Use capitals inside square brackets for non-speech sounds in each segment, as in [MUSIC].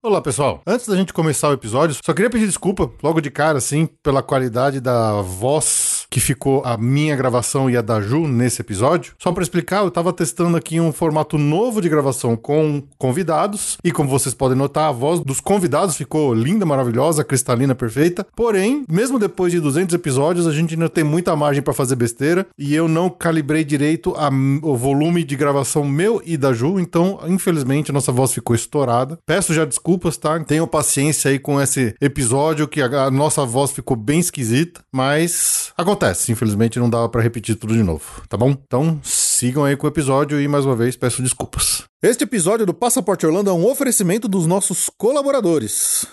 Olá, pessoal. Antes da gente começar o episódio, só queria pedir desculpa, logo de cara, assim, pela qualidade da voz que ficou a minha gravação e a da Ju nesse episódio. Só para explicar, eu tava testando aqui um formato novo de gravação com convidados, e como vocês podem notar, a voz dos convidados ficou linda, maravilhosa, cristalina, perfeita. Porém, mesmo depois de 200 episódios, a gente ainda tem muita margem para fazer besteira, e eu não calibrei direito a, o volume de gravação meu e da Ju, então, infelizmente, a nossa voz ficou estourada. Peço já desculpas, tá? Tenham paciência aí com esse episódio, que a, a nossa voz ficou bem esquisita, mas acontece. Infelizmente não dava para repetir tudo de novo, tá bom? Então sigam aí com o episódio e mais uma vez peço desculpas. Este episódio do Passaporte Orlando é um oferecimento dos nossos colaboradores.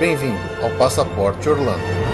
Bem-vindo ao Passaporte Orlando.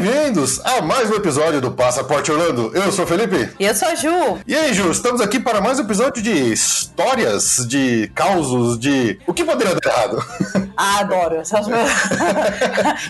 Bem-vindos a mais um episódio do Passaporte Orlando. Eu sou o Felipe. E eu sou a Ju. E aí, Ju, estamos aqui para mais um episódio de histórias, de causos, de. O que poderia dar errado? Ah, adoro. [LAUGHS] [LAUGHS]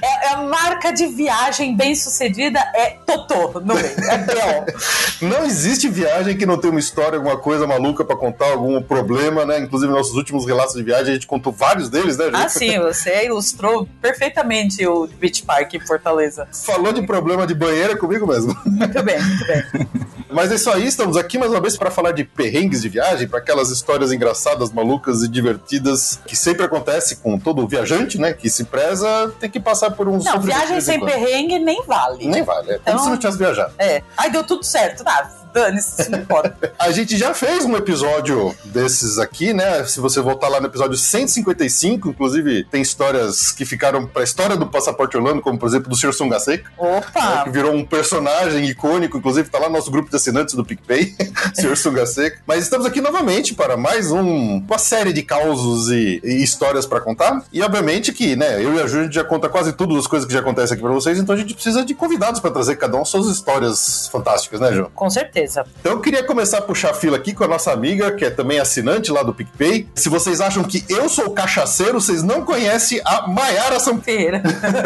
É, é a marca de viagem bem sucedida é Totô no meio. É B.O. [LAUGHS] Não existe viagem que não tenha uma história, alguma coisa maluca para contar, algum problema, né? Inclusive, nossos últimos relatos de viagem, a gente contou vários deles, né, Ju? Ah, sim, você ilustrou perfeitamente o Beach Park em Fortaleza. Falou de problema de banheira comigo mesmo. Muito bem, muito bem. [LAUGHS] Mas é isso aí, estamos aqui mais uma vez para falar de perrengues de viagem, para aquelas histórias engraçadas, malucas e divertidas que sempre acontece com todo viajante, né? Que se preza, tem que passar por uns. Não, viagem sem perrengue nem vale. Nem vale, é como Então- se não tivesse viajado. É. Aí deu tudo certo. Tá, dane-se, isso não importa. [LAUGHS] A gente já fez um episódio desses aqui, né? Se você voltar lá no episódio 155, inclusive tem histórias que ficaram pra história do Passaporte Orlando, como por exemplo do Sr. Sungaseca. né, Opa! que virou um personagem icônico, inclusive tá lá no nosso grupo de assinantes do PicPay, [LAUGHS] Sr. Sungaseca. Mas estamos aqui novamente para mais um, uma série de causos e, e histórias para contar. E obviamente que, né, eu e a Ju a gente já conta quase tudo as coisas que já acontecem aqui para vocês, então a gente precisa de convidados para trazer cada um suas histórias fantásticas, né, Ju? Com certeza. Então eu queria começar a puxar a fila aqui com a nossa amiga, que é também assinante lá do PicPay. Se vocês acham que eu sou cachaceiro, vocês não conhecem a Maiara São Feira.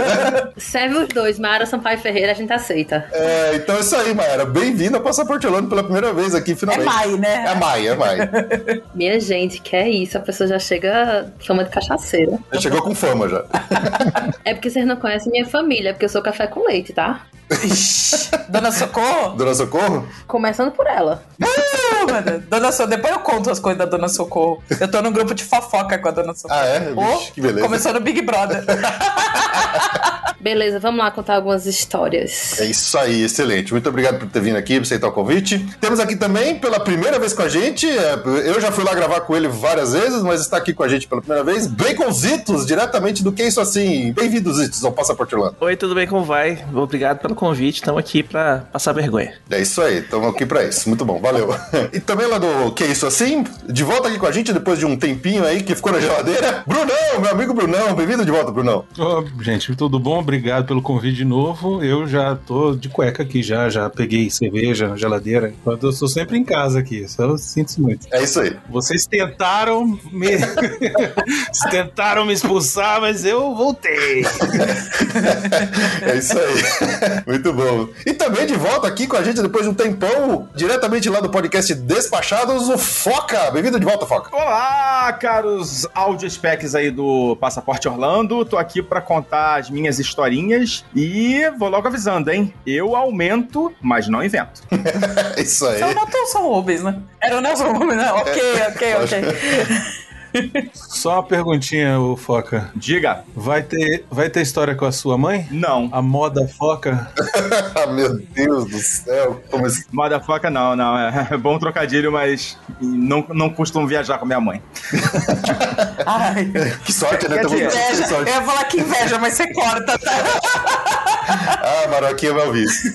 [LAUGHS] Serve os dois, Mara Sampaio Ferreira, a gente aceita. É, então é isso aí, Maera. Bem-vinda ao Passaporte Orlando pela primeira vez aqui, É finalmente. Mai, né? É Mai, é Mai. [LAUGHS] Minha gente, que é isso? A pessoa já chega fama de cachaceira. Já chegou com fama já. [LAUGHS] É porque vocês não conhecem minha família, é porque eu sou café com leite, tá? Dona Socorro? Dona Socorro? Começando por ela. Mano, Dona Socorro. Depois eu conto as coisas da Dona Socorro. Eu tô num grupo de fofoca com a Dona Socorro. Ah, é? Vixe, que beleza. Começou no Big Brother. [LAUGHS] Beleza, vamos lá contar algumas histórias. É isso aí, excelente. Muito obrigado por ter vindo aqui, por aceitar o convite. Temos aqui também, pela primeira vez com a gente, é, eu já fui lá gravar com ele várias vezes, mas está aqui com a gente pela primeira vez, Baconzitos, diretamente do Que Isso Assim. Bem-vindos, Zitos, ao Passaporte Orlando. Oi, tudo bem? Como vai? Obrigado pelo convite. Estamos aqui pra passar vergonha. É isso aí, estamos aqui pra isso. Muito bom, valeu. [LAUGHS] E também lá do Que Isso Assim, de volta aqui com a gente depois de um tempinho aí que ficou na geladeira. [LAUGHS] Brunão, meu amigo Brunão, bem-vindo de volta, Brunão. Ô, gente, tudo bom? Obrigado pelo convite de novo. Eu já tô de cueca aqui já, já peguei cerveja na geladeira. Eu sou sempre em casa aqui, só sinto muito. É isso aí. Vocês tentaram me [LAUGHS] tentaram me expulsar, mas eu voltei. [LAUGHS] É isso aí. Muito bom. E também de volta aqui com a gente depois de um tempão, diretamente lá do podcast Despachados, o Foca. Bem-vindo de volta, Foca. Olá, caros audio specs aí do Passaporte Orlando. Tô aqui pra contar as minhas historinhas e vou logo avisando, hein? Eu aumento, mas não invento. É [LAUGHS] isso aí. São não são Rubens, né? Era o Nelson Rubens, né? Ok, ok, ok. Só uma perguntinha, ô Foca. Diga. Vai ter, vai ter história com a sua mãe? Não. A moda Foca? [LAUGHS] Meu Deus do céu. Como esse... Motherfucker, não, não. É bom trocadilho, mas não, não costumo viajar com minha mãe. Ai, [LAUGHS] Que sorte, né? Que inveja. sorte. Eu ia falar que inveja, mas você corta, tá? [LAUGHS] Ah, Maroquinha vai ouvir isso.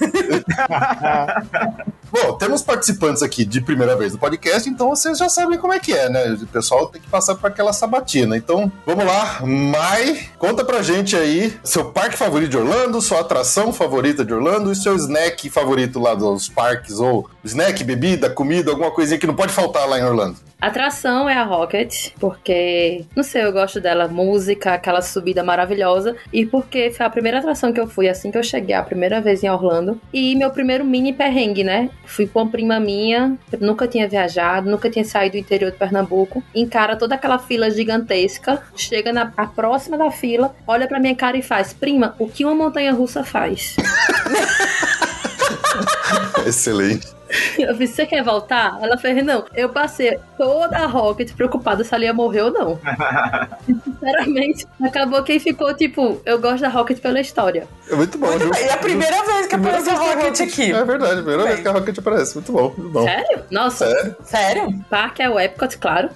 Bom, temos participantes aqui de primeira vez do podcast, então vocês já sabem como é que é, né? O pessoal tem que passar por aquela sabatina. Então, vamos lá. Mai, conta pra gente aí seu parque favorito de Orlando, sua atração favorita de Orlando e seu snack favorito lá dos parques, ou snack, bebida, comida, alguma coisinha que não pode faltar lá em Orlando. Atração é a Rocket, porque, não sei, eu gosto dela, música, aquela subida maravilhosa, e porque foi a primeira atração que eu fui assim que eu cheguei, a primeira vez em Orlando, e meu primeiro mini perrengue, né? Fui com uma prima minha, nunca tinha viajado, nunca tinha saído do interior de Pernambuco, encara toda aquela fila gigantesca, chega na a próxima da fila, olha pra minha cara e faz, prima, o que uma montanha russa faz? [LAUGHS] Excelente. Eu disse, você quer voltar? Ela fez, não. Eu passei toda a Rocket preocupada se ela ia morrer ou não. [LAUGHS] Sinceramente, acabou quem ficou, tipo, eu gosto da Rocket pela história. É muito bom, Muito. E é a primeira vez que Primeira aparece a a Rocket aqui. É verdade, primeira Bem. vez que a Rocket aparece. Muito bom, muito bom. Sério? Nossa, Sério? Sério? parque é o Epcot, claro.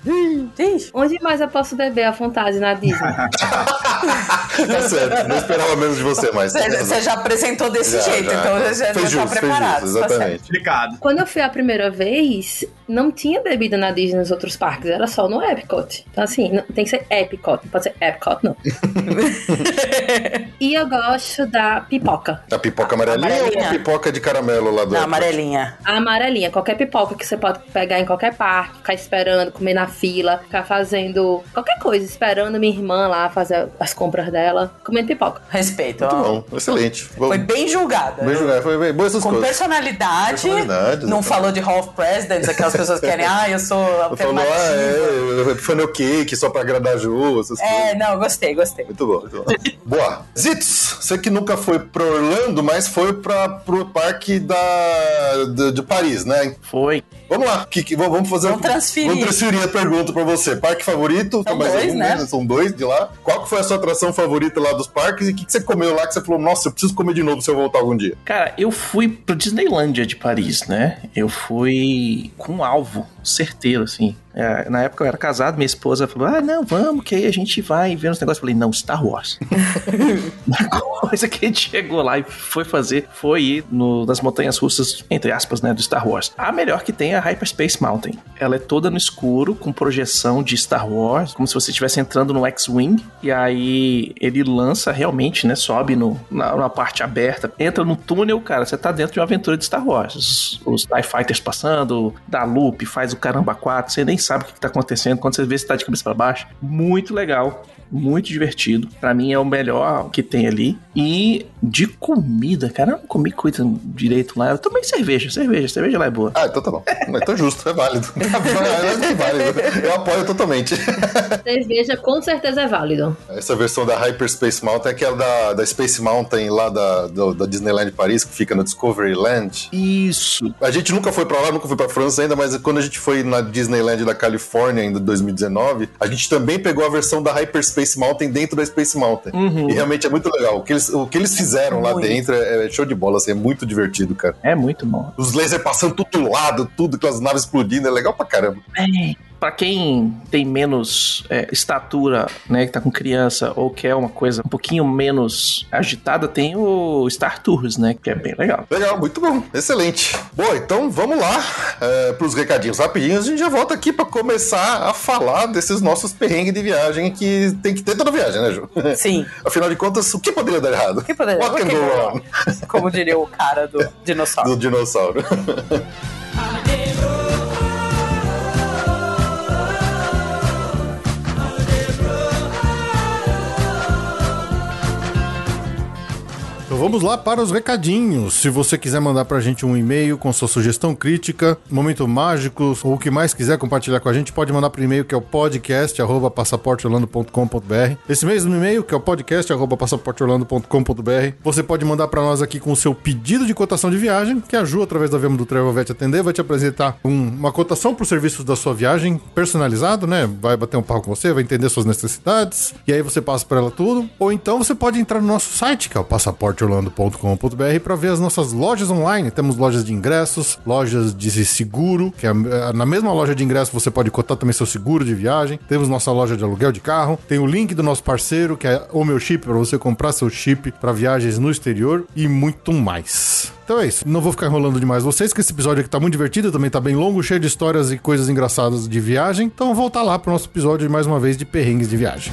Ixi. Onde mais eu posso beber à vontade na Disney? [LAUGHS] Tá certo, não esperava menos de você mais. Você você já apresentou desse Já, jeito, já. então já, já tá preparado. tá exatamente. Explicado. Quando eu fui a primeira vez, não tinha bebida na Disney nos outros parques, era só no Epcot. Então, assim, não- tem que ser Epcot, não pode ser Epcot, não. [LAUGHS] e eu gosto da pipoca. A pipoca amarelinha, ou Amarelinha. a pipoca de caramelo lá do Na amarelinha. A amarelinha, qualquer pipoca que você pode pegar em qualquer parque, ficar esperando, comer na fila, ficar fazendo qualquer coisa, esperando minha irmã lá fazer as compras dela, comendo pipoca. Respeito. Muito ó. bom, excelente. Vamos- Foi bem julgada. Bem jogado, foi bem. Boas essas Com coisas. personalidade. Personalidade, Não exatamente. falou de Hall of Presidents, aquelas pessoas que querem, ah, eu sou [LAUGHS] Falou, afirmativa. ah, é, funnel cake só pra agradar a Ju, essas coisas. É, não, gostei, gostei. Muito bom, muito bom. [LAUGHS] Boa. Zitz, você que nunca foi pra Orlando, mas foi pra, pro parque da, de, de Paris, né? Foi. Vamos lá, que, que- vamos fazer. Vamos transferir. Vamos transferir a pergunta pra você. Parque favorito? São mais dois, né? São dois de lá. Qual que foi a sua atração favorita lá dos parques e o que, que você comeu lá que você falou, nossa, eu preciso comer de novo se eu voltar algum dia? Cara, eu fui pro Disneylândia de Paris, né? Eu fui com um alvo certeiro, assim. É, na época eu era casado, minha esposa falou: Ah, não, vamos, que aí a gente vai ver uns negócios. Eu falei: Não, Star Wars. [LAUGHS] a coisa que a gente chegou lá e foi fazer foi ir no, nas montanhas russas, entre aspas, né, do Star Wars. A melhor que tem é a Hyperspace Mountain. Ela é toda no escuro, com projeção de Star Wars, como se você estivesse entrando no X-Wing. E aí ele lança realmente, né? Sobe no, na, na parte aberta, entra no túnel, cara, você tá dentro de uma aventura de Star Wars. Os, os TIE Fighters passando, dá loop, faz o caramba 4, você nem sabe o que, que tá acontecendo. Quando você vê, você tá de cabeça pra baixo. Muito legal. Muito divertido. Pra mim é o melhor que tem ali. E de comida, cara, eu não comi coisa direito lá. Eu tomei cerveja, cerveja, cerveja lá é boa. Ah, então tá bom. Então justo, [LAUGHS] é válido. É válido. Eu apoio totalmente. [LAUGHS] Cerveja com certeza é válido. Essa versão da Hyperspace Mountain é aquela da, da Space Mountain lá da, do- da Disneyland Paris, que fica no Discovery Land. Isso. A gente nunca foi pra lá, nunca foi pra França ainda, mas quando a gente foi na Disneyland da Califórnia em 2019, a gente também pegou a versão da Hyperspace Mountain dentro da Space Mountain. E realmente é muito legal. O que eles, o que eles fizeram lá Muito. dentro é, é show de bola, assim, é muito divertido, cara. É muito bom. Os lasers passando tudo do lado, tudo, com as naves explodindo, é legal pra caramba. Pra quem tem menos é, estatura, né, que tá com criança ou quer uma coisa um pouquinho menos agitada, tem o Star Tours, né, que é bem legal. Legal, muito bom, excelente. Bom, então vamos lá é, pros recadinhos rapidinhos. A gente já volta aqui pra começar a falar desses nossos perrengues de viagem que tem que ter toda viagem, né, Ju? Sim. [LAUGHS] Afinal de contas, o que poderia dar errado? O que poderia What can o que go poderia- wrong? Como diria o cara do [LAUGHS] dinossauro. Do dinossauro. [LAUGHS] vamos lá para os recadinhos. Se você quiser mandar pra gente um e-mail com sua sugestão crítica, momento mágico ou o que mais quiser compartilhar com a gente, pode mandar pro e-mail que é o podcast arroba passaporteorlando.com.br. Esse mesmo e-mail que é o podcast arroba passaporteorlando.com.br. Você pode mandar pra nós aqui com o seu pedido de cotação de viagem, que a Ju, através da Vemo do Travel vai te atender, vai te apresentar um- uma cotação pro serviços da sua viagem, personalizado, né? Vai bater um papo com você, vai entender suas necessidades, e aí você passa por ela tudo. Ou então você pode entrar no nosso site, que é o passaporteorlando.com.br, para ver as nossas lojas online. Temos lojas de ingressos, lojas de seguro, que é, na mesma loja de ingressos você pode cotar também seu seguro de viagem. Temos nossa loja de aluguel de carro, tem o link do nosso parceiro, que é o meu chip, para você comprar seu chip para viagens no exterior e muito mais. Então é isso. Não vou ficar enrolando demais vocês, que esse episódio aqui tá muito divertido, também tá bem longo, cheio de histórias e coisas engraçadas de viagem. Então voltar lá pro nosso episódio mais uma vez de perrengues de viagem.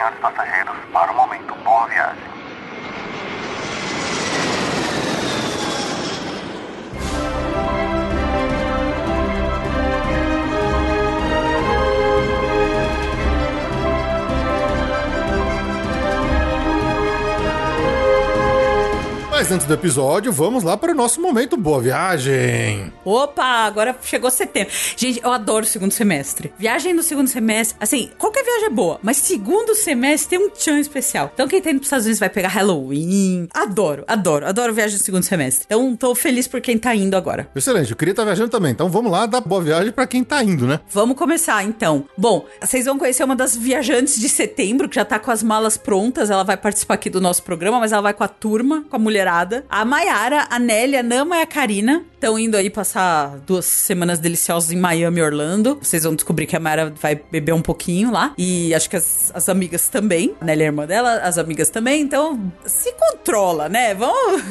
Passageiros, para o momento Mas antes do episódio, vamos lá para o nosso momento boa viagem. Opa, agora chegou setembro. Gente, eu adoro o segundo semestre. Viagem no segundo semestre, assim, qualquer viagem é boa, mas segundo semestre tem um tchan especial. Então quem tá indo pros Estados Unidos vai pegar Halloween. Adoro, adoro, adoro viagem no segundo semestre. Então tô feliz por quem tá indo agora. Excelente, eu queria estar viajando também. Então vamos lá dar boa viagem para quem tá indo, né? Vamos começar então. Bom, vocês vão conhecer uma das viajantes de setembro, que já tá com as malas prontas. Ela vai participar aqui do nosso programa, mas ela vai com a turma, com a mulherada. A Maiara, a Nélia, a Nama e a Karina estão indo aí passar duas semanas deliciosas em Miami Orlando. Vocês vão descobrir que a Maiara vai beber um pouquinho lá. E acho que as, as amigas também. A Nélia é irmã dela, as amigas também. Então, se controla, né? Vamos.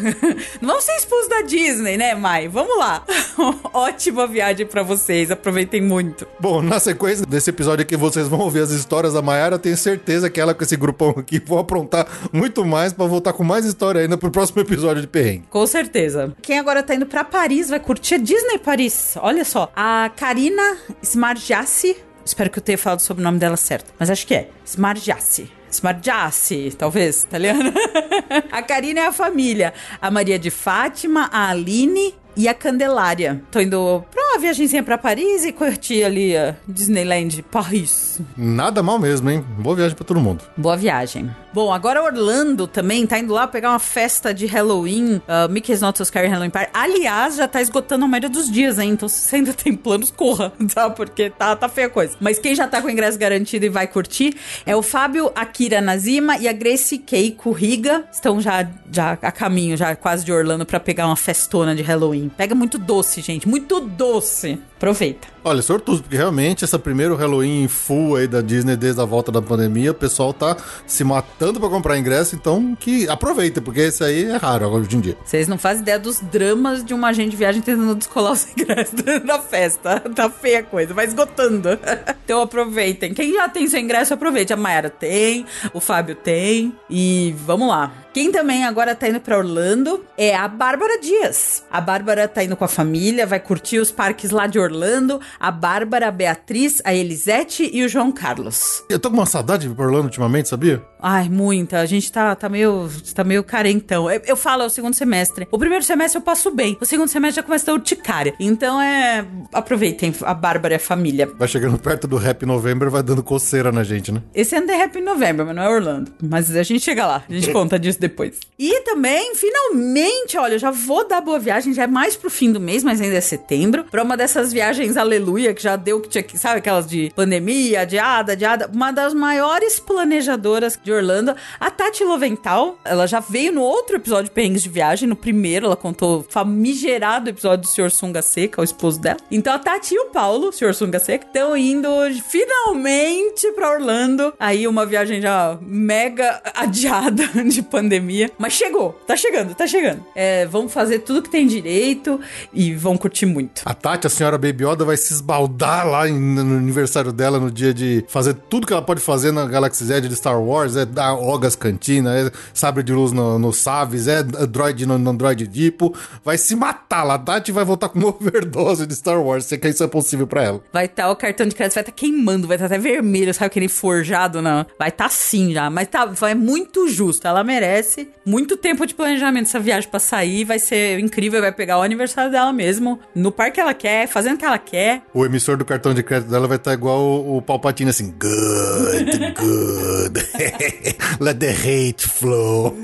Não [LAUGHS] vamos ser expulsos da Disney, né, Mai? Vamos lá. [LAUGHS] Ótima viagem pra vocês. Aproveitem muito. Bom, na sequência desse episódio aqui, vocês vão ouvir as histórias da Mayara. Tenho certeza que ela com esse grupão aqui vão aprontar muito mais para voltar com mais história ainda pro próximo episódio de Perrengue. Com certeza. Quem agora tá indo pra Paris vai curtir a Disney Paris. Olha só. A Karina Smargiassi. Espero que eu tenha falado sobre o nome dela certo. Mas acho que é. Smargiassi. Smargiassi, talvez, italiana. [LAUGHS] a Karina é a família. A Maria de Fátima, a Aline e a Candelária. Tô indo pra uma viagemzinha pra Paris e curtir ali a Disneyland Paris. Nada mal mesmo, hein? Boa viagem para todo mundo. Boa viagem. Bom, agora Orlando também tá indo lá pegar uma festa de Halloween, uh, Mickey's Not So Scary Halloween Party. Aliás, já tá esgotando a média dos dias, hein? Então, se você ainda tem planos, corra, [LAUGHS] tá? Porque tá, tá feia a coisa. Mas quem já tá com o ingresso garantido e vai curtir é o Fábio Akira Nazima e a Grace Keiko Riga. Estão já, já a caminho, já quase de Orlando, pra pegar uma festona de Halloween. Pega muito doce, gente. Muito doce. Aproveita. Olha, sortudo, porque realmente esse primeiro Halloween full aí da Disney desde a volta da pandemia, o pessoal tá se matando para comprar ingresso, então que aproveita, porque esse aí é raro agora hoje em dia. Vocês não fazem ideia dos dramas de uma agente de viagem tentando descolar os [LAUGHS] ingressos da festa. Tá feia a coisa, vai esgotando. [LAUGHS] Então aproveitem. Quem já tem seu ingresso, aproveite. A Mayara tem, o Fábio tem. E vamos lá. Quem também agora tá indo pra Orlando é a Bárbara Dias. A Bárbara tá indo com a família, vai curtir os parques lá de Orlando. A Bárbara, a Beatriz, a Elisete e o João Carlos. Eu tô com uma saudade de Orlando ultimamente, sabia? Ai, muita. A gente tá, tá meio tá meio carentão. Eu, eu falo, é o segundo semestre. O primeiro semestre eu passo bem. O segundo semestre já começa a urticária. Então é. Aproveitem a Bárbara e a família. Vai chegando perto do Happy November, vai dando coceira na gente, né? Esse ano é Happy November, mas não é Orlando. Mas a gente chega lá, a gente [LAUGHS] conta disso depois. E também, finalmente, olha, eu já vou dar boa viagem, já é mais pro fim do mês, mas ainda é setembro, pra uma dessas viagens aleluia, que já deu que tinha que, sabe, aquelas de pandemia, adiada, adiada, uma das maiores planejadoras de Orlando, a Tati Lovental, ela já veio no outro episódio de Perrengues de Viagem, no primeiro, ela contou o famigerado episódio do Sr. Sunga Seca, o esposo dela. Então a Tati e o Paulo, o Sr. Sunga Seca, estão indo finalmente pra Orlando. Aí uma viagem já mega adiada [LAUGHS] de pandemia. Mas chegou, tá chegando, tá chegando. É, vamos fazer tudo que tem direito e vão curtir muito. A Tati, a senhora Baby Yoda, vai se esbaldar lá no aniversário dela, no dia de fazer tudo que ela pode fazer na Galaxy Z de Star Wars. É da Ogas Cantina, é sabre de luz no, no Saves, é Android no, no Android Dipo. Vai se matar lá. Tati vai voltar com uma [LAUGHS] overdose de Star Wars, se é que isso é possível pra ela. Vai estar o cartão de crédito, vai estar queimando, vai estar até vermelho, sabe aquele forjado? Não. Vai estar sim já, mas tá, é muito justo. Ela merece muito tempo de planejamento essa viagem pra sair, vai ser incrível, vai pegar o aniversário dela mesmo, no parque que ela quer, fazendo o que ela quer. O emissor do cartão de crédito dela vai estar igual o, o Palpatine, assim, good, good. [LAUGHS] [LAUGHS] Let the hate flow. [LAUGHS]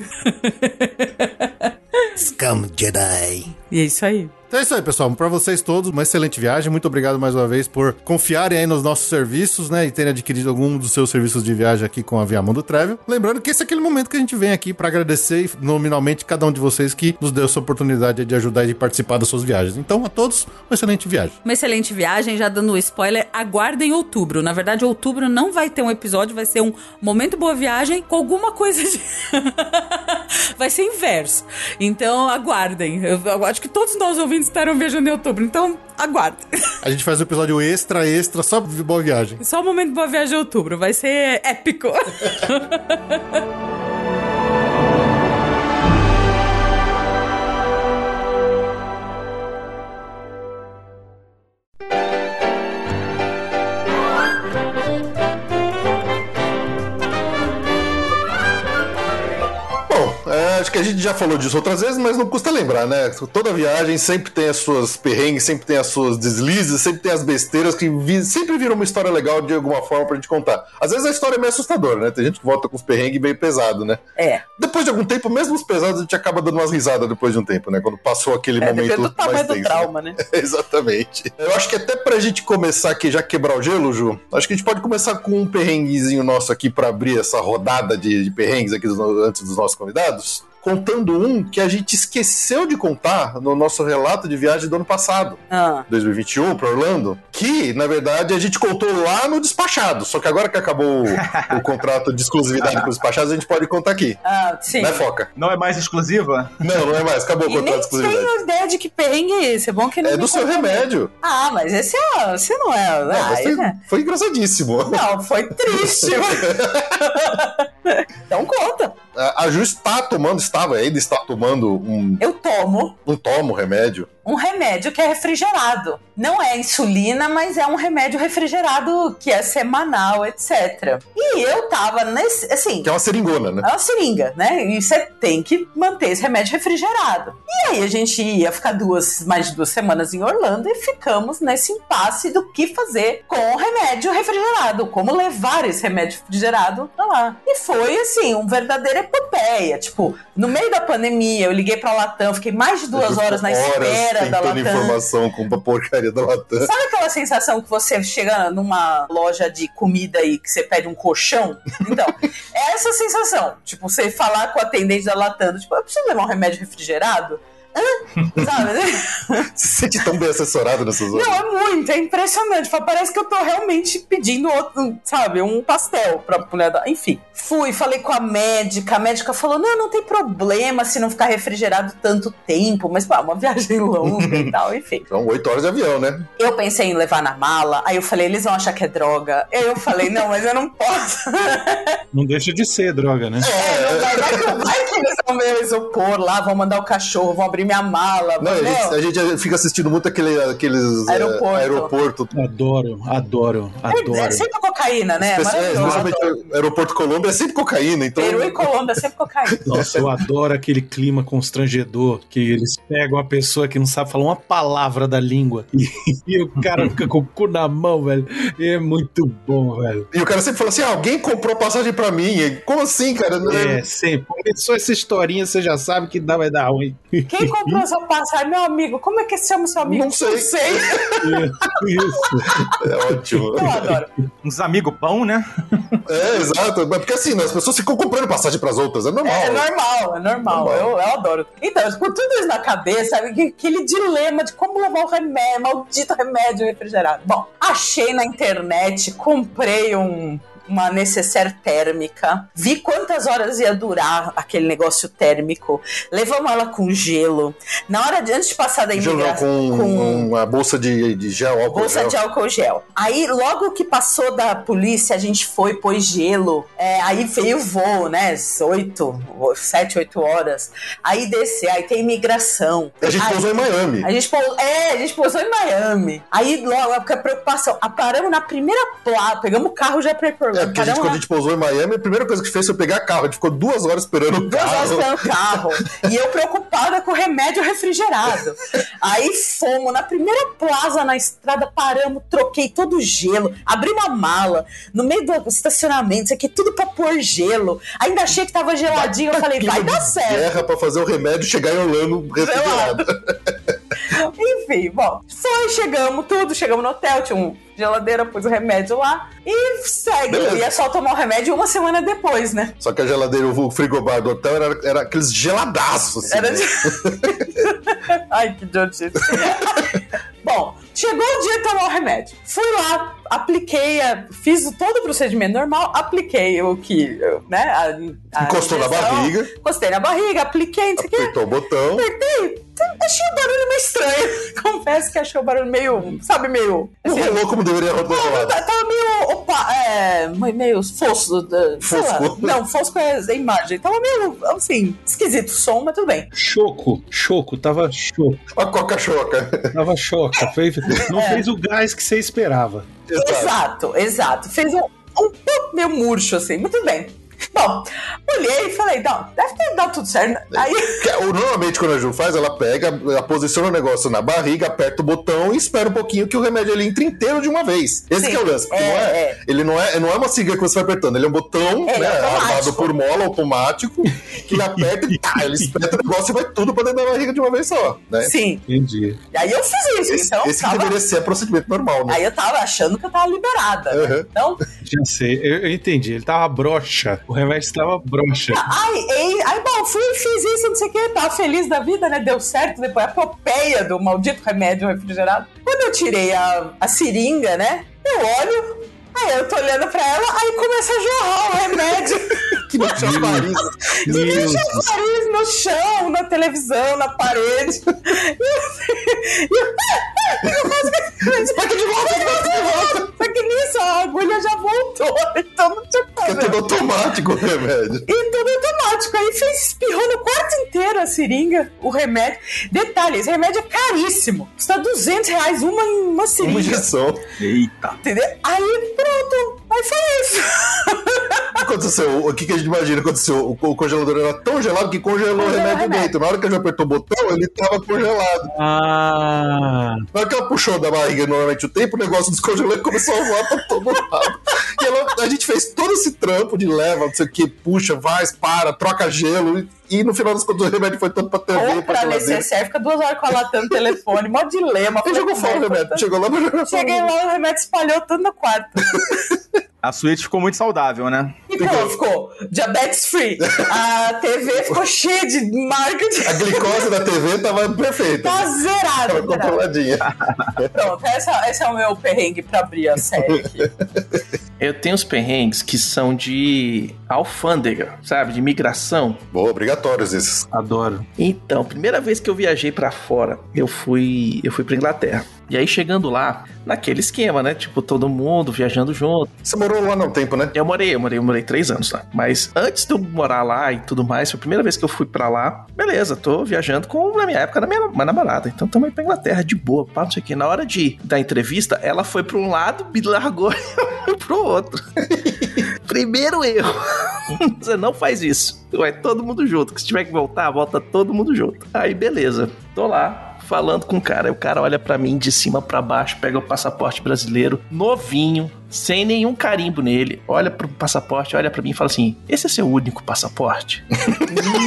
Scum Jedi. E é isso aí. Então é isso aí, pessoal. Pra vocês todos, uma excelente viagem. Muito obrigado mais uma vez por confiarem aí nos nossos serviços, né? E terem adquirido algum dos seus serviços de viagem aqui com a Viamundo Travel. Lembrando que esse é aquele momento que a gente vem aqui pra agradecer nominalmente cada um de vocês que nos deu essa oportunidade de ajudar e de participar das suas viagens. Então, a todos, uma excelente viagem. Uma excelente viagem, já dando o spoiler, aguardem outubro. Na verdade, outubro não vai ter um episódio, vai ser um momento boa viagem com alguma coisa de. [LAUGHS] vai ser inverso. Então, aguardem. Eu, eu acho que todos nós ouvintes estarão viajando em outubro, então aguardem. A gente faz um episódio extra, extra, só de boa viagem. Só o momento boa viagem em outubro, vai ser épico. [LAUGHS] Acho que a gente já falou disso outras vezes, mas não custa lembrar, né? Toda viagem sempre tem as suas perrengues, sempre tem as suas deslizes, sempre tem as besteiras que vi- sempre viram uma história legal de alguma forma pra gente contar. Às vezes a história é meio assustadora, né? Tem gente que volta com os perrengues meio pesado, né? É. Depois de algum tempo, mesmo os pesados, a gente acaba dando umas risadas depois de um tempo, né? Quando passou aquele É, momento do mais do tenso. trauma, né? [LAUGHS] Exatamente. Eu acho que até pra gente começar aqui, já quebrar o gelo, Ju, acho que a gente pode começar com um perrenguezinho nosso aqui pra abrir essa rodada de, de perrengues aqui dos antes dos nossos convidados. Contando um que a gente esqueceu de contar no nosso relato de viagem do ano passado, Ah, 2021, pra Orlando, que, na verdade, a gente contou lá no despachado. Só que agora que acabou o, o [LAUGHS] contrato de exclusividade com os despachados, a gente pode contar aqui. ah, sim. Né, Foca? Não é mais exclusiva? Não, não é mais. Acabou o contrato de exclusividade. tenho ideia de que perrengue é esse. É bom que não É do seu remédio. Ah, mas esse, é, esse não é. Não, Ai, foi, né? foi engraçadíssimo. Não, foi triste. [LAUGHS] [LAUGHS] então conta. A Ju está tomando, estava, ainda está tomando um, Eu tomo um tomo remédio. Um remédio que é refrigerado. Não é insulina, mas é um remédio refrigerado que é semanal, etc. E eu tava nesse, assim, Que é uma seringona, né? É uma seringa, né? E você tem que manter esse remédio refrigerado. E aí a gente ia ficar duas, mais de duas semanas em Orlando e ficamos nesse impasse do que fazer com o remédio refrigerado, como levar esse remédio refrigerado pra lá. E foi assim, um verdadeiro epopeia. Tipo, no meio da pandemia, eu liguei pra Latam, fiquei mais de duas horas na espera da tentando Latam. informação com a porcaria da Latam. Sabe aquela sensação que você chega numa loja de comida e que você pede um colchão? Então, [LAUGHS] é essa sensação. Tipo, você falar com o atendente da Latam, tipo, eu preciso levar um remédio refrigerado? Sabe? [LAUGHS] Se sente tão bem assessorado nessas horas. Não, é muito, é impressionante. Fala, Parece que eu tô realmente pedindo outro, sabe, um pastel pra mulher dar. Enfim, fui, falei com a médica. A médica falou: não, não tem problema se não ficar refrigerado tanto tempo, mas pá, uma [LAUGHS] viagem longa e [LAUGHS] tal, enfim. São oito horas de avião, né? Eu pensei em levar na mala, aí eu falei, eles vão achar que é droga. Aí eu falei, não, mas eu não posso. Não deixa de ser droga, né? É, não vai, vai, que, vai que eles vão ver isopor lá, vão mandar o cachorro, vão abrir minha mala. Não, a, gente, a gente fica assistindo muito aquele, aqueles é, Aeroporto. aeroporto. Adoro, adoro, É, adoro. sempre cocaína, né? É Espe- é, maravilhoso. especialmente o aeroporto Colômbia é sempre cocaína, então. Peru e Colômbia é sempre cocaína. [LAUGHS] Nossa, eu adoro aquele clima constrangedor que eles pegam uma pessoa que não sabe falar uma palavra da língua e, [LAUGHS] e o cara fica com o cu na mão, velho. É muito bom, velho. E o cara sempre fala assim: ah, alguém comprou passagem pra mim. Como assim, cara? É, sempre. Começou essa historinha, você já sabe que dá, vai dar ruim. Quem comprou essa passagem? Meu amigo, como é que se chama seu amigo? Não sei. Não sei. Isso. É ótimo. Eu adoro. Uns amigos pão, né? É, exato. Mas porque assim, as pessoas ficam comprando passagem pras outras. É normal. É normal, é normal. Normal. Eu, eu adoro. Então, com tudo isso na cabeça, aquele dilema de como levar o remédio, maldito remédio refrigerado. Bom, achei na internet, comprei um. Uma necessaire térmica, vi quantas horas ia durar aquele negócio térmico, levamos ela com gelo. Na hora de antes de passar da Gelo imigração, com, uma bolsa de, de gel, álcool Bolsa gel. de álcool gel. Aí, logo que passou da polícia, a gente foi, pôs gelo. É, aí veio o voo, né? Oito, sete, oito horas. Aí descer, aí tem imigração. A gente aí, pousou em Miami. A gente pousou, é, a gente pousou em Miami. Aí, logo, a preocupação. Ah, Paramos na primeira placa, pegamos o carro já pra ir por. É, porque a gente, quando a na- gente pousou em Miami, a primeira coisa que fez foi pegar carro. A gente ficou duas horas esperando o Duas horas carro. esperando o carro. E eu preocupada com o remédio refrigerado. Aí fomos na primeira plaza na estrada, paramos, troquei todo o gelo, abri uma mala no meio do estacionamento, isso aqui tudo pra pôr gelo. Ainda achei que tava geladinho, eu falei, vai dar certo. Guerra pra fazer o remédio chegar em Orlando refrigerado. Enfim, bom, foi, chegamos, tudo, chegamos no hotel, tinha um geladeira, pus o remédio lá e segue. Beleza. Eu ia só tomar o remédio uma semana depois, né? Só que a geladeira, o frigobar do hotel era, era aqueles geladaços. Assim, Era né? de... [LAUGHS] Ai, que idiotice. [LAUGHS] Bom, chegou o dia de tomar o remédio. Fui lá, apliquei, a- fiz todo o procedimento normal, apliquei o que, né? a- a Encostou na injeção, barriga. Encostei na barriga, apliquei, não sei o quê. Apertou o botão. Apertei, achei o barulho meio estranho. [LAUGHS] Confesso que achei o barulho meio, sabe, meio... Não rolou como deveria rolado. Tá- Tava meio opa, é, meio fosco. lá. Fosco. Não, fosco é a imagem. Tava meio, assim, esquisito o som, mas tudo bem. Choco, choco, tava choco, A coca-choca. tava choca. Fez, não É. fez o gás que você esperava. Exato, exato. Fez um, um pouco meio murcho, assim, mas tudo bem. Bom, olhei e falei, não, deve ter dado tudo certo. Aí, Que é- o- Normalmente, quando a Ju faz, ela pega, ela posiciona o negócio na barriga, aperta o botão e espera um pouquinho que o remédio ele entre inteiro de uma vez. Esse Sim, que é o lance. porque é, não é, é. Ele não é, não é uma sigla que você vai apertando, ele é um botão, É, né, armado por mola, automático, que aperta e tá, ele espeta o negócio e vai tudo pra dentro da barriga de uma vez só, né? sim. Entendi. E aí eu fiz isso, Esse, então. esse que tava- deveria ser procedimento normal, né? Aí eu tava achando que eu tava liberada. né? Uhum. Então, Já sei, eu, eu entendi. Ele tava broxa. O remédio estava broxa. ai, ei, aí, bom, fui, fiz isso, não sei o que, tava feliz da vida, né? Deu certo, depois a epopeia do maldito remédio refrigerado. Quando eu tirei a, a seringa, né? Eu olho, aí eu tô olhando pra ela, aí começa a jorrar o remédio. [LAUGHS] Que tinha nariz. Meu Deus. nariz no chão, na televisão, na parede. E eu, [LAUGHS] e eu quase [LAUGHS] Espeta de volta, espeta de volta. Só que nisso a agulha já voltou, então não tinha É como. tudo automático o remédio. E tudo automático. Aí fez, espirrou no quarto inteiro a seringa, o remédio. Detalhe, esse remédio é caríssimo. Custa 200 reais uma, uma Uma seringa. injeção. Eita. Entendeu? Aí pronto. Aí foi isso. Aconteceu, o que, que a gente imagina? Aconteceu, o, o congelador era tão gelado que congelou o Congelou o remédio dentro. Na hora que a gente apertou o botão, ele tava congelado. Ah, Na hora que ela puxou da barriga normalmente o tempo, o negócio descongelou e começou a voar pra todo lado. E ela- a gente fez todo esse trampo de leva, não sei o que, puxa, vai, para, troca gelo. E, e no final das contas o remédio foi todo pra TV, Ou pra necessaire, fica duas horas com a lata no telefone, mó dilema. Ele jogou fora o remédio. Chegou lá, mas jogou fora. Cheguei lá, o remédio espalhou tudo no quarto. [LAUGHS] A suíte ficou muito saudável, né? E pô, ficou diabetes free. A TV ficou [LAUGHS] cheia de marca de. A glicose da TV tava perfeita. Tá zerada. Tava zerada. controladinha. Pronto, essa, esse é o meu perrengue pra abrir a [LAUGHS] série aqui. Eu tenho os perrengues que são de alfândega, sabe? De migração. Boa, obrigatórios esses. adoro. Então, primeira vez que eu viajei pra fora, eu fui, eu fui pra Inglaterra. E aí chegando lá, naquele esquema, né? Tipo, todo mundo viajando junto. Você morou lá não tempo, né? Eu morei, eu morei, eu morei três anos lá. Mas antes de eu morar lá e tudo mais, foi a primeira vez que eu fui pra lá. Beleza, tô viajando com, na minha época, na minha, minha namorada. Então também pra Inglaterra, de boa, pá, não sei o quê. Na hora de da entrevista, ela foi pra um lado, me largou [LAUGHS] e eu fui pro outro. [LAUGHS] Primeiro erro. [LAUGHS] Você não faz isso. Vai todo mundo junto. Que se tiver que voltar, volta todo mundo junto. Aí, beleza. Tô lá falando com o cara. O cara olha pra mim de cima pra baixo, pega o passaporte brasileiro, novinho, sem nenhum carimbo nele. Olha pro passaporte, olha pra mim e fala assim: Esse é seu único passaporte?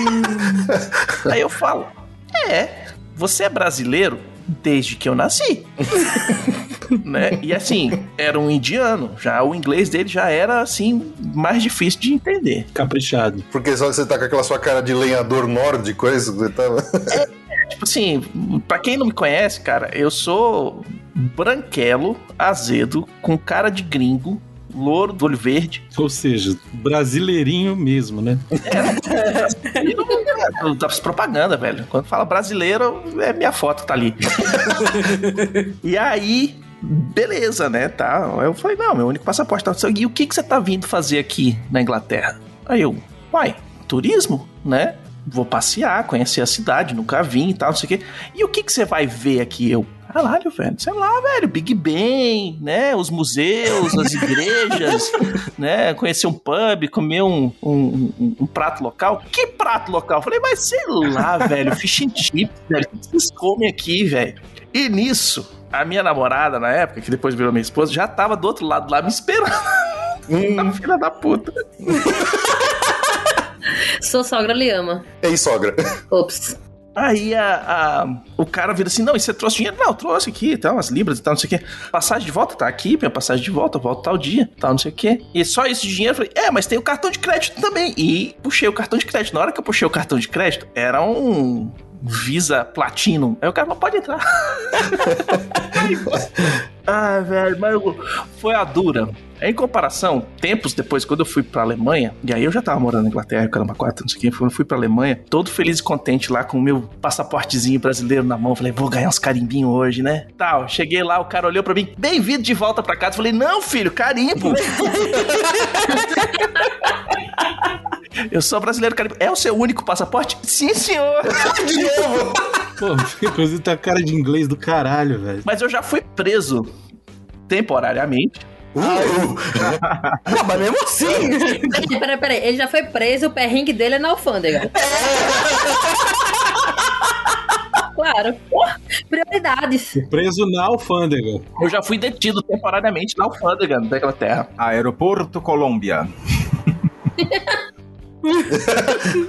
[LAUGHS] Aí eu falo: É, você é brasileiro desde que eu nasci. [LAUGHS] né? E assim, era um indiano, já o inglês dele já era assim mais difícil de entender. Caprichado. Porque só você tá com aquela sua cara de lenhador nórdico, é isso? Você tava... Tipo assim, pra quem não me conhece, cara, eu sou branquelo, azedo, com cara de gringo, louro, do olho verde. Ou seja, brasileirinho mesmo, né? É, das propaganda, velho. Quando fala brasileiro, é minha foto que tá ali. e aí, beleza, né? Tá. Eu falei, não, meu único passaporte tá. E o que, que você tá vindo fazer aqui na Inglaterra? Aí eu, uai, turismo, né? Vou passear, conhecer a cidade, nunca vim e tal, não sei o quê. E o que, que você vai ver aqui? Eu, caralho, velho, sei lá, velho, Big Ben, né? Os museus, as igrejas, [LAUGHS] né? Conhecer um pub, comer um, um, um- um prato local. Que prato local? Eu falei, mas sei lá, velho, fish and chips, velho. O que vocês comem aqui, velho? E nisso, a minha namorada, na época, que depois virou minha esposa, já tava do outro lado lá me esperando. A [LAUGHS] filha da puta. [LAUGHS] Sou sogra, lhe ama. Ei, sogra. Ops. Aí a, a- o cara vira assim: não, e você trouxe dinheiro? Não, eu trouxe aqui, tal, umas libras e tal, não sei o quê. Passagem de volta, tá aqui, minha passagem de volta, eu volto tal dia, tal, não sei o quê. E só esse dinheiro, eu falei: é, mas tem o cartão de crédito também. E puxei o cartão de crédito. Na hora que eu puxei o cartão de crédito, era um. Visa Platinum. Aí o cara falou, pode entrar. [LAUGHS] [LAUGHS] ah, velho, mas eu- foi a dura. Em comparação, tempos depois, quando eu fui pra Alemanha, e aí eu já tava morando na Inglaterra, caramba, quatro, não sei o que, eu fui pra Alemanha, todo feliz e contente lá com o meu passaportezinho brasileiro na mão. Falei, vou ganhar uns carimbinhos hoje, né? Tal, cheguei lá, o cara olhou pra mim, bem-vindo de volta pra casa. Falei, não, filho, carimbo. [LAUGHS] eu sou brasileiro carimbo. É o seu único passaporte? Sim, senhor. [LAUGHS] De novo. Pô, inclusive tá cara de inglês do caralho, velho. Mas eu já fui preso temporariamente. [LAUGHS] Não, mas mesmo assim. Peraí, peraí, peraí. Ele já foi preso, o perrengue dele é na alfândega. Claro. Porra, Prioridades. Preso na alfândega. Eu já fui detido temporariamente na alfândega da Inglaterra. Aeroporto Colômbia. [LAUGHS]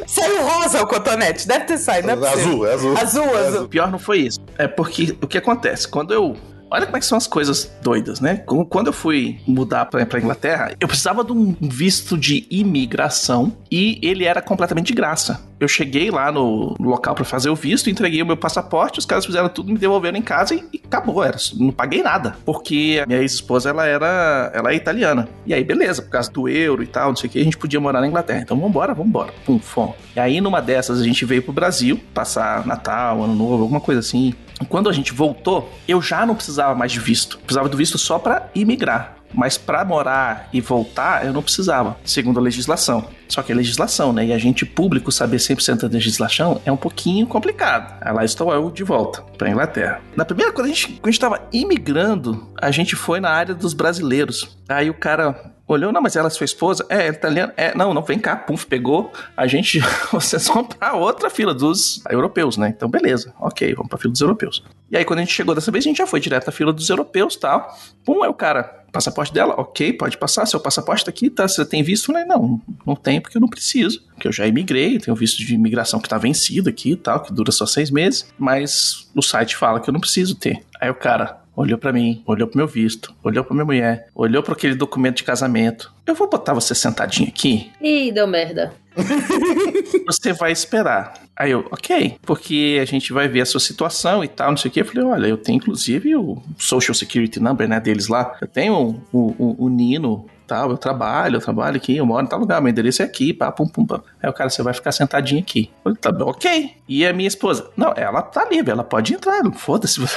Saiu rosa o cotonete. Deve ter saído, é possível. azul, é azul. Azul, azul. O pior não foi isso. É porque o que acontece? Quando eu. Olha como é que são as coisas doidas, né? Quando eu fui mudar pra Inglaterra, eu precisava de um visto de imigração e ele era completamente de graça. Eu cheguei lá no local pra fazer o visto, entreguei o meu passaporte, os caras fizeram tudo, me devolveram em casa e, e acabou. Era, não paguei nada. Porque a minha ex-esposa, ela era, ela é italiana. E aí, beleza, por causa do euro e tal, não sei o que, a gente podia morar na Inglaterra. Então vambora, vambora. Pum, fom. E aí, numa dessas, a gente veio pro Brasil, passar Natal, Ano Novo, alguma coisa assim. Quando a gente voltou, eu já não precisava mais de visto. Precisava do visto só pra imigrar. Mas pra morar e voltar, eu não precisava, segundo a legislação. Só que é legislação, né? E a gente público saber 100% da legislação é um pouquinho complicado. Aí lá estou eu de volta pra Inglaterra. Na primeira, quando a gente, quando a gente tava imigrando, a gente foi na área dos brasileiros. Aí o cara olhou, não, mas ela é sua esposa? É, é italiana? É, não, não, vem cá, puf, pegou. A gente, [LAUGHS] vocês vão pra outra fila dos europeus, né? Então, beleza, ok, vamos pra fila dos europeus. E aí, quando a gente chegou dessa vez, a gente já foi direto à fila dos europeus tal. Pum, é o cara, passaporte dela, ok, pode passar, seu passaporte tá aqui, tá? Você tem visto? Não, não tem porque eu não preciso. Porque eu já imigrei, tenho visto de imigração que tá vencido aqui e tal, que dura só seis meses, mas o site fala que eu não preciso ter. Aí o cara, olhou pra mim, olhou pro meu visto, olhou pra minha mulher, olhou para aquele documento de casamento. Eu vou botar você sentadinho aqui, Ih, deu merda. [LAUGHS] você vai esperar. Aí eu, ok, porque a gente vai ver a sua situação e tal, não sei o que. Eu falei, olha, eu tenho inclusive o Social Security Number, né, deles lá. Eu tenho o, o, o Nino, tal, eu trabalho, eu trabalho aqui, eu moro em tal lugar, meu endereço é aqui, pá, pum, pum, pum. Aí o cara, você vai ficar sentadinho aqui. Eu falei, tá bom, ok. E a minha esposa, não, ela tá livre, ela pode entrar, foda-se. [LAUGHS]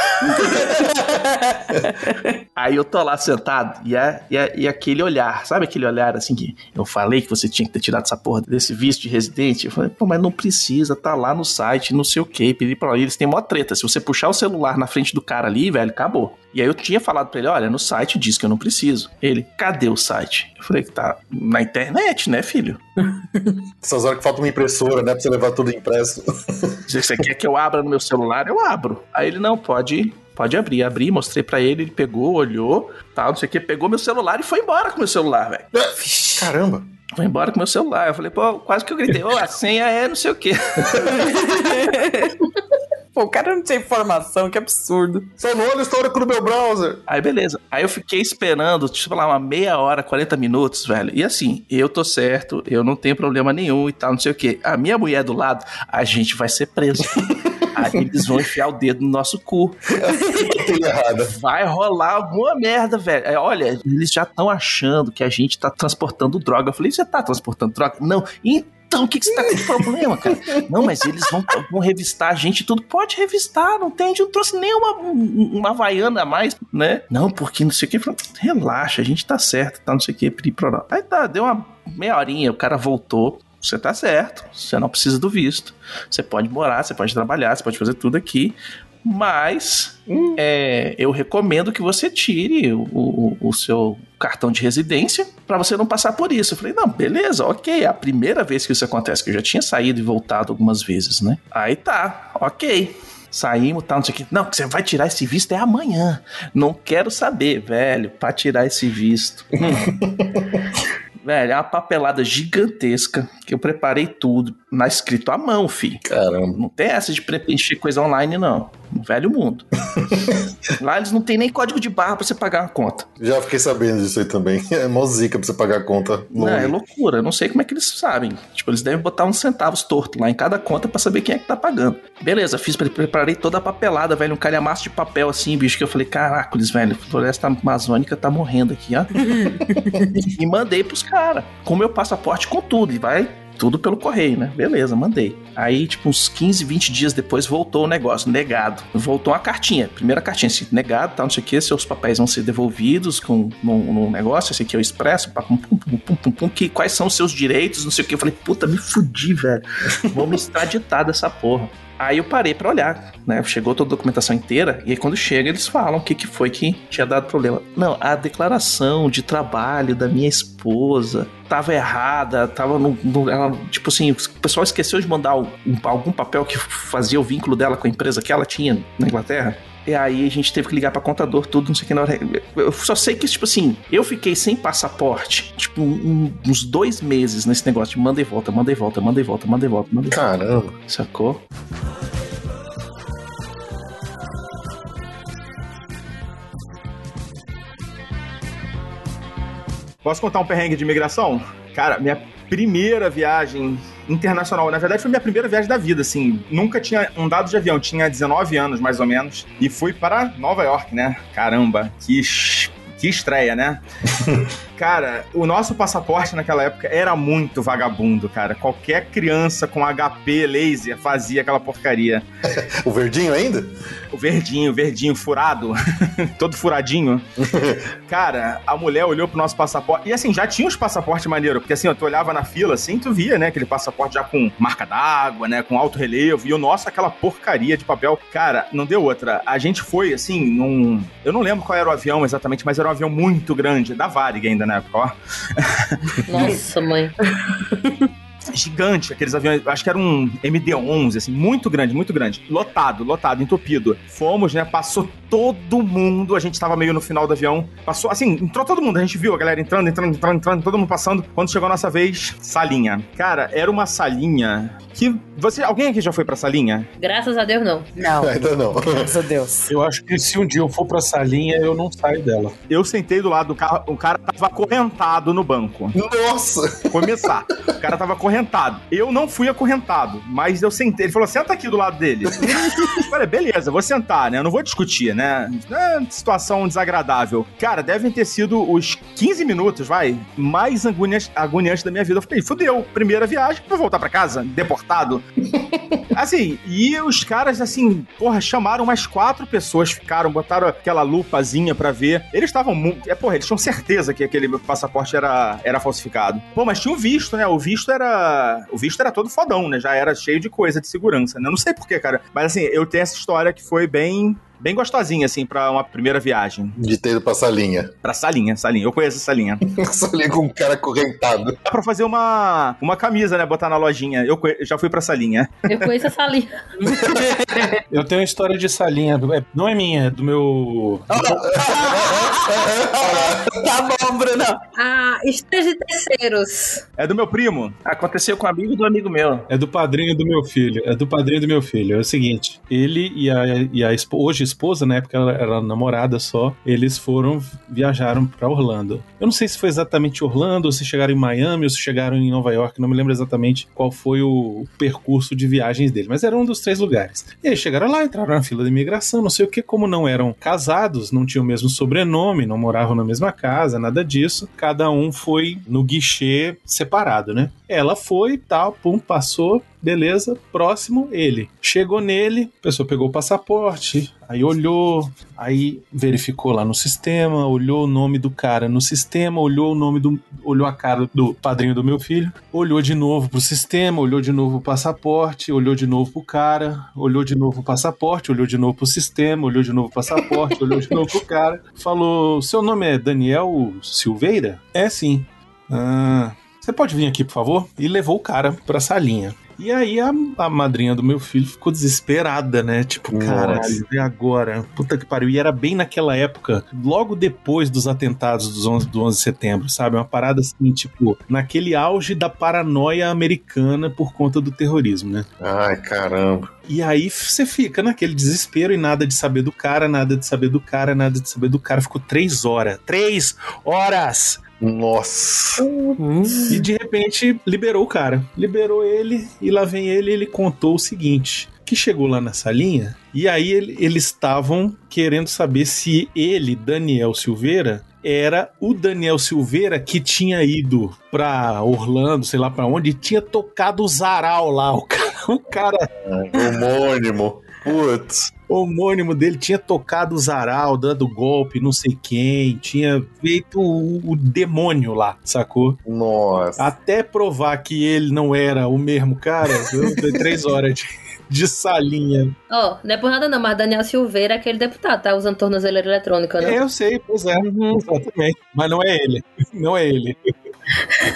Aí eu tô lá sentado e, é, e, é- e aquele olhar, sabe aquele olhar assim que eu falei que você tinha que ter tirado essa porra desse visto de residente? Eu falei, pô, mas não precisa, tá lá no site, não sei o que, pedir pra eles têm mó treta. Se você puxar o celular na frente do cara ali, velho, acabou. E aí eu tinha falado pra ele, olha, no site diz que eu não preciso. Ele, cadê o site? Eu falei que tá na internet, né, filho? [LAUGHS] Essas horas que falta uma impressora, né? Pra você levar tudo impresso. [LAUGHS] Se você quer que eu abra no meu celular, eu abro. Aí ele, não, pode, pode abrir. Abri, mostrei pra ele, ele pegou, olhou, tal, não sei o que, pegou meu celular e foi embora com meu celular, velho. Caramba. Foi embora com meu celular. Eu falei, pô, quase que eu gritei, ô, a senha é não sei o quê. [LAUGHS] Pô, o cara não tinha informação, que absurdo. Só no olho histórico do meu browser. Aí beleza. Aí eu fiquei esperando, tipo lá, uma meia hora, 40 minutos, velho. E assim, eu tô certo, eu não tenho problema nenhum e tal, não sei o quê. A minha mulher do lado, a gente vai ser preso. [LAUGHS] Aí eles vão enfiar o dedo no nosso cu. Vai rolar alguma merda, velho. É, olha, eles já estão achando que a gente tá transportando droga. Eu falei, você tá transportando droga? Não. Então, o que, que você tá com problema, cara? Não, mas eles vão, vão revistar a gente tudo. Pode revistar, não tem, a gente não trouxe nenhuma uma havaiana a mais, né? Não, porque não sei o que. Relaxa, a gente tá certo, tá não sei o que. Aí tá, deu uma meia horinha, o cara voltou. Você tá certo, você não precisa do visto. Você pode morar, você pode trabalhar, você pode fazer tudo aqui. Mas é, eu recomendo que você tire o, o- o seu cartão de residência para você não passar por isso. Eu falei, não, beleza, ok. É a primeira vez que isso acontece, que eu já tinha saído e voltado algumas vezes, né? Aí tá, ok. Saímos, tal, não sei o que. Não, você vai tirar esse visto é amanhã. Não quero saber, velho, pra tirar esse visto. [LAUGHS] Velho, é uma papelada gigantesca que eu preparei tudo na escrito à mão, fi. Caramba. Não tem essa de preencher coisa online, não. No velho mundo. [LAUGHS] Lá eles não tem nem código de barra pra você pagar uma conta. Já fiquei sabendo disso aí também. [LAUGHS] É mó zica pra você pagar a conta Não, é loucura. Eu não sei como é que eles sabem. Tipo, eles devem botar uns centavos torto lá em cada conta pra saber quem é que tá pagando. Beleza, fiz, pre- preparei toda a papelada, velho. Um calhamaço de papel assim, bicho, que eu falei, caracoles, velho, a floresta amazônica tá morrendo aqui, ó. [LAUGHS] e mandei pros caras. Com meu passaporte, com tudo. E vai tudo pelo correio, né? Beleza, mandei. Aí, tipo, uns 15, 20 dias depois, voltou o negócio, negado. Voltou uma cartinha, primeira cartinha, assim, negado, tal, não sei o que, seus papéis vão ser devolvidos com, num, negócio, esse aqui é o expresso, pá, pum, pum, pum, pum, pum, pum, que, quais são os seus direitos, não sei o que. Eu falei, puta, me fudi, velho. Me extraditar dessa porra. Aí eu parei pra olhar, né? Chegou toda a documentação inteira, e aí quando chega eles falam o que, que foi que tinha dado problema. Não, a declaração de trabalho da minha esposa tava errada, tava no. no- ela, tipo assim, o pessoal esqueceu de mandar um- algum papel que fazia o vínculo dela com a empresa que ela tinha na Inglaterra. E aí a gente teve que ligar pra contador, tudo, não sei o que na hora. Eu só sei que, tipo assim, eu fiquei sem passaporte, tipo, um- uns dois meses nesse negócio de manda e volta, manda e volta, manda e volta, manda e volta, manda e volta. Caramba. Sacou? Posso contar um perrengue de imigração? Cara, minha primeira viagem internacional, na verdade foi minha primeira viagem da vida, assim, nunca tinha andado de avião, tinha 19 anos mais ou menos, e fui para Nova York, né? Caramba, que, que estreia, né? [LAUGHS] Cara, o nosso passaporte naquela época era muito vagabundo, cara. Qualquer criança com HP laser fazia aquela porcaria. [LAUGHS] O verdinho ainda? O verdinho, verdinho, furado, [LAUGHS] todo furadinho. Cara, a mulher olhou pro nosso passaporte. E assim, já tinha uns passaportes maneiros, porque assim, ó, tu olhava na fila assim, tu via, né, aquele passaporte já com marca d'água, né, com alto relevo. E o nosso, aquela porcaria de papel. Cara, não deu outra. A gente foi, assim, num. Eu não lembro qual era o avião exatamente, mas era um avião muito grande, da Varig ainda na época, ó. Nossa, mãe. [LAUGHS] gigante, aqueles aviões, acho que era um MD-11, assim, muito grande, muito grande. Lotado, lotado, entupido. Fomos, né, passou todo mundo, a gente tava meio no final do avião, passou, assim, entrou todo mundo, a gente viu a galera entrando, entrando, entrando, entrando, todo mundo passando. Quando chegou a nossa vez, salinha. Cara, era uma salinha que, você, alguém aqui já foi pra salinha? Graças a Deus, não. Não, [LAUGHS] Ainda não. graças a Deus. Eu acho que se um dia eu for pra salinha, eu não saio dela. Eu sentei do lado do carro, o cara tava acorrentado no banco. Nossa! Começar. O cara tava acorrentado. Eu não fui acorrentado, mas eu sentei. Ele falou: senta aqui do lado dele. Falei, beleza, vou sentar, né? Eu não vou discutir, né? É situação desagradável. Cara, devem ter sido os 15 minutos, vai, mais agoniantes, da minha vida. Eu falei, fudeu, primeira viagem, vou voltar pra casa, deportado. [LAUGHS] Assim, e os caras, assim, porra, chamaram umas quatro pessoas, ficaram, botaram aquela lupazinha pra ver. Eles estavam muito. É, porra, eles tinham certeza que aquele passaporte era, era falsificado. Pô, mas tinha o visto, né? O visto era. O visto era todo fodão, né? Já era cheio de coisa de segurança, né? Eu não sei porquê, cara. Mas assim, eu tenho essa história que foi bem. Bem gostosinha, assim, pra uma primeira viagem. De ter ido pra salinha. Pra salinha, salinha. Eu conheço essa linha. [LAUGHS] Salinha com um cara acorrentado. Dá pra fazer uma, uma camisa, né? Botar na lojinha. Eu conhe- já fui pra salinha. Eu conheço essa linha. [LAUGHS] Eu tenho uma história de salinha. é- Não é minha, é do meu. [LAUGHS] Tá bom, Bruna. Ah, esteja de terceiros. É do meu primo. Aconteceu com um amigo do amigo meu. É do padrinho do meu filho. É do padrinho do meu filho. É o seguinte: ele e a, e a hoje esposa, na época ela era namorada só, eles foram, viajaram pra Orlando. Eu não sei se foi exatamente Orlando, ou se chegaram em Miami, ou se chegaram em Nova York, não me lembro exatamente qual foi o percurso de viagens dele, mas era um dos três lugares. E aí chegaram lá, entraram na fila de imigração, não sei o que, como não eram casados, não tinham o mesmo sobrenome, não moravam na mesma casa, nada disso, cada um foi no guichê separado, né? Ela foi, tal, pum, passou, beleza, próximo, ele. Chegou nele, a pessoa pegou o passaporte, aí olhou, aí verificou lá no sistema, olhou o nome do cara no sistema, olhou o nome do. olhou a cara do padrinho do meu filho, olhou de novo pro sistema, olhou de novo o passaporte, olhou de novo pro cara, olhou de novo o passaporte, olhou de novo pro sistema, olhou de novo o passaporte, olhou de novo pro cara, falou: seu nome é Daniel Silveira? É sim. Ah. Você pode vir aqui, por favor? E levou o cara pra salinha. E aí a, a madrinha do meu filho ficou desesperada, né? Tipo, Nossa. caralho, e agora? Puta que pariu. E era bem naquela época, logo depois dos atentados dos 11, do 11 de setembro, sabe? Uma parada assim, tipo, naquele auge da paranoia americana por conta do terrorismo, né? Ai, caramba. E aí você fica naquele desespero e nada de saber do cara, nada de saber do cara, nada de saber do cara. Ficou três horas. Três horas! Nossa. E de repente liberou o cara. Liberou ele e lá vem ele e ele contou o seguinte. Que chegou lá na salinha e aí ele- eles estavam querendo saber se ele, Daniel Silveira, era o Daniel Silveira que tinha ido pra Orlando, sei lá pra onde, e tinha tocado o Zaral lá. O cara, [LAUGHS] o cara Homônimo. Putz. O homônimo dele tinha tocado o Zaral, dando golpe, não sei quem, tinha feito o, o demônio lá, sacou? Nossa. Até provar que ele não era o mesmo cara, eu dei três horas de, de salinha. Ó, não é por nada não, mas Daniel Silveira é aquele deputado, tá usando tornozeleira eletrônica, né? É, eu sei, pois é, exatamente. Mas não é ele, não é ele.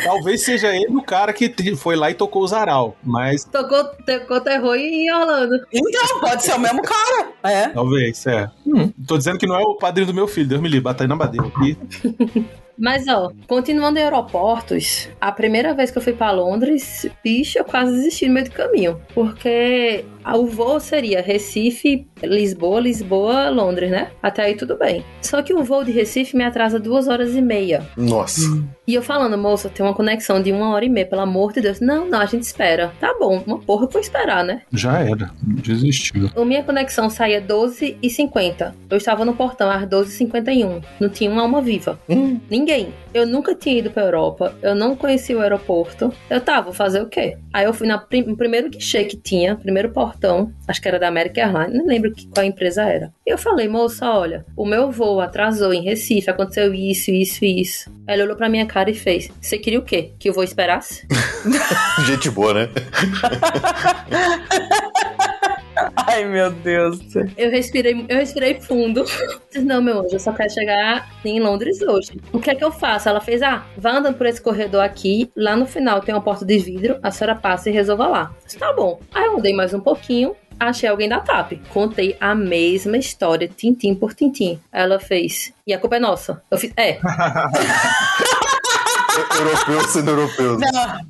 Talvez seja ele o cara que te- foi lá e tocou o Zaral, mas Tocou, tocou terror em Orlando. Então, pode ser o mesmo cara. É. talvez, é. Hum, tô dizendo que não é o padrinho do meu filho, Deus me livre, batalha na madeira aqui. Mas, ó, continuando em aeroportos, a primeira vez que eu fui pra Londres, bicho, eu quase desisti no meio do caminho. Porque o voo seria Recife, Lisboa, Lisboa, Londres, né? Até aí tudo bem. Só que o voo de Recife me atrasa duas horas e meia. Nossa. E eu falando, moça, tem uma conexão de uma hora e meia, pelo amor de Deus. Não, não, a gente espera. Tá bom, uma porra eu vou esperar, né? Já era, desistiu. A minha conexão saía 12h50. Eu estava no portão às 12h51. Não tinha uma alma viva. Ninguém. Eu nunca tinha ido pra Europa. Eu não conhecia o aeroporto. Eu tava, vou fazer o quê? Aí eu fui na prim- no primeiro guichê que tinha, primeiro portão. Acho que era da American Airlines. Não lembro que, qual empresa era. E eu falei, moça, olha, o meu voo atrasou em Recife. Aconteceu isso, isso e isso. Ele olhou pra minha cara e fez: Você queria o quê? Que o voo esperasse? [LAUGHS] Gente boa, né? [LAUGHS] Ai, meu Deus. Eu respirei, eu respirei fundo. Disse, não, meu anjo, eu só quero chegar em Londres hoje. O que é que eu faço? Ela fez, ah, vá andando por esse corredor aqui. Lá no final tem uma porta de vidro. A senhora passa e resolva lá. Eu disse, tá bom. Aí eu andei mais um pouquinho. Achei alguém da TAP. Contei a mesma história, tintim por tintim. Ela fez. E a culpa é nossa. Eu fiz, é. [LAUGHS] Europeu sendo europeu.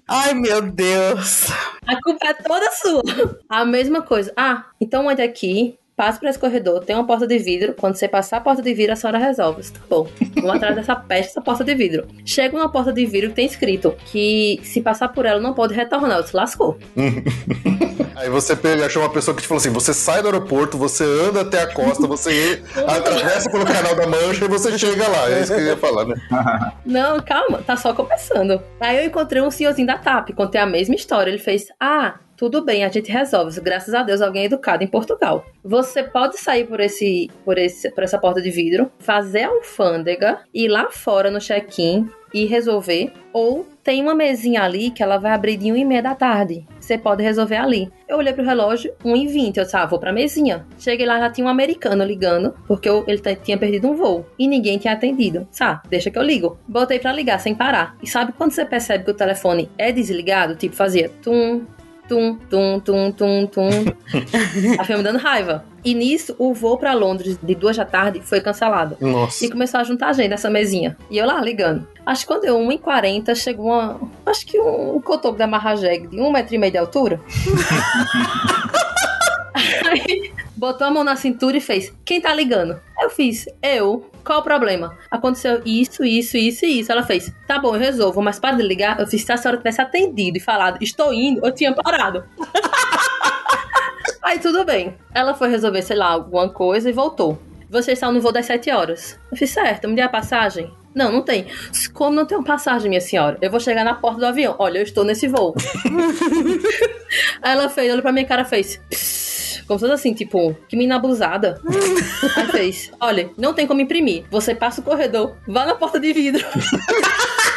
Ai, meu Deus. A culpa é toda sua. A mesma coisa. Ah, então ande aqui, passe por esse corredor, tem uma porta de vidro. Quando você passar a porta de vidro, a senhora resolve. Tá bom. Vamos atrás dessa peste, essa porta de vidro. Chega uma porta de vidro que tem escrito que se passar por ela não pode retornar. Eu se lascou. [LAUGHS] Aí você pega, achou uma pessoa que te falou assim: você sai do aeroporto, você anda até a costa, você [LAUGHS] atravessa pelo canal da Mancha e você chega lá. É isso que eu ia falar, né? [LAUGHS] Não, calma, tá só começando. Aí eu encontrei um senhorzinho da TAP, contei a mesma história. Ele fez: Ah, tudo bem, a gente resolve. Graças a Deus, alguém é educado em Portugal. Você pode sair por esse, por esse, por essa porta de vidro, fazer a alfândega, ir lá fora no check-in e resolver. Ou tem uma mesinha ali que ela vai abrir de 1 e meia da tarde. Você pode resolver ali. Eu olhei pro relógio, 1h20. Eu disse, ah, vou pra mesinha. Cheguei lá, já tinha um americano ligando, porque eu- ele tinha perdido um voo. E ninguém tinha atendido. Sabe, deixa que eu ligo. Botei pra ligar sem parar. E sabe quando você percebe que o telefone é desligado? Tipo, fazia tum, tum, tum, tum, tum, tum. [LAUGHS] Foi me dando raiva. E nisso, o voo pra Londres de duas da tarde foi cancelado. Nossa. E começou a juntar gente nessa mesinha. E eu lá ligando. Acho que quando deu 1h40, chegou uma. Acho que um, um cotoco da Marrajeg de um metro e meio de altura. [LAUGHS] Aí botou a mão na cintura e fez: Quem tá ligando? Eu fiz: Eu. Qual o problema? Aconteceu isso, isso, isso e isso. Ela fez: Tá bom, eu resolvo, mas para de ligar. Eu fiz: Se a senhora tivesse atendido e falado, estou indo, eu tinha parado. [LAUGHS] Aí tudo bem. Ela foi resolver, sei lá, alguma coisa e voltou. Vocês estão no voo das 7 horas. Eu fiz, certo, me dê a passagem? Não, não tem. Como não tem passagem, minha senhora? Eu vou chegar na porta do avião. Olha, eu estou nesse voo. Aí [LAUGHS] ela fez, olhou pra minha cara e fez. "Psst", Como se fosse assim, tipo, que menina abusada. [LAUGHS] Aí fez, olha, não tem como imprimir. Você passa o corredor, vá na porta de vidro. [LAUGHS]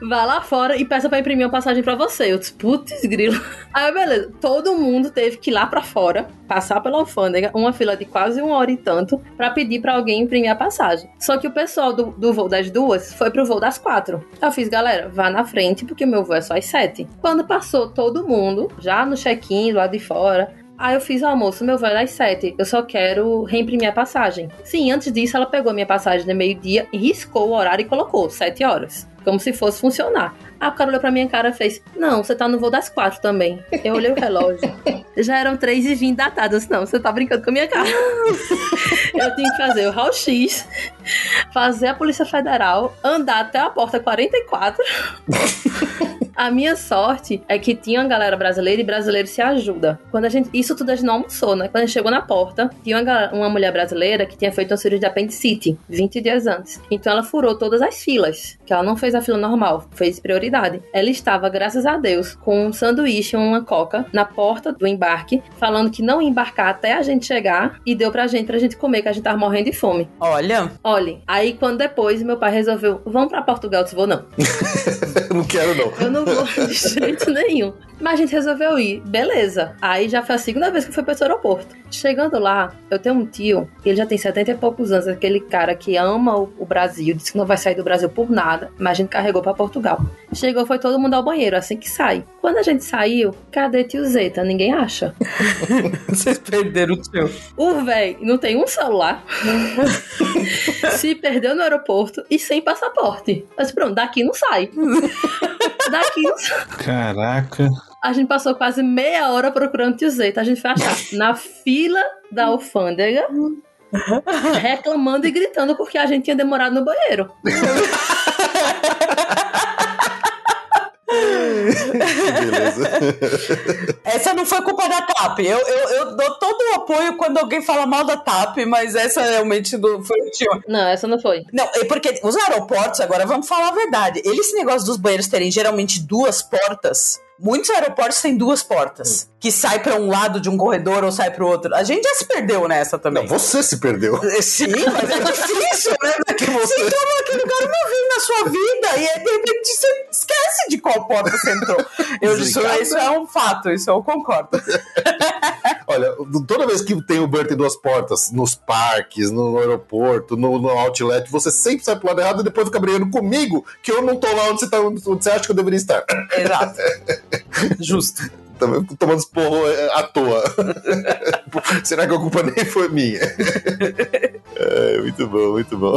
Vá lá fora e peça pra imprimir uma passagem pra você. Eu disse, putz, grilo. [LAUGHS] Aí, beleza. Todo mundo teve que ir lá pra fora, passar pela alfândega, uma fila de quase uma hora e tanto, pra pedir pra alguém imprimir a passagem. Só que o pessoal do, do voo das duas foi pro voo das quatro. Eu fiz, galera, vá na frente, porque o meu voo é só às sete. Quando passou todo mundo, já no check-in, lá de fora, Aí eu fiz, ó, moço, meu voo é às sete. Eu só quero reimprimir a passagem. Sim, antes disso, ela pegou minha passagem de meio-dia riscou o horário e colocou sete horas. Como se fosse funcionar. Aí o cara olhou pra minha cara e fez: Não, você tá no voo das quatro também. Eu olhei o relógio. [LAUGHS] Já eram três e vinte da tarde. Eu disse, Não, você tá brincando com a minha cara. [LAUGHS] Eu tinha que fazer o raio-x, fazer a Polícia Federal, andar até a porta 44. [LAUGHS] A minha sorte é que tinha uma galera brasileira e brasileiro se ajuda. Quando a gente, isso tudo a gente não almoçou, né? Quando a gente chegou na porta, tinha uma, uma mulher brasileira que tinha feito uma cirurgia de apendicite 20 dias antes. Então ela furou todas as filas, que ela não fez a fila normal, fez prioridade. Ela estava, graças a Deus, com um sanduíche e uma coca na porta do embarque, falando que não ia embarcar até a gente chegar e deu pra gente pra gente comer, que a gente tava morrendo de fome. Olha, Olhem, aí quando depois meu pai resolveu, vamos pra Portugal, eu disse, vou não. [LAUGHS] não quero, não. Eu não vou de [LAUGHS] jeito nenhum. Mas a gente resolveu ir, beleza. Aí já foi a segunda vez que eu fui pra esse aeroporto. Chegando lá, eu tenho um tio, ele já tem 70 e poucos anos, aquele cara que ama o, o Brasil, disse que não vai sair do Brasil por nada, mas a gente carregou pra Portugal. Chegou, foi todo mundo ao banheiro, assim que sai. Quando a gente saiu, cadê tio Zeta? Ninguém acha. [LAUGHS] vocês perderam o seu. O véi não tem um celular. [LAUGHS] se perdeu no aeroporto e sem passaporte. Mas pronto, daqui não sai. [LAUGHS] daqui não sai. Caraca. A gente passou quase meia hora procurando tio Zeta. A gente foi achar na fila da alfândega, reclamando e gritando porque a gente tinha demorado no banheiro. Beleza. Essa não foi culpa da TAP. Eu, eu, eu dou todo o apoio quando alguém fala mal da TAP, mas essa realmente do, foi o tio. Não, essa não foi. Não, é porque os aeroportos, agora vamos falar a verdade. Eles, esse negócio dos banheiros terem geralmente duas portas. Muitos aeroportos têm duas portas. Que sai pra um lado de um corredor ou sai pro outro. A gente já se perdeu nessa também. Não, você se perdeu. Sim, mas é difícil, né? [LAUGHS] Porque você entrou naquele lugar uma vez na sua vida e aí, de repente você esquece de qual porta você entrou. Eu disse, isso é um fato, isso eu concordo. [LAUGHS] Olha, toda vez que tem o banheiro tem duas portas, nos parques, no aeroporto, no, no outlet, você sempre sai pro lado errado e depois fica brigando comigo que eu não tô lá onde você, tá, onde você acha que eu deveria estar. Exato. [LAUGHS] Justo. Também Tomando esporro é, à toa. [LAUGHS] Será que a culpa nem foi minha? [LAUGHS] É, muito bom, muito bom.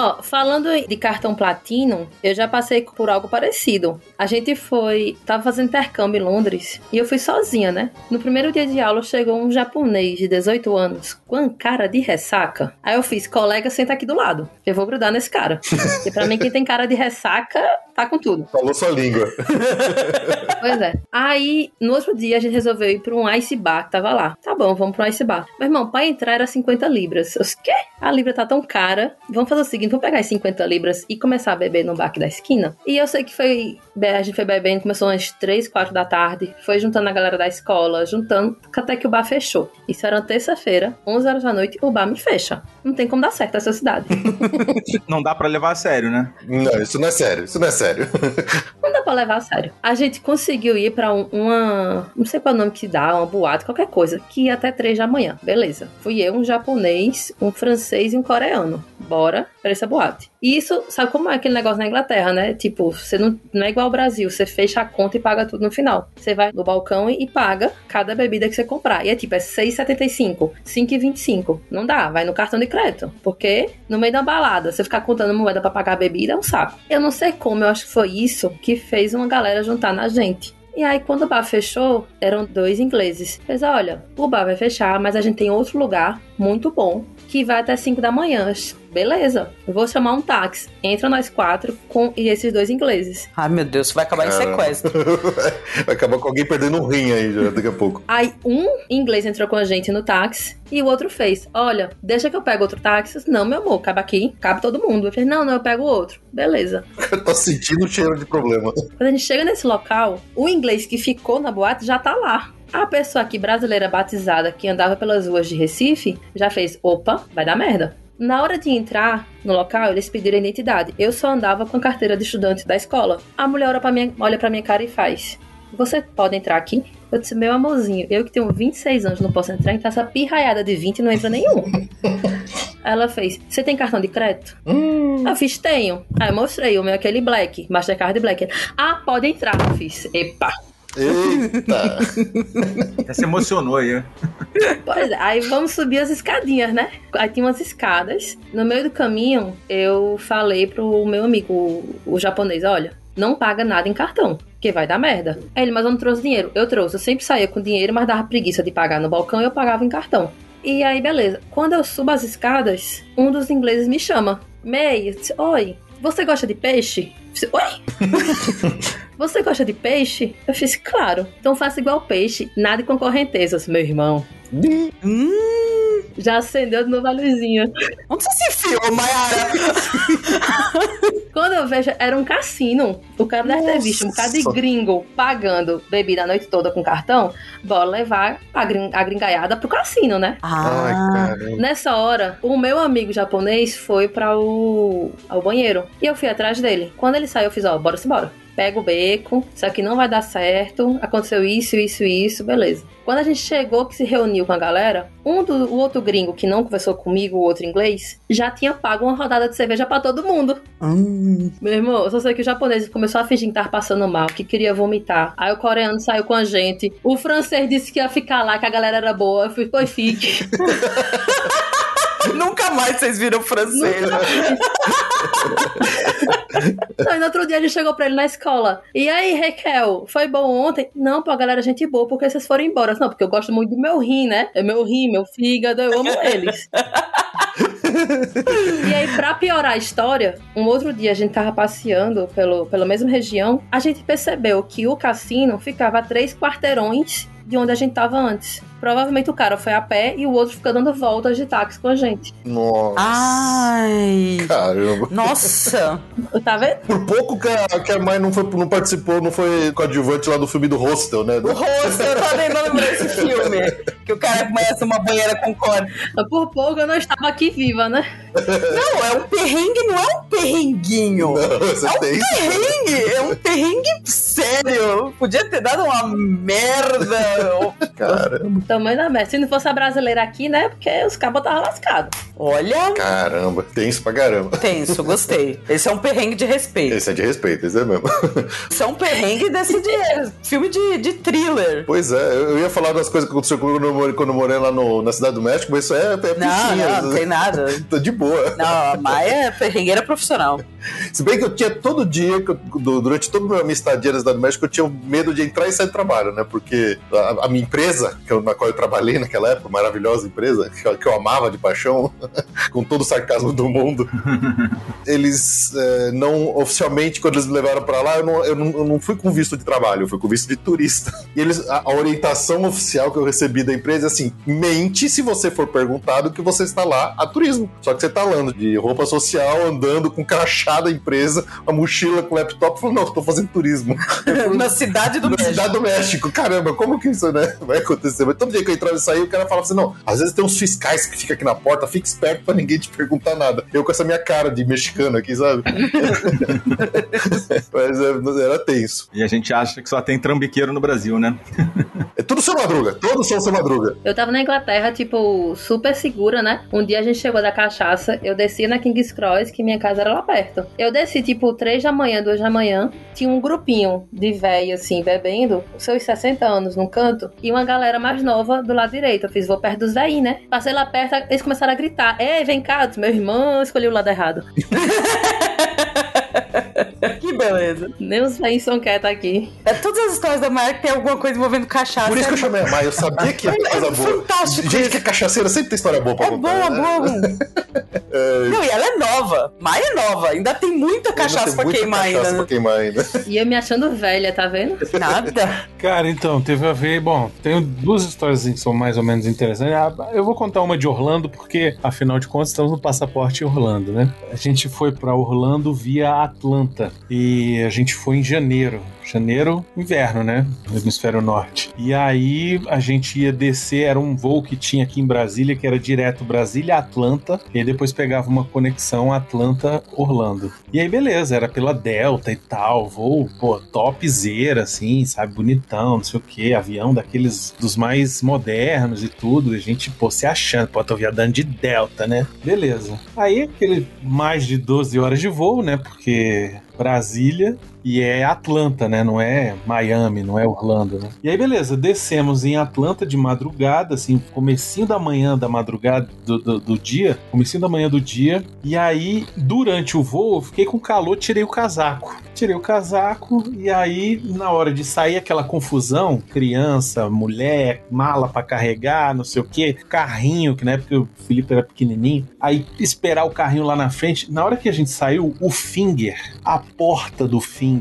Ó, falando de cartão platino, eu já passei por algo parecido. A gente foi, tava fazendo intercâmbio em Londres e eu fui sozinha, né? No primeiro dia de aula chegou um japonês de 18 anos com cara de ressaca. Aí eu fiz, colega, senta aqui do lado. Eu vou grudar nesse cara. [LAUGHS] Porque pra mim quem tem cara de ressaca tá com tudo. Falou sua língua. [LAUGHS] Pois é. Aí, no outro dia, a gente resolveu ir pra um ice bar que tava lá. Tá bom, vamos pro ice bar. Meu irmão, pra entrar era 50 libras. Eu disse, quê? A libra tá tão cara. Vamos fazer o seguinte, vamos pegar as 50 libras e começar a beber no bar aqui da esquina. E eu sei que foi... A gente foi bebendo, começou às 3, 4 da tarde. Foi juntando a galera da escola, juntando, até que o bar fechou. Isso era uma terça-feira, 11 horas da noite, o bar me fecha. Não tem como dar certo essa cidade. [LAUGHS] Não dá pra levar a sério, né? Não, isso não é sério, isso não é sério. Não [LAUGHS] dá pra levar a sério. A gente conseguiu ir pra um- uma. Não sei qual é o nome que dá, uma boate, qualquer coisa. Que ia até três da manhã. Beleza. Fui eu, um japonês, um francês e um coreano. Bora pra essa boate. E isso, sabe como é aquele negócio na Inglaterra, né? Tipo, você não, não é igual ao Brasil. Você fecha a conta e paga tudo no final. Você vai no balcão e, e paga cada bebida que você comprar. E é tipo, é 6,75, 5,25. Não dá, vai no cartão de crédito. Porque no meio da balada, você ficar contando moeda pra pagar a bebida é um saco. Eu não sei como, eu acho que foi isso que fez uma galera juntar na gente. E aí, quando o bar fechou, eram dois ingleses. Fez, olha, o bar vai fechar, mas a gente tem outro lugar muito bom que vai até 5 da manhã. Beleza, eu vou chamar um táxi. Entra nós quatro com e esses dois ingleses. Ai, meu Deus, vai acabar em sequestro. [LAUGHS] Vai acabar com alguém perdendo um rim aí já, daqui a pouco. Aí um inglês entrou com a gente no táxi e o outro fez: Olha, deixa que eu pego outro táxi. Não, meu amor, cabe aqui, cabe todo mundo. Eu falei: Não, não, eu pego o outro. Beleza. [LAUGHS] Eu tô sentindo o cheiro de problema. Quando a gente chega nesse local, o inglês que ficou na boate já tá lá. A pessoa aqui brasileira batizada que andava pelas ruas de Recife já fez: opa, vai dar merda. Na hora de entrar no local, eles pediram a identidade. Eu só andava com a carteira de estudante da escola. A mulher olha pra minha, olha pra minha cara e faz: Você pode entrar aqui? Eu disse: Meu amorzinho, eu que tenho 26 anos não posso entrar, então essa pirraiada de 20 não entra nenhum. [LAUGHS] Ela fez: Você tem cartão de crédito? Eu fiz: Tenho. Aí eu mostrei o meu, aquele Black, Mastercard Black. Ah, pode entrar. Eu fiz: Epa. Eita! Até se emocionou aí. Pois é, aí vamos subir as escadinhas, né? Aí tinha umas escadas. No meio do caminho, eu falei pro meu amigo, o, o japonês, olha, não paga nada em cartão, que vai dar merda. Aí ele, mas eu não trouxe dinheiro. Eu trouxe, eu sempre saía com dinheiro, mas dava preguiça de pagar no balcão e eu pagava em cartão. E aí, beleza. Quando eu subo as escadas, um dos ingleses me chama. May, disse, oi, você gosta de peixe? Eu disse, Oi? [LAUGHS] Você gosta de peixe? Eu fiz, claro. Então faça igual peixe, nada com correntezas, meu irmão. Hum, Já acendeu de novo a luzinha. onde você se enfiou, Mayara? [LAUGHS] Quando eu vejo, era um cassino. O cara deve ter visto um bocado de Nossa. gringo pagando bebida a noite toda com cartão. Bora levar a, gring a gringaiada pro cassino, né? Ai, Ah, caramba. Nessa hora, o meu amigo japonês foi para o ao banheiro e eu fui atrás dele. Quando ele saiu, eu fiz, ó, bora se bora. Pega o beco, isso aqui não vai dar certo. Aconteceu isso, isso, isso, beleza. Quando a gente chegou, que se reuniu com a galera, um do o outro gringo que não conversou comigo, o outro inglês, já tinha pago uma rodada de cerveja pra todo mundo. hum. Meu irmão, eu só sei que o japonês começou a fingir que tava passando mal, que queria vomitar. Aí o coreano saiu com a gente. O francês disse que ia ficar lá, que a galera era boa. Eu fui, pois fique. [LAUGHS] [LAUGHS] Nunca mais vocês viram francês. Não, e no outro dia a gente chegou pra ele na escola. E aí, Raquel, foi bom ontem? Não, pô, a galera é gente boa, porque vocês foram embora. Não, porque eu gosto muito do meu rim, né? É meu rim, meu fígado, eu amo eles. e aí, pra piorar a história, um outro dia a gente tava passeando pelo, pela mesma região, a gente percebeu que o cassino ficava a três quarteirões de onde a gente tava antes. Provavelmente o cara foi a pé e o outro fica dando voltas de táxi com a gente. Nossa. Ai. Caramba. Nossa. [LAUGHS] Tá vendo? Por pouco que a, que a mãe não, foi, não participou, não foi coadjuvante lá do filme do Hostel, né? O rosto, eu tava lembrar desse filme. Que o cara começa uma banheira com corda. Por pouco eu não estava aqui viva, né? Não, é um perrengue, não é um perrenguinho. Não, você É um tem. perrengue, é um perrengue sério. Podia ter dado uma merda. Caramba, Tamanho da merda. Se não fosse a brasileira aqui, né? Porque os cabos estavam lascados. Olha, caramba. Tenso pra caramba. tenso, gostei. Esse é um perrengue de respeito. Esse é de respeito, esse é mesmo. Esse é um perrengue desse de filme de, de thriller. Pois é, eu ia falar das coisas que aconteceu comigo quando eu morei, quando eu morei lá no- na Cidade do México, mas isso é, é Não, pichinha. não, não tem nada. [LAUGHS] Tô de boa. Não, a Maia é perrengueira profissional. Se bem que eu tinha todo dia, que eu- du- durante toda a minha estadia na Cidade do México, eu tinha medo de entrar e sair do trabalho, né? Porque a, a minha empresa, que eu- na qual eu trabalhei naquela época, maravilhosa empresa, que eu, que eu amava de paixão, [LAUGHS] com todo o sarcasmo do mundo, [LAUGHS] eles é, não, oficialmente, quando eles me levaram pra lá, eu não, eu, não, eu não fui com visto de trabalho, eu fui com visto de turista. [LAUGHS] E eles, a, a orientação oficial que eu recebi da empresa é assim: mente se você for perguntado que você está lá a turismo. Só que você tá lá de roupa social, andando com crachá da empresa, a mochila com laptop, falando, não, eu tô fazendo turismo. Na cidade do Na México. cidade do México, caramba, como que isso né, vai acontecer? Mas todo dia que eu entrava e saía, o cara falava assim: não, às vezes tem uns fiscais que ficam aqui na porta, fica esperto pra ninguém te perguntar nada. Eu com essa minha cara de mexicano aqui, sabe? [LAUGHS] Mas é, era tenso. E a gente acha que só tem trambiqueiro no Brasil, né? É tudo seu madruga, todos são seu madruga. Eu tava na Inglaterra, tipo, super segura, né? Um dia a gente chegou da cachaça, eu desci na King's Cross, que minha casa era lá perto. Eu desci, tipo, 3 da manhã, 2 da manhã. Tinha um grupinho de velho, assim, bebendo, seus 60 anos num canto, e uma galera mais nova do lado direito. Eu fiz, vou perto dos velhinhos, né? Passei lá perto, eles começaram a gritar: Ei, vem cá, meu irmão escolheu o lado errado. [LAUGHS] Beleza. Nem os velhinhos são quietos aqui. É, todas as histórias da Maia que tem alguma coisa envolvendo cachaça. Por isso que eu é, chamei a Maia, eu sabia que ia ter coisa boa. fantástico Gente isso. que é cachaceira sempre tem história boa pra é contar. boa, né? boa. [LAUGHS] Não, e ela é nova. Maia é nova. Ainda tem muita cachaça Ainda tem pra muita queimar cachaça ainda. pra né? queimar ainda. [LAUGHS] E eu me achando velha, tá vendo? Nada. Cara, então, teve a ver. Bom, tenho duas histórias assim, que são mais ou menos interessantes. Ah, Eu vou contar uma de Orlando, porque, afinal de contas, estamos no passaporte Orlando, né? A gente foi pra Orlando via Atlanta. E a gente foi em janeiro. Janeiro, inverno, né? No hemisfério norte. E aí a gente ia descer, era um voo que tinha aqui em Brasília, que era direto Brasília-Atlanta, e depois pegava uma conexão Atlanta-Orlando. E aí, beleza, era pela Delta e tal, voo, pô, topzera, assim, sabe, bonitão, não sei o que, avião daqueles dos mais modernos e tudo, e a gente, pô, se achando, pô, tô viajando de Delta, né? Beleza. Aí, aquele mais de 12 horas de voo, né, porque Brasília e é Atlanta, né? Não é Miami, não é Orlando, né? E aí, beleza, descemos em Atlanta de madrugada, assim, comecinho da manhã da madrugada do, do, do dia, comecinho da manhã do dia. E aí, durante o voo, eu fiquei com calor, tirei o casaco. Tirei o casaco e aí, na hora de sair aquela confusão, criança, mulher, mala pra carregar, não sei o que, carrinho, que na época o Felipe era pequenininho. Aí, esperar o carrinho lá na frente. Na hora que a gente saiu, o Finger, a porta do Finger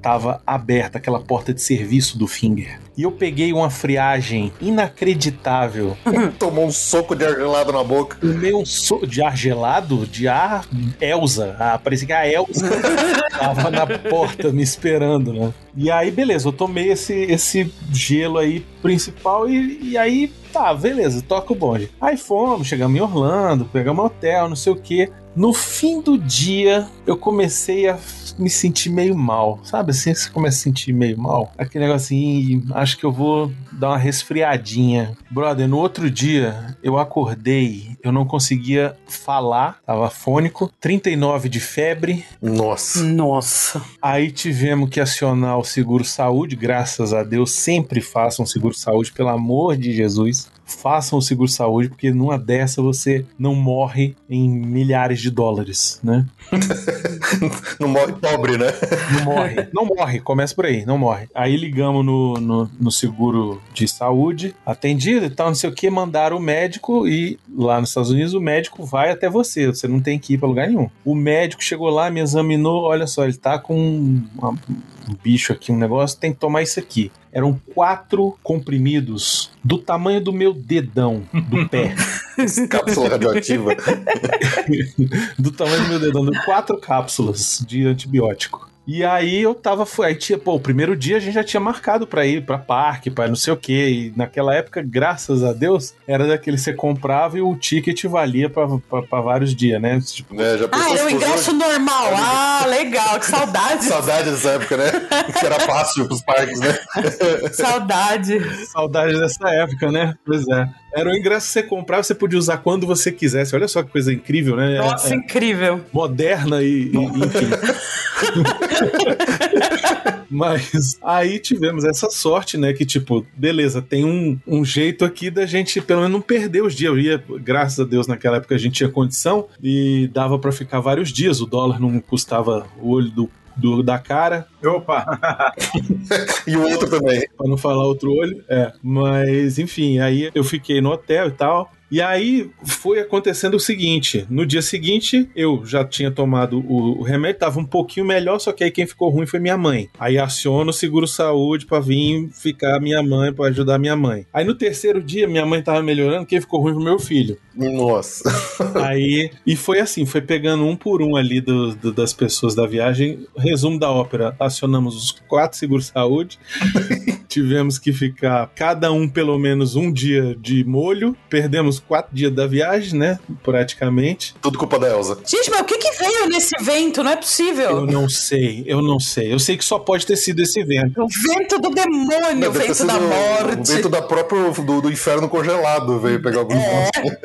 tava aberta, aquela porta de serviço do Finger. E eu peguei uma friagem inacreditável. Tomou um soco de ar gelado na boca. O meu so de ar gelado, de ar Elsa. Ah, parecia que a Elsa [LAUGHS] tava na porta me esperando, né? E aí, beleza, eu tomei esse, esse gelo aí principal e, e aí, tá, beleza, toca o bonde. Aí fomos, chegamos em Orlando, pegamos um hotel, não sei o quê. No fim do dia, eu comecei a me sentir meio mal. Sabe assim, você começa a sentir meio mal? Aquele negocinho, acho que eu vou dar uma resfriadinha. Brother, no outro dia, eu acordei, eu não conseguia falar, tava fônico, 39 de febre. Nossa. Nossa. Aí tivemos que acionar o seguro saúde, graças a Deus, sempre façam seguro saúde, pelo amor de Jesus façam o seguro saúde, porque numa dessa você não morre em milhares de dólares, né? [LAUGHS] não morre pobre, né? Não morre. Não morre, começa por aí, não morre. Aí ligamos no, no, no seguro de saúde, atendido e tal, não sei o que, mandaram o médico e lá nos Estados Unidos o médico vai até você, você não tem que ir pra lugar nenhum. O médico chegou lá, me examinou, olha só, ele tá com uma, um bicho aqui, um negócio, tem que tomar isso aqui. Eram quatro comprimidos do tamanho do meu dedão do pé. [LAUGHS] Cápsula radioativa. [LAUGHS] do tamanho do meu dedão, quatro cápsulas de antibiótico. E aí eu tava, aí tinha, pô, o primeiro dia a gente já tinha marcado pra ir pra parque, pra não sei o que. E naquela época, graças a Deus, era daquele que você comprava e o ticket valia pra, pra, pra vários dias, né? Tipo, É, já Ah, era o ingresso normal. Ah, legal. Que saudade. [LAUGHS] Saudade dessa época, né? Que era fácil pros parques, né? Saudade. saudade dessa época, né? Pois é. Era o ingresso que você comprava, você podia usar quando você quisesse. Olha só que coisa incrível, né? Nossa, É- é incrível. moderna e, e enfim. [LAUGHS] Mas aí tivemos essa sorte, né? Que, tipo, beleza, tem um, um jeito aqui da gente, pelo menos, não perder os dias. Eu ia, graças a Deus, naquela época a gente tinha condição e dava pra ficar vários dias. O dólar não custava o olho do, do- da cara. Opa! [LAUGHS] E o outro também. Pra não falar outro olho. É. Mas, enfim, aí eu fiquei no hotel e tal. E aí foi acontecendo o seguinte: no dia seguinte, eu já tinha tomado o, o remédio, tava um pouquinho melhor, só que aí quem ficou ruim foi minha mãe. Aí aciono o seguro saúde pra vir ficar minha mãe, pra ajudar minha mãe. Aí no terceiro dia, minha mãe tava melhorando, quem ficou ruim foi meu filho. Nossa. [LAUGHS] Aí, e foi assim, foi pegando um por um ali do- do- das pessoas da viagem. Resumo da ópera: acionamos os quatro seguros saúde, [LAUGHS] tivemos que ficar cada um pelo menos um dia de molho, perdemos quatro dias da viagem, né? Praticamente. Tudo culpa da Elsa. Gente, mas o que que veio nesse vento? Não é Eu possível. não sei, eu não sei. Eu sei que só pode ter sido esse vento. O vento do demônio, o vento da O morte. vento da própria, do, do inferno congelado veio pegar alguns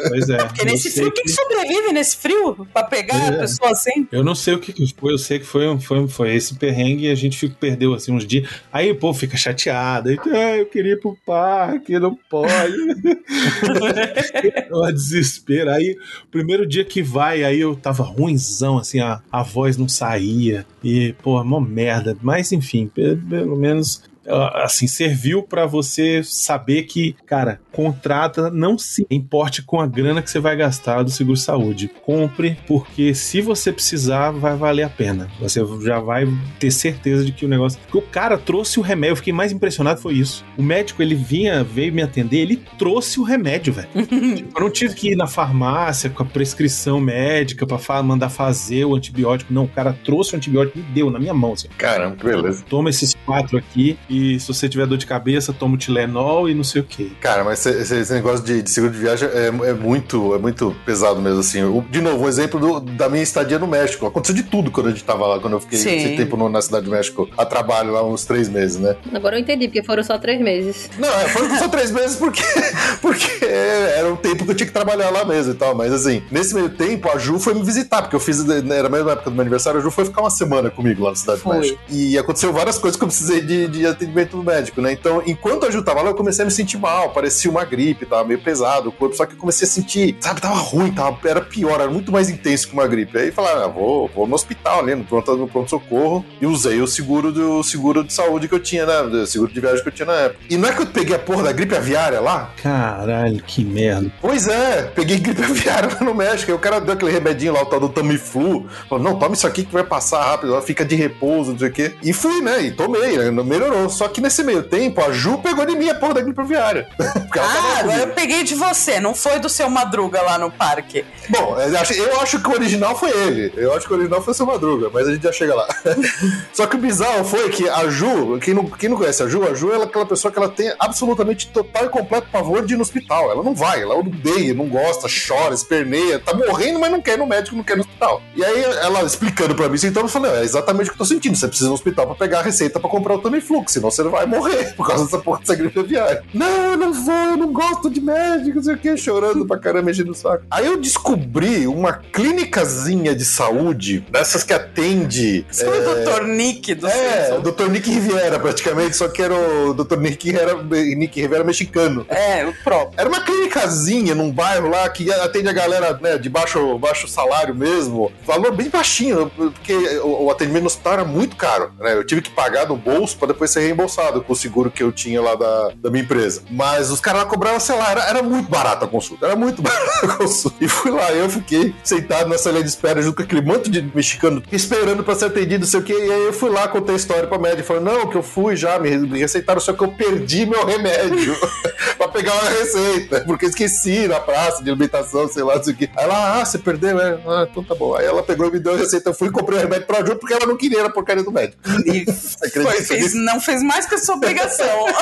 Pois é. Porque eu nesse frio, quem que sobrevive nesse frio? Pra pegar É. a pessoa assim? Eu não sei o que que foi, eu sei que foi, foi, foi esse perrengue e a gente fica, perdeu assim uns dias. Aí o povo fica chateado. Aí, ah, eu queria ir pro parque, não pode. [LAUGHS] [LAUGHS] Uma desespero. Aí, primeiro dia que vai, aí eu tava ruimzão, assim, a, a voz não saía. E, pô, mó merda. Mas, enfim, pe- pelo menos. Assim, serviu pra você saber que, cara, contrata, não se importe com a grana que você vai gastar do seguro saúde. Compre, porque se você precisar, vai valer a pena. Você já vai ter certeza de que o negócio. Porque o cara trouxe o remédio, eu fiquei mais impressionado foi isso. O médico, ele vinha, veio me atender, ele trouxe o remédio, velho. Tipo, [LAUGHS] eu não tive que ir na farmácia com a prescrição médica pra fa- mandar fazer o antibiótico. Não, o cara trouxe o antibiótico e me deu na minha mão. Assim. Caramba, que beleza. Toma esses quatro aqui e se você tiver dor de cabeça, toma o Tilenol e não sei o que. Cara, mas esse, esse- negócio de, de seguro de viagem é, é muito, é muito pesado mesmo, assim. O- de novo, um exemplo do- da minha estadia no México. Aconteceu de tudo quando a gente tava lá, quando eu fiquei Sim. esse tempo no- na cidade do México a trabalho lá uns três meses, né? Agora eu entendi, porque foram só três meses. Não, é, foram só três meses porque, [LAUGHS] porque era um tempo que eu tinha que trabalhar lá mesmo e tal. Mas assim, nesse meio tempo, a Ju foi me visitar, porque eu fiz, né, era a mesma época do meu aniversário, a Ju foi ficar uma semana comigo lá na cidade Foi. do México. E aconteceu várias coisas que eu precisei de, de atendimento médico, né? Então, enquanto a Ju tava lá, eu comecei a me sentir mal, parecia uma gripe, tava meio pesado o corpo, só que eu comecei a sentir, sabe, tava ruim, tava, era pior, era muito mais intenso que uma gripe. Aí falaram, ah, vou, vou no hospital ali, no pronto, no pronto-socorro, e usei o seguro do seguro de saúde que eu tinha, né? O seguro de viagem que eu tinha na época. E não é que eu peguei a porra da gripe aviária lá? Caralho, que merda. Pois é, peguei gripe [LAUGHS] aviária lá no México. Aí o cara deu aquele remedinho lá, o tal do Tamiflu. Falou, não, toma isso aqui que vai passar rápido, ela fica de repouso, não sei o quê. E fui, né? E tomei, né, melhorou. Só que nesse meio tempo, a Ju pegou de mim a porra da gripe aviária. [LAUGHS] Tava Ah, agora eu peguei de você, não foi do seu Madruga lá no parque. Bom, eu acho, que o original foi ele. Eu acho que o original foi o seu Madruga, mas a gente já chega lá. [LAUGHS] Só que o bizarro foi que a Ju, quem não, quem não conhece a Ju, a Ju é aquela pessoa que ela tem absolutamente total e completo pavor de ir no hospital. Ela não vai, ela odeia, não gosta, chora, esperneia, tá morrendo, mas não quer ir no médico, não quer ir no hospital. E aí ela explicando pra mim então eu falei, é exatamente o que eu tô sentindo. Você precisa ir no hospital pra pegar a receita pra comprar o Tamiflu, senão você vai morrer [LAUGHS] por causa dessa porra dessa gripe aviária. Não, eu não vou, eu não gosto de médico, não sei o que, chorando pra caramba, mexendo no saco. Aí eu descobri uma clínicazinha de saúde, dessas que atende. Você foi o Dr. Nick do É, o Dr. Nick Riviera, praticamente, só que era o Dr. Nick, era, Nick Riviera mexicano. É, o próprio. Era uma clinicazinha num bairro lá que atende a galera né, de baixo, baixo salário mesmo. Valor bem baixinho, porque o, o atendimento no hospital era muito caro. Né? Eu tive que pagar do bolso pra depois ser reembolsado com o seguro que eu tinha lá da, da minha empresa. Mas os caras lá cobravam, sei lá, era, era muito barato a consulta. Era muito [LAUGHS] barato a consulta. E fui lá, eu fiquei sentado nessa linha de espera junto com aquele monte de mexicano esperando pra ser atendido, não sei o que. E aí eu fui lá, contei a história pra médica. Falei, não, que eu fui já, me, receitaram, só que eu perdi meu remédio [LAUGHS] pra pegar uma receita. Porque eu esqueci na praça de alimentação, sei lá, não sei o que. Aí ela, ah, você perdeu? É, ah, então tá bom. Aí ela pegou e me deu a receita. Eu fui e comprei o remédio pra Ju porque ela não queria a porcaria do médico. E [LAUGHS] foi, fez, não fez mais que a sua obrigação. [LAUGHS]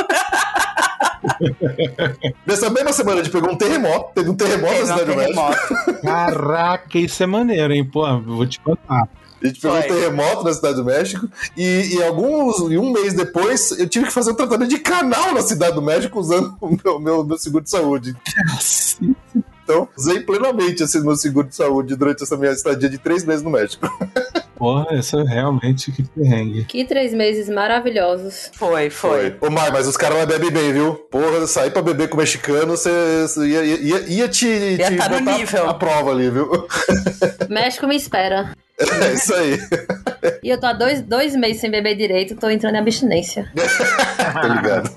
Nessa mesma semana a gente pegou um terremoto, teve um terremoto na cidade do México. [LAUGHS] Caraca, isso é maneiro, hein? Pô, vou te contar. A gente pegou Foi. um terremoto na cidade do México e, e alguns e um mês depois eu tive que fazer um tratamento de canal na cidade do México usando o meu, meu, meu seguro de saúde. Então, usei plenamente esse meu seguro de saúde durante essa minha estadia de três meses no México. [LAUGHS] Porra, essa é realmente que perrengue. Que três meses maravilhosos. Foi, foi. Ô, Mar, mas os caras lá bebem bem, viu? Porra, sair pra beber com o mexicano, você você ia, ia, ia te, Ia te tá botar nível. a prova ali, viu? [LAUGHS] México me espera. É isso aí. E eu tô há dois, dois meses sem beber direito, tô entrando em abstinência. [LAUGHS] Tá ligado?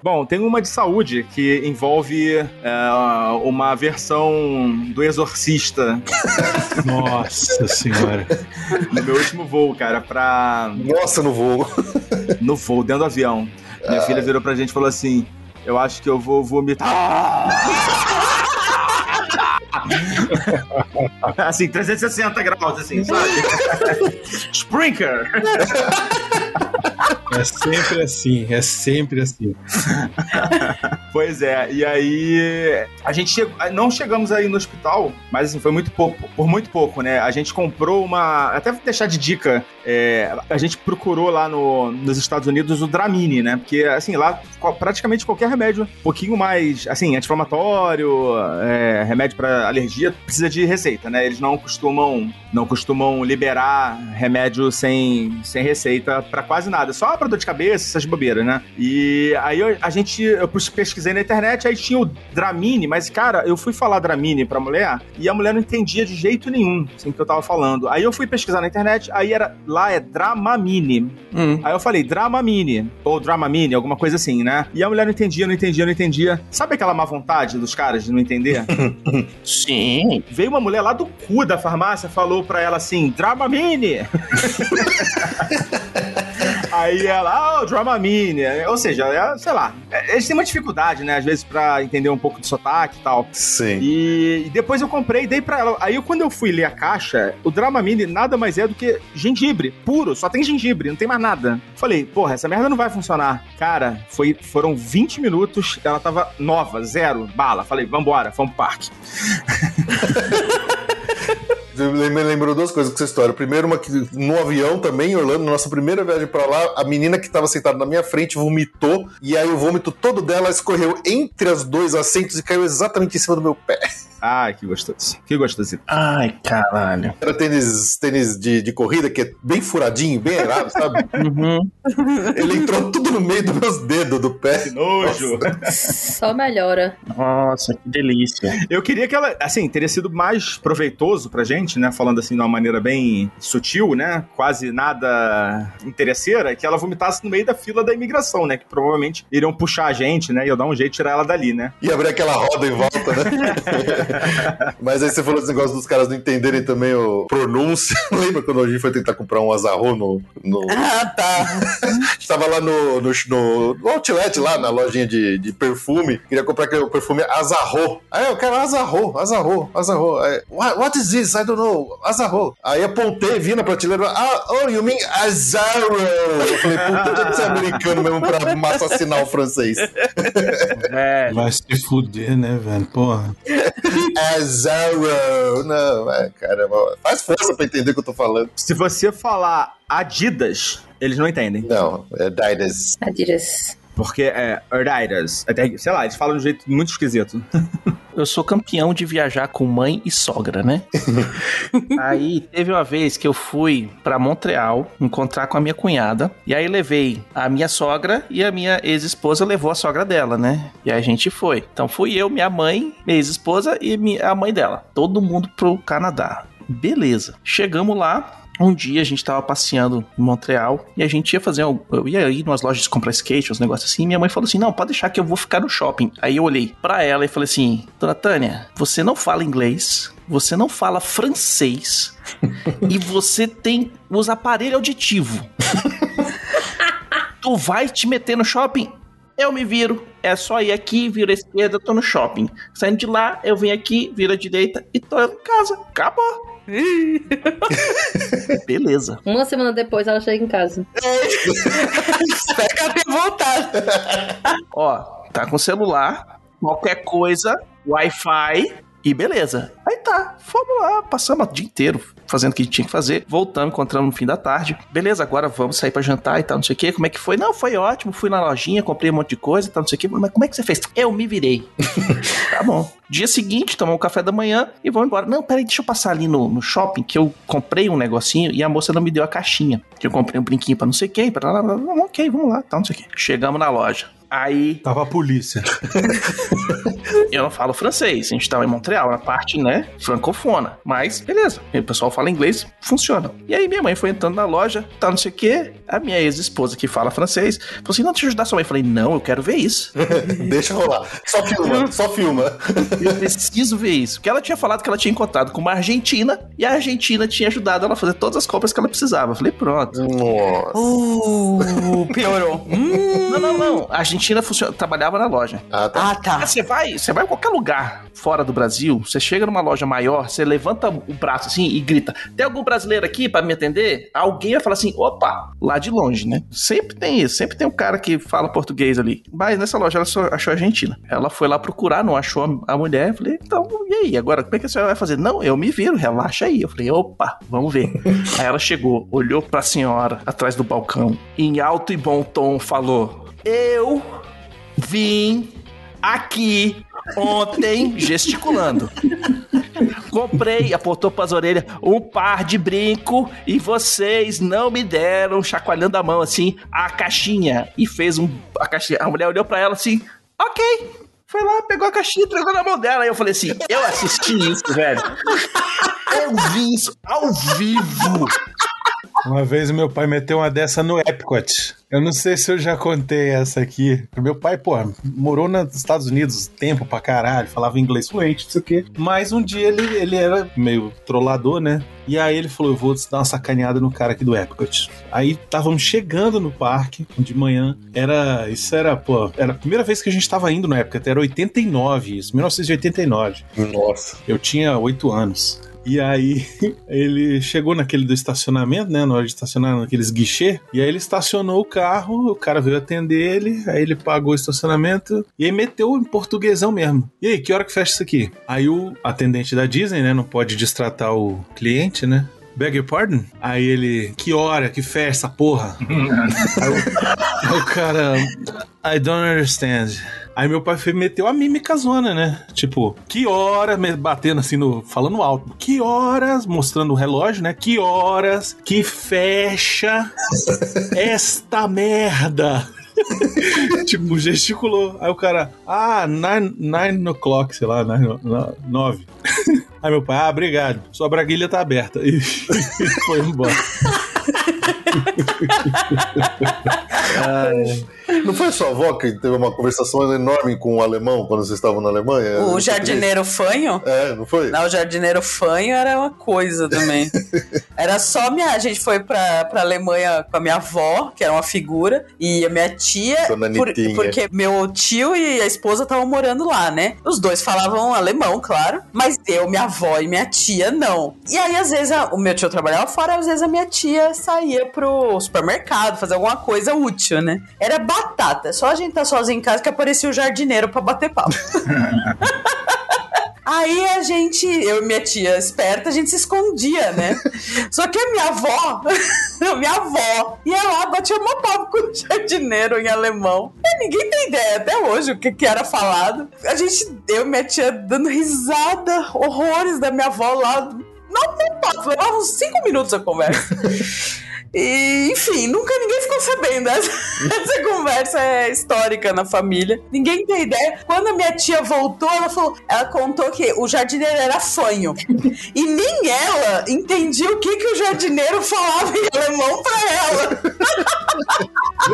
Bom, tem uma de saúde que envolve é, uma versão do Exorcista [LAUGHS] Nossa senhora. no meu último voo, cara, pra. Nossa, no voo. No voo, dentro do avião. Minha filha virou pra gente e falou assim: Eu acho que eu vou vomitar. [LAUGHS] assim, 360 graus, assim, sabe? [LAUGHS] Sprinkler! É sempre assim, é sempre assim. [LAUGHS] Pois é, e aí a gente chegou, não chegamos aí no hospital, mas assim, foi muito pouco, por muito pouco, né? A gente comprou uma, até vou deixar de dica, é, a gente procurou lá no, nos Estados Unidos o Dramine, né? Porque assim, lá praticamente qualquer remédio, um pouquinho mais, assim, anti-inflamatório, é, remédio para alergia, precisa de receita, né? Eles não costumam, não costumam liberar remédio sem, sem receita para quase nada, só pra dor de cabeça, essas bobeiras, né? E aí eu- a gente, eu pesquisei na internet, aí tinha o Dramine, mas cara, eu fui falar Dramine pra mulher e a mulher não entendia de jeito nenhum, assim, que eu tava falando. Aí eu fui pesquisar na internet, aí era, lá é Dramamine. Hum. Aí eu falei, Dramamine, ou Dramamine, alguma coisa assim, né? E a mulher não entendia, não entendia, não entendia. Sabe aquela má vontade dos caras de não entender? [LAUGHS] Sim. Veio uma mulher lá do cu da farmácia, falou pra ela assim, Dramamine! [LAUGHS] Aí ela, ah, o Dramamine. Ou seja, é, sei lá, é, eles têm uma dificuldade, né, às vezes, pra entender um pouco do sotaque e tal. Sim. E, e depois eu comprei e dei pra ela. Aí quando eu fui ler a caixa, o Dramamine nada mais é do que gengibre, puro, só tem gengibre, não tem mais nada. Falei, porra, essa merda não vai funcionar. Cara, foi, foram 20 minutos, ela tava nova, zero, bala. Falei, vambora, vamos pro parque. [LAUGHS] Me lembrou duas coisas com essa história. Primeiro, uma que no avião também, em Orlando, na nossa primeira viagem pra lá, a menina que tava sentada na minha frente vomitou, e aí o vômito todo dela escorreu entre os dois assentos e caiu exatamente em cima do meu pé. [LAUGHS] Ai, que gostoso. Que gostoso. Ai, caralho. Era tênis, tênis de, de corrida, que é bem furadinho, bem errado, sabe? [LAUGHS] Uhum. Ele entrou tudo no meio dos meus dedos do pé. Que nojo. Só melhora. Nossa, que delícia. Eu queria que ela, assim, teria sido mais proveitoso pra gente, né? Falando assim de uma maneira bem sutil, né? Quase nada interesseira, que ela vomitasse no meio da fila da imigração, né? Que provavelmente iriam puxar a gente, né? E eu dar um jeito de tirar ela dali, né? E abrir aquela roda em volta, né? [LAUGHS] [LAUGHS] Mas aí você falou esse negócio dos caras não entenderem também o pronúncio. [LAUGHS] Lembra quando a gente foi tentar comprar um azarro no. no... Ah, tá. A [LAUGHS] gente tava lá no, no, no, outlet, lá na lojinha de, de perfume. Queria comprar aquele perfume Azarro. Aí eu quero Azarro, Azarro, Azarro. Aí, what, what is this? I don't know. Azarro. Aí apontei, vi na prateleira. Ah, oh, you mean Azarro? Eu falei, puta, deve ser americano mesmo pra assassinar o francês. É. Vai se fuder, né, velho? Porra. Azarro. [LAUGHS] Não, é, caramba. Faz força pra entender o que eu tô falando. Se você falar Adidas, eles não entendem. Não, é Didas. Adidas. Porque é. Até, sei lá, eles falam de um jeito muito esquisito. [LAUGHS] Eu sou campeão de viajar com mãe e sogra, né? [LAUGHS] aí teve uma vez que eu fui pra Montreal encontrar com a minha cunhada. E aí levei a minha sogra e a minha ex-esposa levou a sogra dela, né? E aí a gente foi. Então fui eu, minha mãe, minha ex-esposa e a mãe dela. Todo mundo pro Canadá. Beleza. Chegamos lá. Um dia a gente tava passeando em Montreal e a gente ia fazer. um- Eu ia ir umas lojas comprar skate, uns negócios assim. E minha mãe falou assim: Não, pode deixar que eu vou ficar no shopping. Aí eu olhei pra ela e falei assim: Dona Tânia, você não fala inglês, você não fala francês [LAUGHS] e você tem os aparelhos auditivos. tu vai te meter no shopping? Eu me viro. É só ir aqui, viro à esquerda, tô no shopping. Saindo de lá, eu venho aqui, viro à direita e tô em casa. Acabou. [LAUGHS] Beleza. Uma semana depois ela chega em casa. Espero que ela tenha voltado. Ó, tá com celular, qualquer coisa, Wi-Fi e beleza. Aí tá, fomos lá, passamos o dia inteiro fazendo o que tinha que fazer, voltamos, encontramos no fim da tarde. Beleza, agora vamos sair pra jantar e tal, não sei o que. Como é que foi? Não, foi ótimo, fui na lojinha, comprei um monte de coisa e tal, não sei o que. Mas como é que você fez? Eu me virei. [LAUGHS] tá bom. Dia seguinte, tomamos o café da manhã e vamos embora. Não, peraí, deixa eu passar ali no, no shopping que eu comprei um negocinho e a moça não me deu a caixinha. Que eu comprei um brinquinho pra não sei quem, pra lá, ok, vamos lá, tal, não sei o que. Chegamos na loja. Aí Tava a polícia. [LAUGHS] eu não falo francês, a gente tava em Montreal, na parte, né, francofona. Mas, beleza, o pessoal fala inglês, funciona. E aí minha mãe foi entrando na loja, tá não sei o quê, a minha ex-esposa que fala francês, falou assim, não, deixa eu ajudar sua mãe. Eu falei, não, eu quero ver isso. [LAUGHS] Deixa rolar. Só filma, só filma. [LAUGHS] Eu preciso ver isso. Porque ela tinha falado que ela tinha encontrado com uma argentina, e a Argentina tinha ajudado ela a fazer todas as compras que ela precisava. Eu falei, pronto. Nossa. Uh, piorou. Hum. Não, não, não. A Argentina funciona- trabalhava na loja. Ah, tá. Ah, tá. Você vai, você vai em qualquer lugar fora do Brasil, você chega numa loja maior, você levanta o braço assim e grita: Tem algum brasileiro aqui pra me atender? Alguém vai falar assim: opa, lá de longe, né? Sempre tem isso, sempre tem um cara que fala português ali. Mas nessa loja ela só achou a Argentina. Ela foi lá procurar, não achou a mulher. Eu falei: então, e aí? Agora, como é que a senhora vai fazer? Não, eu me viro, relaxa aí. Eu falei: opa, vamos ver. aí ela chegou, olhou pra senhora atrás do balcão, em alto e bom tom, falou: Eu vim aqui ontem gesticulando. Comprei, apontou pras orelhas, um par de brinco e vocês não me deram, chacoalhando a mão assim, a caixinha. E fez um. A, caixinha, a mulher olhou pra ela assim, ok. Foi lá, pegou a caixinha e entregou na mão dela. Aí eu falei assim: eu assisti isso, velho. Eu vi isso ao vivo. Uma vez meu pai meteu uma dessa no Epcot. Eu não sei se eu já contei essa aqui. Meu pai, pô, morou nos Estados Unidos tempo pra caralho, falava inglês fluente, não sei o quê. Mas um dia ele, ele era meio trollador, né? E aí ele falou: Eu vou dar uma sacaneada no cara aqui do Epcot. Aí estávamos chegando no parque de manhã. Era. Isso era, pô, era a primeira vez que a gente tava indo no Epcot. Era 89, isso, 1989. Nossa. Eu tinha oito anos. E aí [LAUGHS] ele chegou naquele do estacionamento, né? Na hora de estacionar naqueles guichê. E aí ele estacionou o carro, o cara veio atender ele, aí ele pagou o estacionamento e aí meteu em portuguesão mesmo. E aí, que hora que fecha isso aqui? Aí o atendente da Disney, né? Não pode distratar o cliente, né? Beg your pardon? Aí ele, que hora que fecha essa porra? [LAUGHS] aí, o, aí o cara, I don't understand. Aí meu pai foi, meteu a mímica zona, né? Tipo, que hora, me- batendo assim, no, falando alto. Que horas, mostrando o relógio, né? Que horas que fecha [LAUGHS] esta merda? [LAUGHS] tipo, gesticulou. Aí o cara, ah, nine, nine o'clock, sei lá, nine, no- nove. [LAUGHS] Aí meu pai, ah, obrigado. Sua braguilha tá aberta. E foi embora. Não foi a sua avó que teve uma conversação enorme com um alemão quando vocês estavam na Alemanha? O jardineiro fanho? É, não foi? Não, o jardineiro fanho era uma coisa também. [LAUGHS] era só minha. A gente foi pra, pra Alemanha com a minha avó, que era uma figura, e a minha tia. Por- porque meu tio e a esposa estavam morando lá, né? Os dois falavam alemão, claro. Mas eu, minha avó e minha tia, não. E aí, às vezes, a- o meu tio trabalhava fora, às vezes a minha tia saía pro supermercado, fazer alguma coisa útil, né? Era batata. Só a gente tá sozinho em casa que aparecia o jardineiro pra bater papo. [LAUGHS] Aí a gente, eu e minha tia esperta, a gente se escondia, né? Só que a minha avó, [LAUGHS] a minha avó, ia lá, batia uma papo com o jardineiro em alemão. E ninguém tem ideia até hoje o que, que era falado. A gente, eu e minha tia dando risada, horrores da minha avó lá. Não, não papo, levava uns cinco minutos a conversa. [LAUGHS] E, enfim, nunca ninguém ficou sabendo. [LAUGHS] Essa, essa conversa é histórica na família. Ninguém tem ideia. Quando a minha tia voltou, ela falou, ela contou que o jardineiro era fanho. E nem ela entendia o que, que o jardineiro falava em alemão pra ela.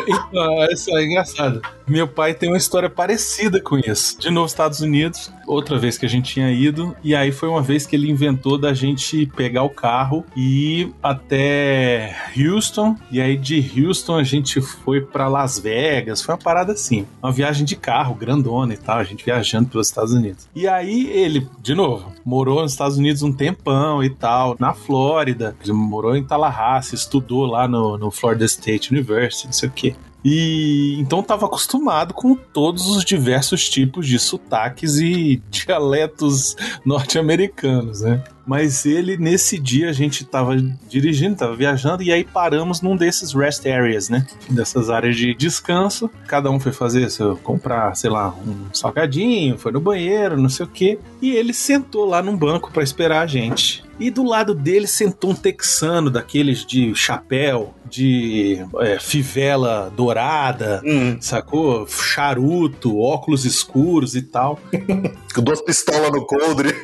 Então, isso é engraçado. Meu pai tem uma história parecida com isso. De novo, Estados Unidos, outra vez que a gente tinha ido, e aí foi uma vez que ele inventou da gente pegar o carro e ir até Houston, e aí de Houston a gente foi pra Las Vegas. Foi uma parada assim, uma viagem de carro, grandona e tal, a gente viajando pelos Estados Unidos. E aí ele, de novo, morou nos Estados Unidos um tempão e tal, na Flórida, ele morou em Tallahassee, estudou lá no, no Florida State University, não sei o quê. E então estava acostumado com todos os diversos tipos de sotaques e [LAUGHS] dialetos norte-americanos, né? Mas ele, nesse dia, a gente tava dirigindo, tava viajando, e aí paramos num desses rest areas, né? Dessas áreas de descanso. Cada um foi fazer, seu, comprar, sei lá, um salgadinho, foi no banheiro, não sei o quê. E ele sentou lá num banco para esperar a gente. E do lado dele sentou um texano, daqueles de chapéu, de é, fivela dourada, Hum, sacou? Charuto, óculos escuros e tal. [LAUGHS] com duas pistolas no coldre.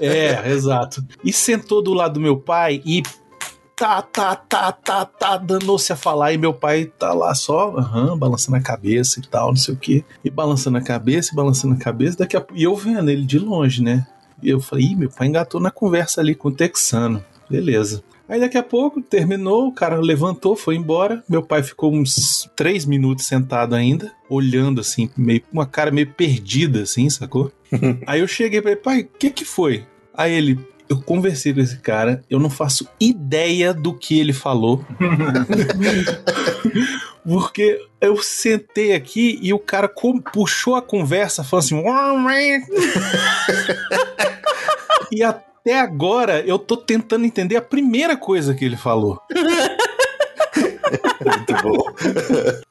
É, exato. E sentou do lado do meu pai e tá, tá, tá, tá, tá, danou-se a falar. E meu pai tá lá só, aham, balançando a cabeça e tal, não sei o quê. E balançando a cabeça, e balançando a cabeça. Daqui a... E eu vendo ele de longe, né? E eu falei, Ih, meu pai engatou na conversa ali com o texano. Beleza. Aí daqui a pouco terminou, o cara levantou, foi embora. Meu pai ficou uns três minutos sentado ainda, olhando assim, meio uma cara meio perdida, assim, sacou? [LAUGHS] Aí eu cheguei pra ele, pai, o que que foi? Aí ele, eu conversei com esse cara, eu não faço ideia do que ele falou. [LAUGHS] Porque eu sentei aqui e o cara puxou a conversa, falando assim. [LAUGHS] e até agora eu tô tentando entender a primeira coisa que ele falou. [LAUGHS] Muito bom.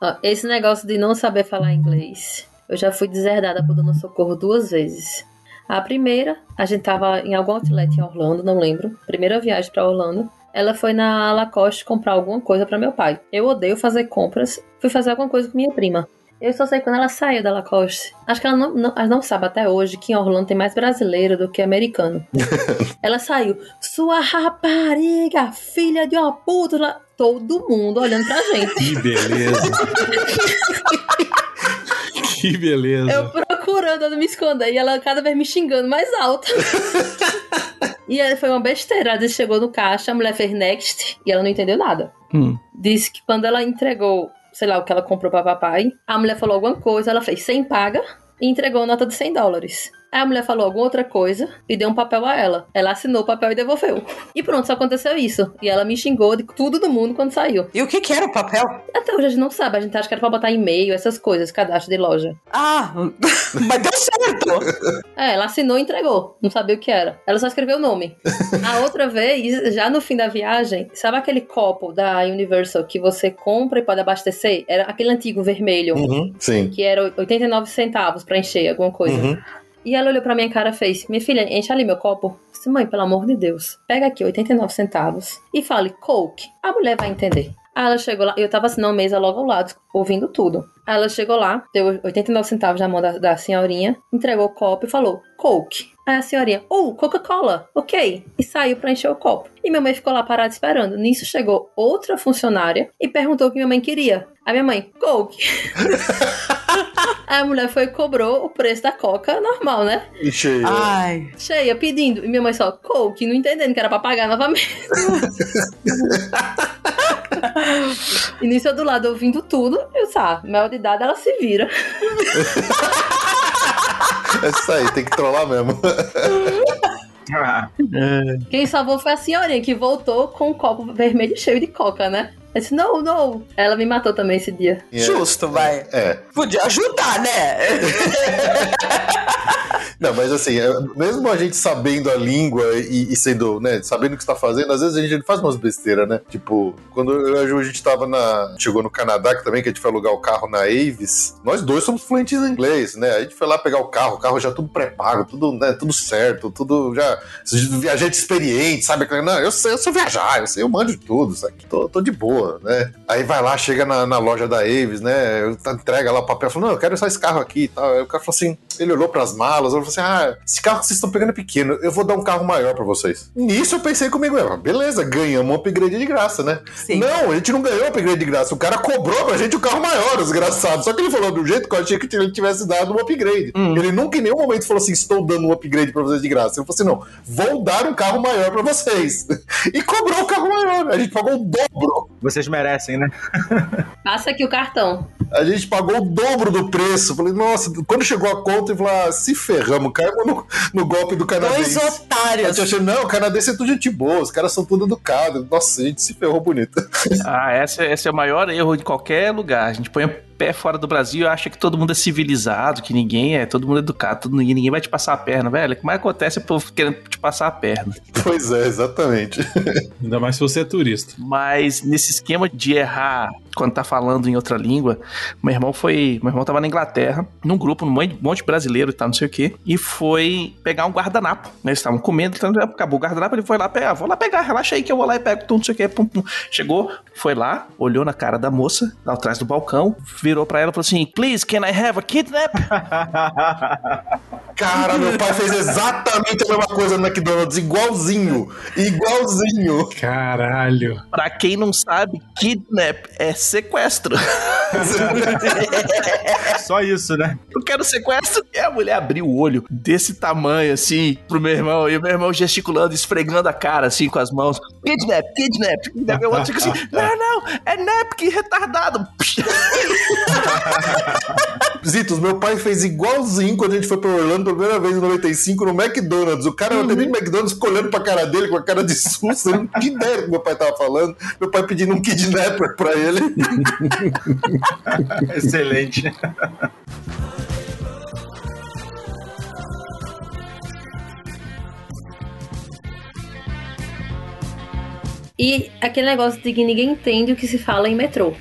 Ó, esse negócio de não saber falar inglês, eu já fui deserdada por Dona Socorro duas vezes. A primeira, a gente tava em algum outlet em Orlando, não lembro. Primeira viagem pra Orlando. Ela foi na Lacoste comprar alguma coisa pra meu pai. Eu odeio fazer compras. Fui fazer alguma coisa com minha prima. Eu só sei quando ela saiu da Lacoste. Acho que ela não, não, ela não sabe até hoje que em Orlando tem mais brasileiro do que americano. [LAUGHS] ela saiu. Sua rapariga, filha de uma puta. lá." Todo mundo olhando pra gente. Que beleza. [LAUGHS] que [LAUGHS] beleza. Eu procurando me esconder e ela cada vez me xingando mais alto. [LAUGHS] e aí foi uma besteira. Ela chegou no caixa, a mulher fez next e ela não entendeu nada. Hum. Disse que quando ela entregou, sei lá, o que ela comprou pra papai, a mulher falou alguma coisa, ela fez 100 paga e entregou a nota de 100 dólares. Aí a mulher falou alguma outra coisa e deu um papel a ela. Ela assinou o papel e devolveu. E pronto, só aconteceu isso. E ela me xingou de tudo do mundo quando saiu. E o que que era o papel? Até hoje a gente não sabe, a gente acha que era pra botar e-mail, essas coisas, cadastro de loja. Ah, [LAUGHS] mas deu certo. É, ela assinou e entregou. Não sabia o que era. Ela só escreveu o nome. A outra vez, já no fim da viagem, sabe aquele copo da Universal que você compra e pode abastecer? Era aquele antigo vermelho. Uhum, sim. Que era 89 centavos pra encher alguma coisa. Uhum. E ela olhou pra minha cara e fez: Minha filha, enche ali meu copo. Eu Disse, mãe, pelo amor de Deus, pega aqui 89 centavos e fale Coke. A mulher vai entender. Aí ela chegou lá, eu tava assim na mesa logo ao lado, ouvindo tudo. Aí ela chegou lá, deu 89 centavos na mão da, da senhorinha, entregou o copo e falou: Coke. Aí a senhorinha, oh, Coca-Cola, ok. E saiu pra encher o copo. E minha mãe ficou lá parada esperando. Nisso chegou outra funcionária e perguntou o que minha mãe queria. A minha mãe, Coke. Aí [LAUGHS] a mulher foi e cobrou o preço da Coca normal, né? E cheio. Ai. Cheia, pedindo. E minha mãe só, Coke, não entendendo que era pra pagar novamente. [LAUGHS] e nisso eu do lado ouvindo tudo, eu sabe, maior de idade ela se vira. [LAUGHS] É isso aí, tem que trollar mesmo. Ah, [LAUGHS] Quem salvou foi a senhorinha que voltou com um copo vermelho cheio de coca, né? Eu disse, não, não. Ela me matou também esse dia. Justo, vai. É. Podia ajudar, né? [LAUGHS] Não, mas assim, é, mesmo a gente sabendo a língua e, e sendo, né, sabendo o que está fazendo, às vezes a gente faz umas besteiras, né? Tipo, quando eu e a Ju, a gente tava na. Chegou no Canadá, que também, que a gente foi alugar o carro na Avis, nós dois somos fluentes em inglês, né? A gente foi lá pegar o carro, o carro já tudo pré-pago, tudo, né, tudo certo, tudo já. Viajante experiente, sabe? Não, eu sei, eu sei viajar, eu sei, eu mando de tudo, sabe? Tô, tô de boa, né? Aí vai lá, chega na, na loja da Avis, né? Entrega lá o papel, fala, não, eu quero só esse carro aqui e tal. Aí o cara falou assim, ele olhou pras malas, ele falou assim: ah, esse carro que vocês estão pegando é pequeno, eu vou dar um carro maior pra vocês. Nisso eu pensei comigo, mesmo, beleza, ganhamos um upgrade de graça, né? Sim. Não, a gente não ganhou upgrade de graça, o cara cobrou pra gente o carro maior, desgraçado. Só que ele falou do jeito que eu achei que ele tivesse dado um upgrade. Ele nunca em nenhum momento falou assim: estou dando um upgrade pra vocês de graça. Ele falou assim: não, vou dar um carro maior pra vocês. [LAUGHS] E cobrou o carro maior, a gente pagou o dobro. Vocês merecem, né? [LAUGHS] Passa aqui o cartão. A gente pagou o dobro do preço. Falei, nossa, quando chegou a conta, eu falei, ah, se ferramos, caímos no, no golpe do Dois canadense. A otários. gente achou, não, o canadense é tudo gente boa, os caras são tudo educados. Nossa, a gente se ferrou bonito. Ah, esse, esse é o maior erro de qualquer lugar. A gente põe pé fora do Brasil e acha que todo mundo é civilizado, que ninguém é, todo mundo é educado, todo, ninguém, ninguém vai te passar a perna, velho. O que mais acontece é o povo querendo te passar a perna. Pois é, exatamente. Ainda mais se você é turista. Mas nesse esquema de errar quando tá falando em outra língua, meu irmão foi. Meu irmão tava na Inglaterra, num grupo, num monte de brasileiro e tal, não sei o quê, e foi pegar um guardanapo. Né? Eles estavam comendo, então acabou o guardanapo, ele foi lá pegar, vou lá pegar, relaxa aí que eu vou lá e pego, tudo, não sei o quê, pum, pum. Chegou, foi lá, olhou na cara da moça, lá atrás do balcão, virou pra ela e falou assim: Please, can I have a kidnap? [LAUGHS] Cara, meu pai fez exatamente a mesma coisa no McDonald's, igualzinho. Igualzinho. Caralho. pra quem não sabe, kidnap é sequestro. [LAUGHS] Só isso, né? Eu quero sequestro. E a mulher abriu o olho desse tamanho, assim, pro meu irmão. E o meu irmão gesticulando, esfregando a cara, assim, com as mãos. Kidnap, kidnap. E daí meu outro fica assim, não, não, é nap, que retardado. [LAUGHS] Zitos, meu pai fez igualzinho quando a gente foi pra Orlando pela primeira vez em 95 no McDonald's. O cara uhum. no McDonald's olhando pra cara dele com a cara de susto. Eu não tinha ideia do que meu pai tava falando. Meu pai pedindo um kidnapper pra ele. [LAUGHS] Excelente. E aquele negócio de que ninguém entende o que se fala em metrô.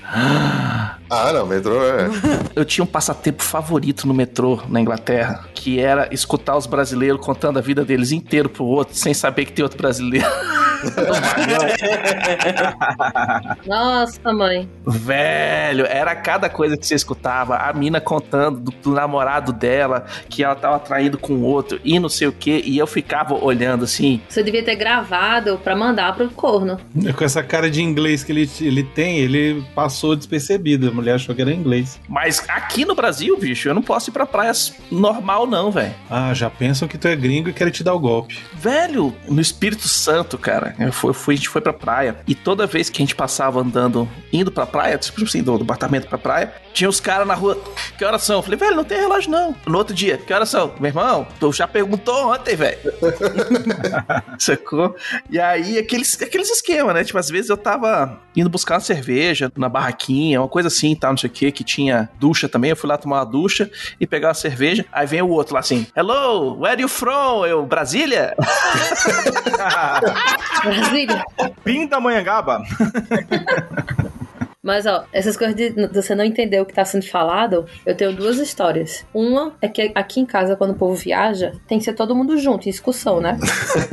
Ah, não, metrô é. Eu tinha um passatempo favorito no metrô na Inglaterra, que era escutar os brasileiros contando a vida deles inteiro pro outro, sem saber que tem outro brasileiro. Nossa, mãe. Velho, era cada coisa que você escutava. A mina contando do, do namorado dela, que ela tava traindo com outro e não sei o que, e eu ficava olhando assim. Você devia ter gravado pra mandar pro corno. Com essa cara de inglês que ele, ele tem, ele passou despercebido. A mulher achou que era inglês. Mas aqui no Brasil, bicho, eu não posso ir pra praias normal, não, velho. Ah, já pensam que tu é gringo e querem te dar o golpe. Velho, no Espírito Santo, cara, eu fui, fui, a gente foi pra praia. E toda vez que a gente passava andando, indo pra praia, tipo assim, do, do apartamento pra praia, tinha os caras na rua. Que horas são? Eu falei, velho, não tem relógio não. No outro dia, que horas são? Meu irmão, tu já perguntou ontem, velho. [LAUGHS] Sacou? E aí, aqueles, aqueles esquemas, né? Tipo, às vezes eu tava indo buscar uma cerveja na barraquinha, uma coisa assim, tal, não sei o que, que tinha ducha também. Eu fui lá tomar uma ducha e pegar uma cerveja. Aí vem o outro lá assim: Hello, where you from? Eu, Brasília? [LAUGHS] Brasília. Pindamonhangaba. [LAUGHS] Mas, ó, essas coisas de você não entender o que tá sendo falado, eu tenho duas histórias. Uma é que aqui em casa, quando o povo viaja, tem que ser todo mundo junto, em excursão, né?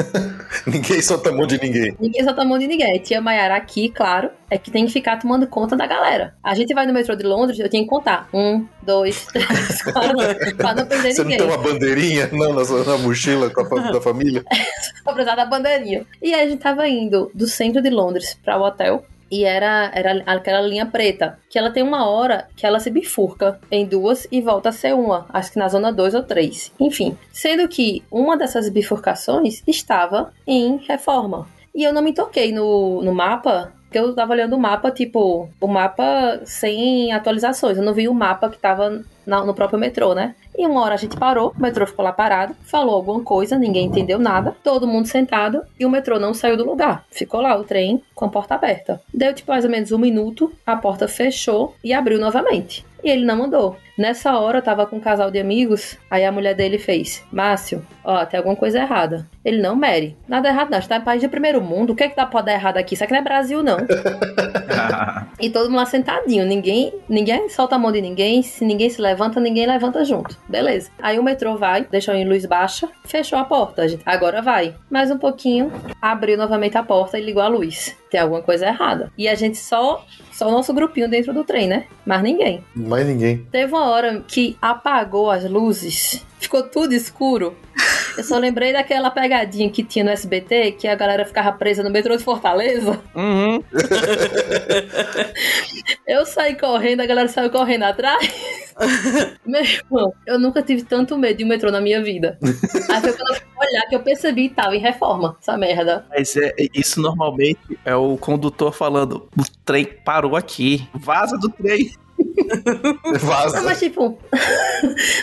[LAUGHS] ninguém solta a mão de ninguém. Ninguém solta a mão de ninguém. Tia Maiara aqui, claro, é que tem que ficar tomando conta da galera. A gente vai no metrô de Londres, eu tenho que contar. Um, dois, [LAUGHS] três, quatro, pra não perder Você ninguém. não tem uma bandeirinha? Não, na, sua- na mochila com a da família? [LAUGHS] Pra precisar da bandeirinha. E aí a gente tava indo do centro de Londres para o hotel. E era, era aquela linha preta, que ela tem uma hora que ela se bifurca em duas e volta a ser uma, acho que na zona 2 ou 3. Enfim, sendo que uma dessas bifurcações estava em reforma. E eu não me toquei no, no mapa, porque eu tava olhando o mapa, tipo, o mapa sem atualizações. Eu não vi o mapa que tava na- no próprio metrô, né? E uma hora a gente parou, o metrô ficou lá parado, falou alguma coisa, ninguém entendeu nada, todo mundo sentado e o metrô não saiu do lugar. Ficou lá o trem com a porta aberta. Deu tipo mais ou menos um minuto, a porta fechou e abriu novamente. E ele não mandou. Nessa hora eu tava com um casal de amigos, aí a mulher dele fez: Márcio, ó, tem alguma coisa errada. Ele não, Mary. Nada errado, não. A gente tá em país de primeiro mundo. O que é que dá pra dar errado aqui? Isso aqui não é Brasil, não. [LAUGHS] E todo mundo lá sentadinho, ninguém, ninguém solta a mão de ninguém, se ninguém se levanta, ninguém levanta junto. Beleza. Aí o metrô vai, deixou em luz baixa, fechou a porta, gente. Agora vai. Mais um pouquinho, abriu novamente a porta e ligou a luz. Tem alguma coisa errada. E a gente só, só o nosso grupinho dentro do trem, né? Mas ninguém. Mais ninguém. Teve uma hora que apagou as luzes, ficou tudo escuro. [LAUGHS] Eu só lembrei daquela pegadinha que tinha no SBT, que a galera ficava presa no metrô de Fortaleza. Uhum. [LAUGHS] Eu saí correndo, a galera saiu correndo atrás. [LAUGHS] Meu irmão, eu nunca tive tanto medo de um metrô na minha vida. [LAUGHS] Aí foi quando eu fui olhar que eu percebi que tava em reforma, essa merda. Mas é, isso normalmente é o condutor falando: o trem parou aqui, vaza do trem. Não, [LAUGHS] Vaza. mas tipo,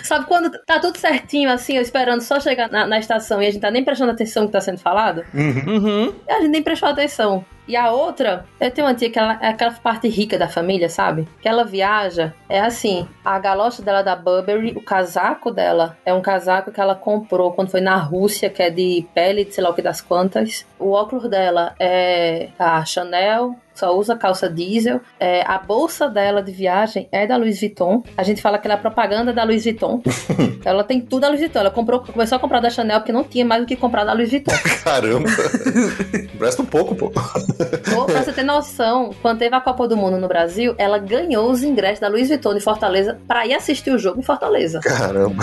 sabe quando tá tudo certinho assim, eu esperando só chegar na, na estação e a gente tá nem prestando atenção no que tá sendo falado? Uhum. E a gente nem prestou atenção. E a outra, eu tenho uma tia que ela é aquela parte rica da família, sabe? Que ela viaja, é assim, a galocha dela é da Burberry, o casaco dela é um casaco que ela comprou quando foi na Rússia, que é de pele, de sei lá o que das quantas. O óculos dela é a Chanel, só usa calça diesel. É, a bolsa dela de viagem é da Louis Vuitton. A gente fala que ela é propaganda da Louis Vuitton. [LAUGHS] ela tem tudo da Louis Vuitton. Ela comprou, começou a comprar da Chanel porque não tinha mais o que comprar da Louis Vuitton. [LAUGHS] Caramba. Presta um pouco, pô. Pô, pra você ter noção, quando teve a Copa do Mundo no Brasil, ela ganhou os ingressos da Louis Vuitton de Fortaleza pra ir assistir o jogo em Fortaleza. Caramba.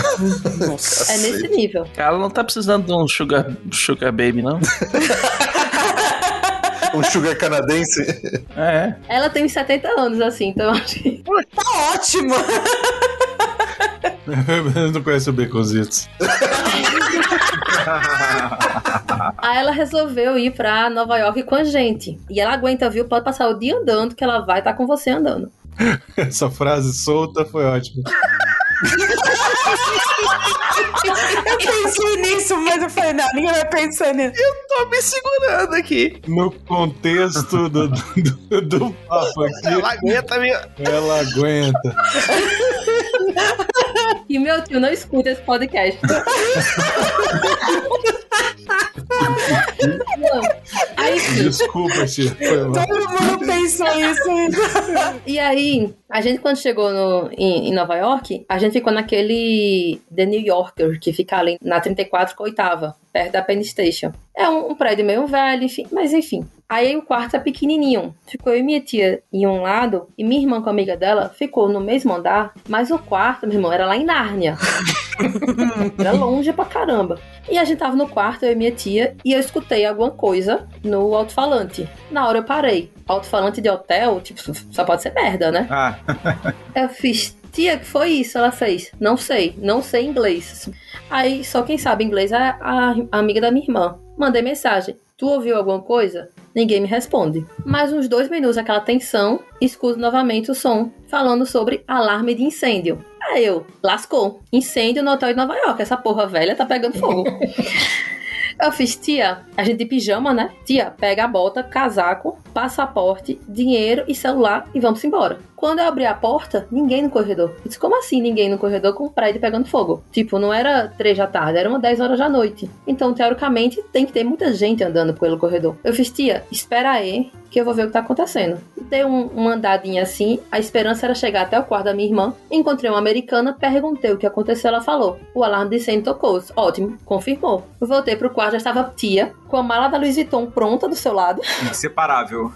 É nesse nível. Ela não tá precisando de um sugar, sugar baby, não? [LAUGHS] Um sugar canadense. É. Ela tem uns 70 anos, assim, então acho que. Tá ótimo! Eu não conheço o Baconzitos. Aí ela resolveu ir pra Nova York com a gente. E ela aguenta, viu? Pode passar o dia andando, que ela vai estar com você andando. Essa frase solta foi ótima. [LAUGHS] Eu pensei nisso, mas eu falei, não, ninguém vai pensar nisso. Tô me segurando aqui. No contexto do, do, do papo aqui, Ela aguenta minha. ela aguenta. [LAUGHS] E meu tio não escuta esse podcast. Não. Aí, Desculpa, mal. Todo mundo pensou isso. E aí, a gente quando chegou no, em, em Nova York, a gente ficou naquele The New Yorker, que fica ali na 34 com a oitava, perto da Penn Station. É um, um prédio meio velho, enfim, mas enfim. Aí o quarto é pequenininho. Ficou eu e minha tia em um lado, e minha irmã com a amiga dela ficou no mesmo andar, mas o quarto, meu irmão, era lá em Nárnia. [LAUGHS] era longe pra caramba. E a gente tava no quarto, eu e minha tia, e eu escutei alguma coisa no alto-falante. Na hora eu parei. Alto-falante de hotel, tipo, só pode ser merda, né? Ah, Eu fiz, tia, que foi isso? Ela fez, não sei, não sei inglês. Aí, só quem sabe inglês é a, a amiga da minha irmã. Mandei mensagem, tu ouviu alguma coisa? Ninguém me responde. Mais uns dois minutos, aquela tensão, escuto novamente o som, falando sobre alarme de incêndio. Aí eu, lascou, incêndio no hotel de Nova York, essa porra velha tá pegando fogo. [LAUGHS] Eu fiz, tia, a gente de pijama, né? Tia, pega a bota, casaco, passaporte, dinheiro e celular e vamos embora. Quando eu abri a porta, ninguém no corredor. Eu disse, como assim ninguém no corredor com o prédio pegando fogo? Tipo, não era três da tarde, era uma 10 horas da noite. Então, teoricamente, tem que ter muita gente andando pelo corredor. Eu fiz, tia, espera aí que eu vou ver o que tá acontecendo. Dei um, uma andadinha assim, a esperança era chegar até o quarto da minha irmã. Encontrei uma americana, perguntei o que aconteceu, ela falou. O alarme de incêndio tocou. Ótimo, confirmou. Voltei pro quarto, já estava tia, com a mala da Louis Vuitton pronta do seu lado. [LAUGHS] inseparável.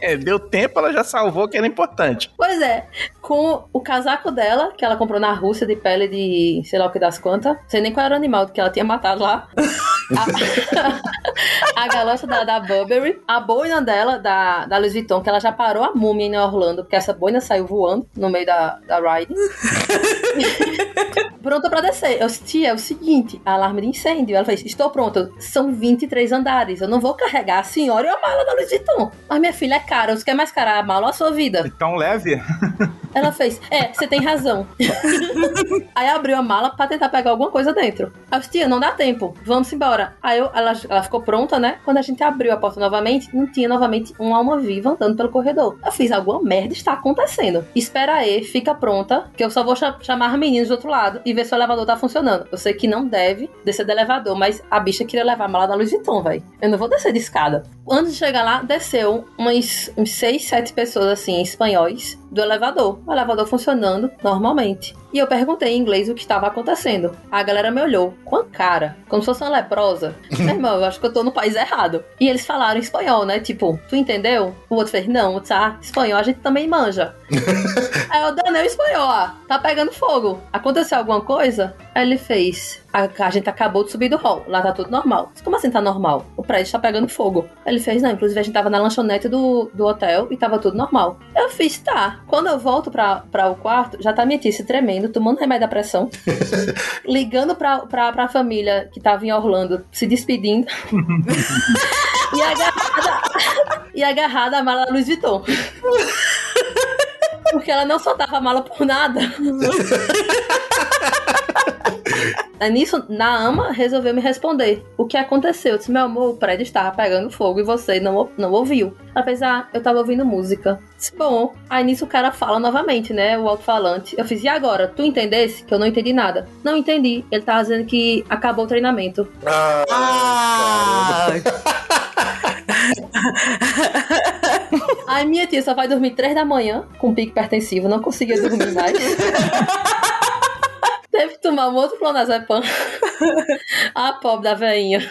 É, deu tempo, ela já salvou, que era importante. Pois é, com o casaco dela, que ela comprou na Rússia de pele de sei lá o que das quantas. Sei nem qual era o animal que ela tinha matado lá. [LAUGHS] A, [LAUGHS] a galocha da, da Burberry, a boina dela, da, da Louis Vuitton, que ela já parou a múmia em Orlando, porque essa boina saiu voando no meio da, da ride. Pronta pra descer. Eu disse, tia, é o seguinte, alarme de incêndio. Ela fez, estou pronta. São 23 andares. Eu não vou carregar a senhora e a mala da Louis Vuitton. Mas minha filha é cara. Você quer mais cara a mala ou a sua vida? Tão leve? [LAUGHS] Ela fez, é, você tem razão. [LAUGHS] Aí abriu a mala pra tentar pegar alguma coisa dentro. Aí eu disse, tia, não dá tempo, vamos embora. Aí eu, ela, ela ficou pronta, né? Quando a gente abriu a porta novamente, não tinha novamente uma alma viva andando pelo corredor. Eu fiz, alguma merda está acontecendo. Espera aí, fica pronta, que eu só vou cha- chamar as meninas do outro lado e ver se o elevador tá funcionando. Eu sei que não deve descer do elevador, mas a bicha queria levar a mala da Louis Vuitton, velho. Eu não vou descer de escada. Antes de chegar lá, desceu umas, uns seis, sete pessoas, assim, espanhóis, do elevador. O elevador funcionando normalmente. E eu perguntei em inglês o que estava acontecendo. A galera me olhou com a cara, como se fosse uma leprosa. [LAUGHS] Meu irmão, eu acho que eu tô no país errado. E eles falaram espanhol, né? Tipo, tu entendeu? O outro fez, não, tá, espanhol a gente também manja. [LAUGHS] Aí eu danei o espanhol, ó, tá pegando fogo. Aconteceu alguma coisa? Aí ele fez, a, a gente acabou de subir do hall, lá tá tudo normal. Como assim tá normal? O prédio tá pegando fogo. Aí ele fez, não, inclusive a gente tava na lanchonete do, do hotel e tava tudo normal. Eu fiz, tá. Quando eu volto pra, pra o quarto, já tá minha tia se tremendo, tomando remédio da pressão, [LAUGHS] ligando pra, pra, pra família que tava em Orlando, se despedindo. [LAUGHS] e agarrada, e agarrada a mala da Louis Vuitton. [LAUGHS] Porque ela não soltava a mala por nada. Aí [LAUGHS] nisso, Naama resolveu me responder. O que aconteceu? Eu disse, meu amor, o prédio estava pegando fogo e você não, não ouviu. Ela fez, ah, eu tava ouvindo música. Disse, bom. Aí nisso o cara fala novamente, né? O alto-falante. Eu fiz, e agora? Tu entendesse? Que eu não entendi nada. Não entendi. Ele tava dizendo que acabou o treinamento. Ah, [LAUGHS] [LAUGHS] Aí minha tia só vai dormir três da manhã, com pique hipertensivo, não conseguia dormir mais. [LAUGHS] Que tomar um outro clonazepam. [LAUGHS] A pobre da veinha.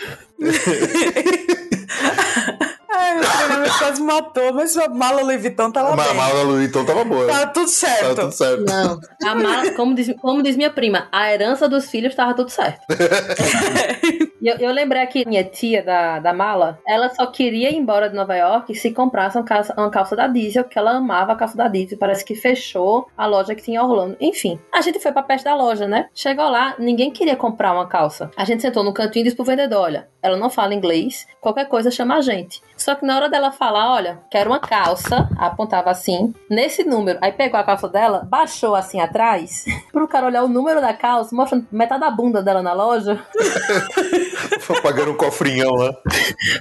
Ai, meu treinamento quase matou, mas sua mala Louis Vuitton tava mas a mala Louis Vuitton tava boa. Tava tudo certo. Tava tudo certo. Não. A mala, como diz, como diz minha prima, a herança dos filhos tava tudo certo. [LAUGHS] Eu, eu lembrei que minha tia da, da mala, ela só queria ir embora de Nova York se comprasse uma calça, uma calça da Diesel, porque ela amava a calça da Diesel. Parece que fechou a loja que tinha em Orlando. Enfim, a gente foi pra perto da loja, né? Chegou lá, ninguém queria comprar uma calça. A gente sentou no cantinho e disse pro vendedor: olha, ela não fala inglês, qualquer coisa chama a gente. Só que na hora dela falar, olha, quero uma calça, apontava assim, nesse número. Aí pegou a calça dela, baixou assim atrás, [LAUGHS] pro cara olhar o número da calça, mostrando metade da bunda dela na loja. Foi pagando um cofrinhão lá.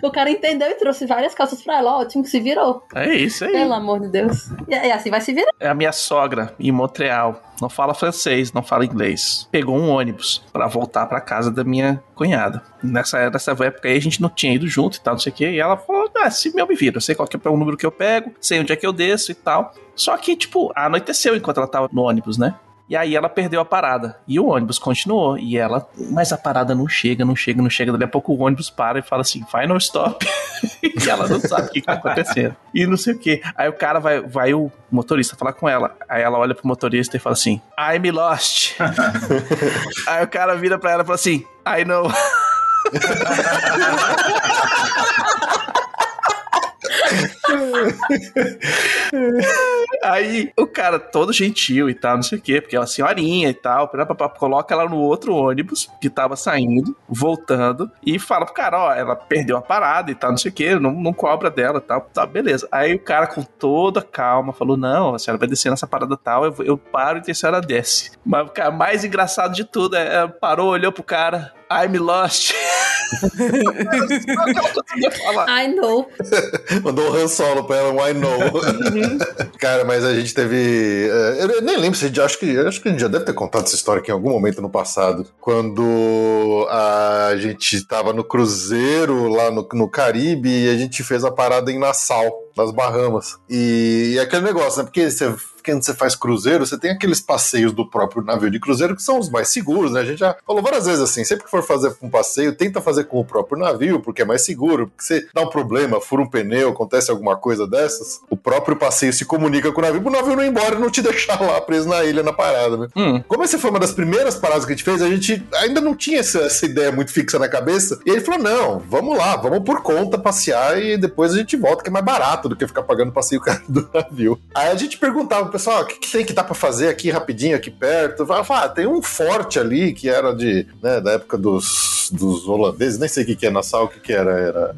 O cara entendeu e trouxe várias calças pra ela, ótimo, se virou. É isso aí. Pelo amor de Deus. E, e assim vai se virar. É a minha sogra em Montreal. Não fala francês, não fala inglês. Pegou um ônibus pra voltar pra casa da minha cunhada. Nessa, nessa época aí a gente não tinha ido junto e tal, não sei o que. E ela falou: ah, se eu me viro, eu sei qual que é o número que eu pego, sei onde é que eu desço e tal. Só que, tipo, anoiteceu enquanto ela tava no ônibus, né? E aí ela perdeu a parada. E o ônibus continuou. E ela, mas a parada não chega, não chega, não chega. Daqui a pouco o ônibus para e fala assim, final stop. [LAUGHS] e ela não sabe o que, que tá acontecendo. E não sei o que. Aí o cara vai, vai o motorista falar com ela. Aí ela olha pro motorista e fala assim, I'm lost. [LAUGHS] aí o cara vira pra ela e fala assim, I know. [LAUGHS] Aí o cara todo gentil e tal, não sei o quê, porque é senhorinha e tal, coloca ela no outro ônibus que tava saindo, voltando, e fala pro cara, ó, ela perdeu a parada e tal, não sei o quê, não, não cobra dela e tal, tá, beleza. Aí o cara com toda calma falou, não, a senhora vai descer nessa parada tal, eu, eu paro e a senhora desce. Mas o cara mais engraçado de tudo é, é parou, olhou pro cara, I'm lost. Não conseguia falar. I know. [LAUGHS] Mandou um Han Solo pra ela, um I know. [LAUGHS] Cara, mas a gente teve. eh, Eu nem lembro se a gente. Acho que, acho que a gente já deve ter contado essa história aqui em algum momento no passado. Quando a gente tava no cruzeiro lá no, no Caribe e a gente fez a parada em Nassau, nas Bahamas. E, e aquele negócio, né? Porque você quando você faz cruzeiro, você tem aqueles passeios do próprio navio de cruzeiro que são os mais seguros, né? A gente já falou várias vezes assim, sempre que for fazer um passeio, tenta fazer com o próprio navio, porque é mais seguro, porque você dá um problema, fura um pneu, acontece alguma coisa dessas, o próprio passeio se comunica com o navio, pro navio não ir embora e não te [LAUGHS] deixar lá preso na ilha, na parada, né? Hum. Como essa foi uma das primeiras paradas que a gente fez, a gente ainda não tinha essa, essa ideia muito fixa na cabeça, e ele falou, não, vamos lá, vamos por conta passear e depois a gente volta, que é mais barato do que ficar pagando passeio [LAUGHS] caro do navio. Aí a gente perguntava pessoal, o que, que tem que dá pra fazer aqui rapidinho, aqui perto? Falava, ah, tem um forte ali que era de, né, da época dos, dos holandeses, nem sei o que que é Nassau, o que que era, era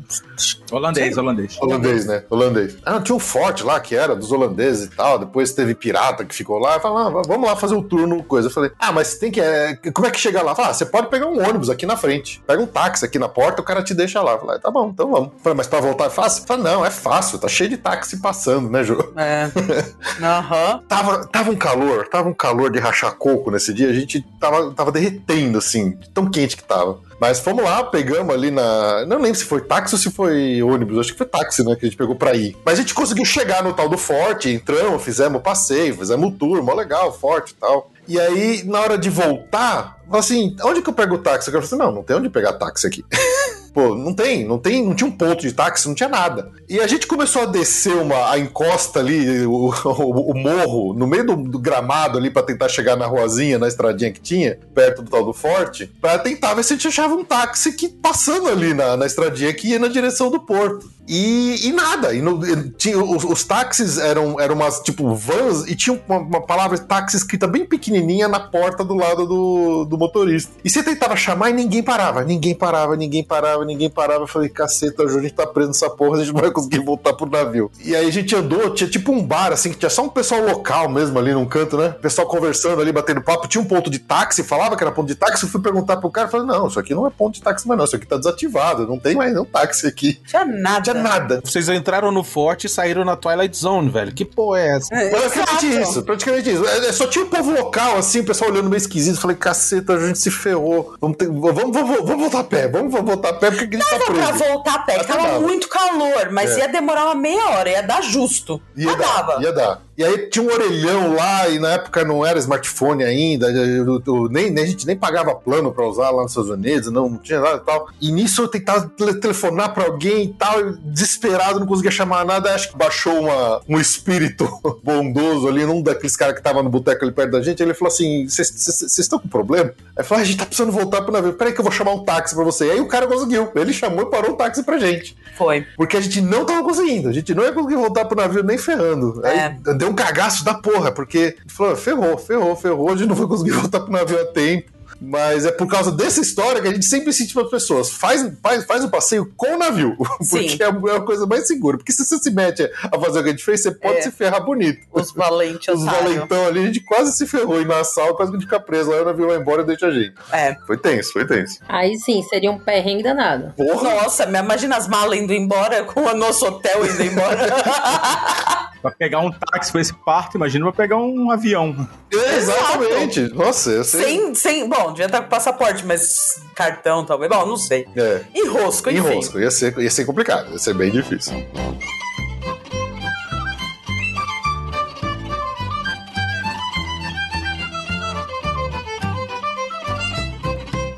Holandês, holandês. Holandês, né? Holandês. Ah, tinha um forte lá que era dos holandeses e tal. Depois teve pirata que ficou lá. Falei, ah, vamos lá fazer um turno, coisa. Eu falei, ah, mas tem que. é, como é que chega lá? Falei, ah, você pode pegar um ônibus aqui na frente. Pega um táxi aqui na porta, o cara te deixa lá. Eu falei, ah, tá bom, então vamos. Eu falei, mas pra voltar é fácil? Falei, não, é fácil, tá cheio de táxi passando, né, Jô? É. [LAUGHS] Aham. Tava, tava um calor, tava um calor de rachar coco nesse dia. A gente tava, tava derretendo, assim, tão quente que tava. Mas fomos lá, pegamos ali na. Não lembro se foi táxi ou se foi ônibus. Acho que foi táxi, né? Que a gente pegou pra ir. Mas a gente conseguiu chegar no tal do forte, entramos, fizemos passeio, fizemos o tour, mó legal, forte e tal. E aí, na hora de voltar, assim: onde que eu pego o táxi? Eu falei assim: não, não tem onde pegar táxi aqui. [LAUGHS] Pô, não tem, não tem, não tinha um ponto de táxi, não tinha nada. E a gente começou a descer uma, a encosta ali, o, [LAUGHS] o- o morro, no meio do, do gramado ali, pra tentar chegar na ruazinha, na estradinha que tinha, perto do tal do forte, pra tentar ver se a gente achava um táxi que passando ali na, na estradinha que ia na direção do porto. E, e nada. E no- tinha, os, os táxis eram, eram umas, tipo, vans e tinha uma, uma palavra táxi escrita bem pequenininha na porta do lado do, do motorista. E você tentava chamar e ninguém parava. Ninguém parava, ninguém parava, ninguém parava. Eu falei, caceta, a gente tá preso nessa porra, a gente não vai conseguir voltar pro navio. E aí a gente andou, tinha tipo um bar, assim, que tinha só um pessoal local mesmo ali num canto, né? Pessoal conversando ali, batendo papo. Tinha um ponto de táxi, falava que era ponto de táxi. Eu fui perguntar pro cara, falei, não, isso aqui não é ponto de táxi mais não, isso aqui tá desativado, não tem mais nenhum táxi aqui. Tinha nada. Nada. Vocês entraram no forte e saíram na Twilight Zone, velho. Que porra é essa? É, Praticamente exato. isso, praticamente isso. É, é, só tinha o povo local, assim, o pessoal olhando meio esquisito. Falei, caceta, a gente se ferrou. Vamos, ter- vamos, vamos, vamos voltar a pé, vamos, vamos voltar a pé porque a gente tá Dava pra preso. voltar a pé, Até tava dava. muito calor, mas É. ia demorar uma meia hora, ia dar justo. Ia Mas dar, dava. ia dar. E aí tinha um orelhão lá, e na época não era smartphone ainda, eu- eu- nem, nem- a gente nem pagava plano pra usar lá nos Estados Unidos, não, não tinha nada e tal. E nisso eu tentava tele- telefonar pra alguém e tal, eu desesperado, não conseguia chamar nada, acho que baixou uma, um espírito [LAUGHS] bondoso ali, num daqueles caras que tava no boteco ali perto da gente, ele falou assim, vocês estão com problema? Aí falei, "Ah, a gente tá precisando voltar pro navio, peraí que eu vou chamar um táxi pra você. Aí o cara conseguiu, ele chamou e parou o táxi pra gente. Foi. Porque a gente não tava conseguindo, a gente não ia conseguir voltar pro navio nem ferrando. Aí É. deu um cagaço da porra, porque falou, ferrou, ferrou, ferrou, a gente não vai conseguir [LAUGHS] voltar pro navio a tempo. Mas é por causa dessa história que a gente sempre insiste para as pessoas: faz, faz, faz o passeio com o navio. [LAUGHS] Sim. Porque é a é a coisa mais segura. Porque se você se mete a fazer o que a gente fez, você pode É. se ferrar bonito. Os valentes Os valentão ali, a gente quase se ferrou em Nassau, quase que a gente fica preso. Aí o navio vai embora e deixa a gente. É. Foi tenso, foi tenso. Aí sim, seria um perrengue danado. Porra! Nossa, me imagina as malas indo embora com o nosso hotel indo embora. [LAUGHS] Pra pegar um táxi com esse parto, imagina pra pegar um avião. Exatamente. Nossa, eu sei. sem, sem. Bom, devia estar com passaporte, mas cartão talvez. Bom, não sei. É. Enrosco, enfim. Enrosco, ia ser, ia ser complicado, ia ser bem difícil.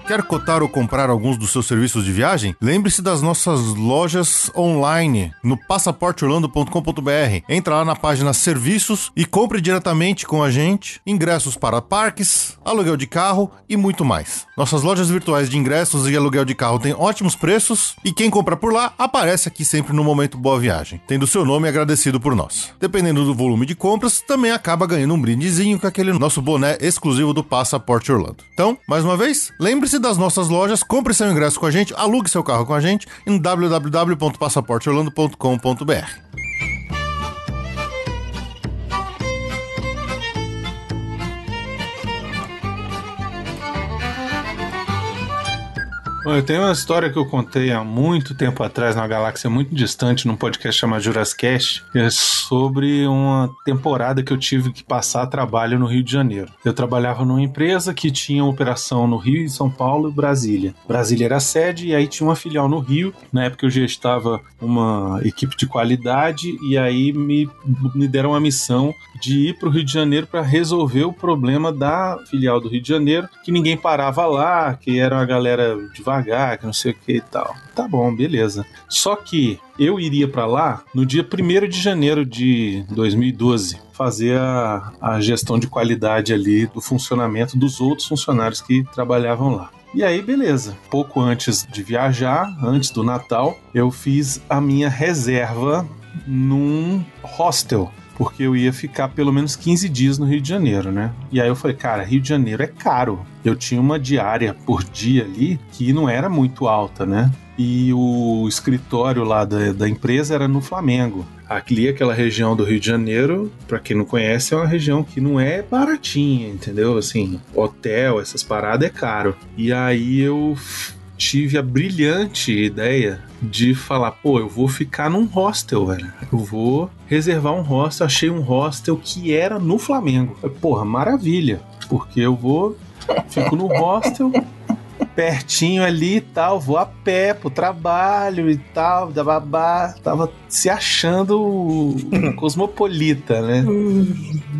Quer cotar ou comprar alguns dos seus serviços de viagem? Lembre-se das nossas lojas online no passaporteorlando.com.br. Entra lá na página Serviços e compre diretamente com a gente ingressos para parques, aluguel de carro e muito mais. Nossas lojas virtuais de ingressos e aluguel de carro têm ótimos preços e quem compra por lá aparece aqui sempre no momento Boa Viagem, tendo seu nome agradecido por nós. Dependendo do volume de compras, também acaba ganhando um brindezinho com aquele nosso boné exclusivo do Passaporte Orlando. Então, mais uma vez, lembre-se das nossas lojas, compre seu ingresso com a gente, alugue seu carro com a gente em www.passaporteorlando.com.br. Bom, eu tenho uma história que eu contei há muito tempo atrás, numa galáxia muito distante, num podcast chamado Jurassic, que é sobre uma temporada que eu tive que passar trabalho no Rio de Janeiro. Eu trabalhava numa empresa que tinha operação no Rio, São Paulo e Brasília. Brasília era a sede e aí tinha uma filial no Rio. Na época eu já estava uma equipe de qualidade e aí me, me deram a missão de ir para o Rio de Janeiro para resolver o problema da filial do Rio de Janeiro, que ninguém parava lá, que era uma galera devagar, que não sei o que e tal. Tá bom, beleza. Só que eu iria para lá no dia 1 de janeiro de 2012 fazer a, a gestão de qualidade ali do funcionamento dos outros funcionários que trabalhavam lá. E aí, beleza. Pouco antes de viajar, antes do Natal, eu fiz a minha reserva num hostel porque eu ia ficar pelo menos 15 dias no Rio de Janeiro, né? E aí eu falei, cara, Rio de Janeiro é caro. Eu tinha uma diária por dia ali que não era muito alta, né? E o escritório lá da, da empresa era no Flamengo. Ali, aquela região do Rio de Janeiro, para quem não conhece, é uma região que não é baratinha, entendeu? Assim, hotel, essas paradas é caro. E aí eu tive a brilhante ideia de falar, pô, eu vou ficar num hostel, velho. Eu vou reservar um hostel. Achei um hostel que era no Flamengo. Porra, maravilha. Porque eu vou, fico no hostel, pertinho ali e tal, vou a pé pro trabalho e tal, da babá. Tava se achando cosmopolita, né?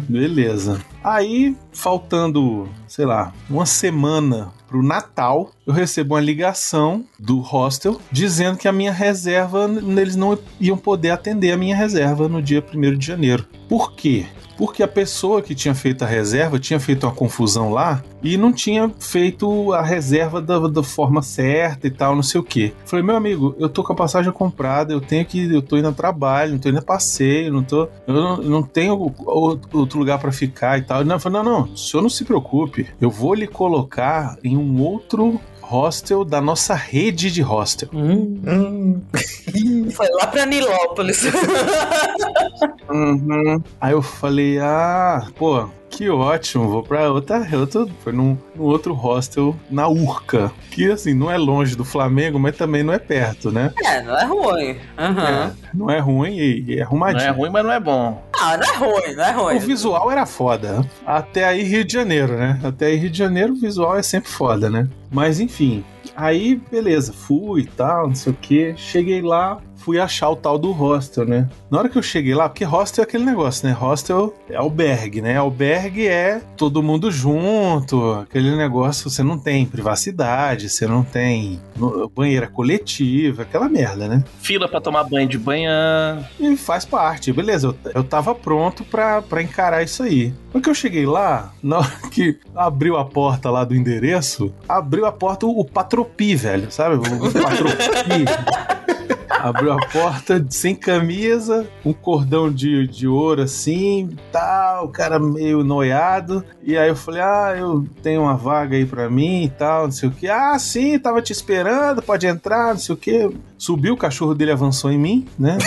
Beleza. Aí, faltando, sei lá, uma semana pro Natal, eu recebo uma ligação do hostel dizendo que a minha reserva, eles não iam poder atender a minha reserva no dia 1 de janeiro. Por quê? Porque a pessoa que tinha feito a reserva tinha feito uma confusão lá e não tinha feito a reserva da, da forma certa e tal, não sei o que. Falei, meu amigo, eu tô com a passagem comprada, eu tenho que. Eu tô indo a trabalho, não tô indo a passeio, não tô. Eu não, não tenho outro lugar para ficar e tal. Eu falei, não, não, o senhor não se preocupe. Eu vou lhe colocar em um outro hostel da nossa rede de hostel. Hum. Foi lá pra Nilópolis. [LAUGHS] uhum. Aí eu falei, ah, pô, que ótimo, vou pra outra. outra foi num, num, outro hostel na Urca. Que assim, não é longe do Flamengo, mas também não é perto, né? É, não é ruim. Uhum. É, não é ruim e, e é arrumadinho. Não é ruim, mas não é bom. Ah, não é ruim, não é ruim. O visual era foda. Até aí Rio de Janeiro, né? Até aí Rio de Janeiro o visual é sempre foda, né? Mas enfim. Aí, beleza, fui e tal, não sei o que. Cheguei lá, fui achar o tal do hostel, né? Na hora que eu cheguei lá, porque hostel é aquele negócio, né? Hostel é albergue, né? Albergue é todo mundo junto, aquele negócio, você não tem privacidade, você não tem banheira coletiva, aquela merda, né? Fila para tomar banho de banho. E faz parte, beleza. Eu, eu tava pronto pra, pra encarar isso aí. Quando que eu cheguei lá, na hora que abriu a porta lá do endereço, abriu a porta o, o Patropi, velho, sabe? O, o Patropi. [LAUGHS] Abriu a porta sem camisa, um cordão de, de ouro assim, tal, o cara meio noiado. E aí eu falei: Ah, eu tenho uma vaga aí pra mim e tal, não sei o que. Ah, sim, tava te esperando, pode entrar, não sei o que. Subiu, o cachorro dele avançou em mim, né?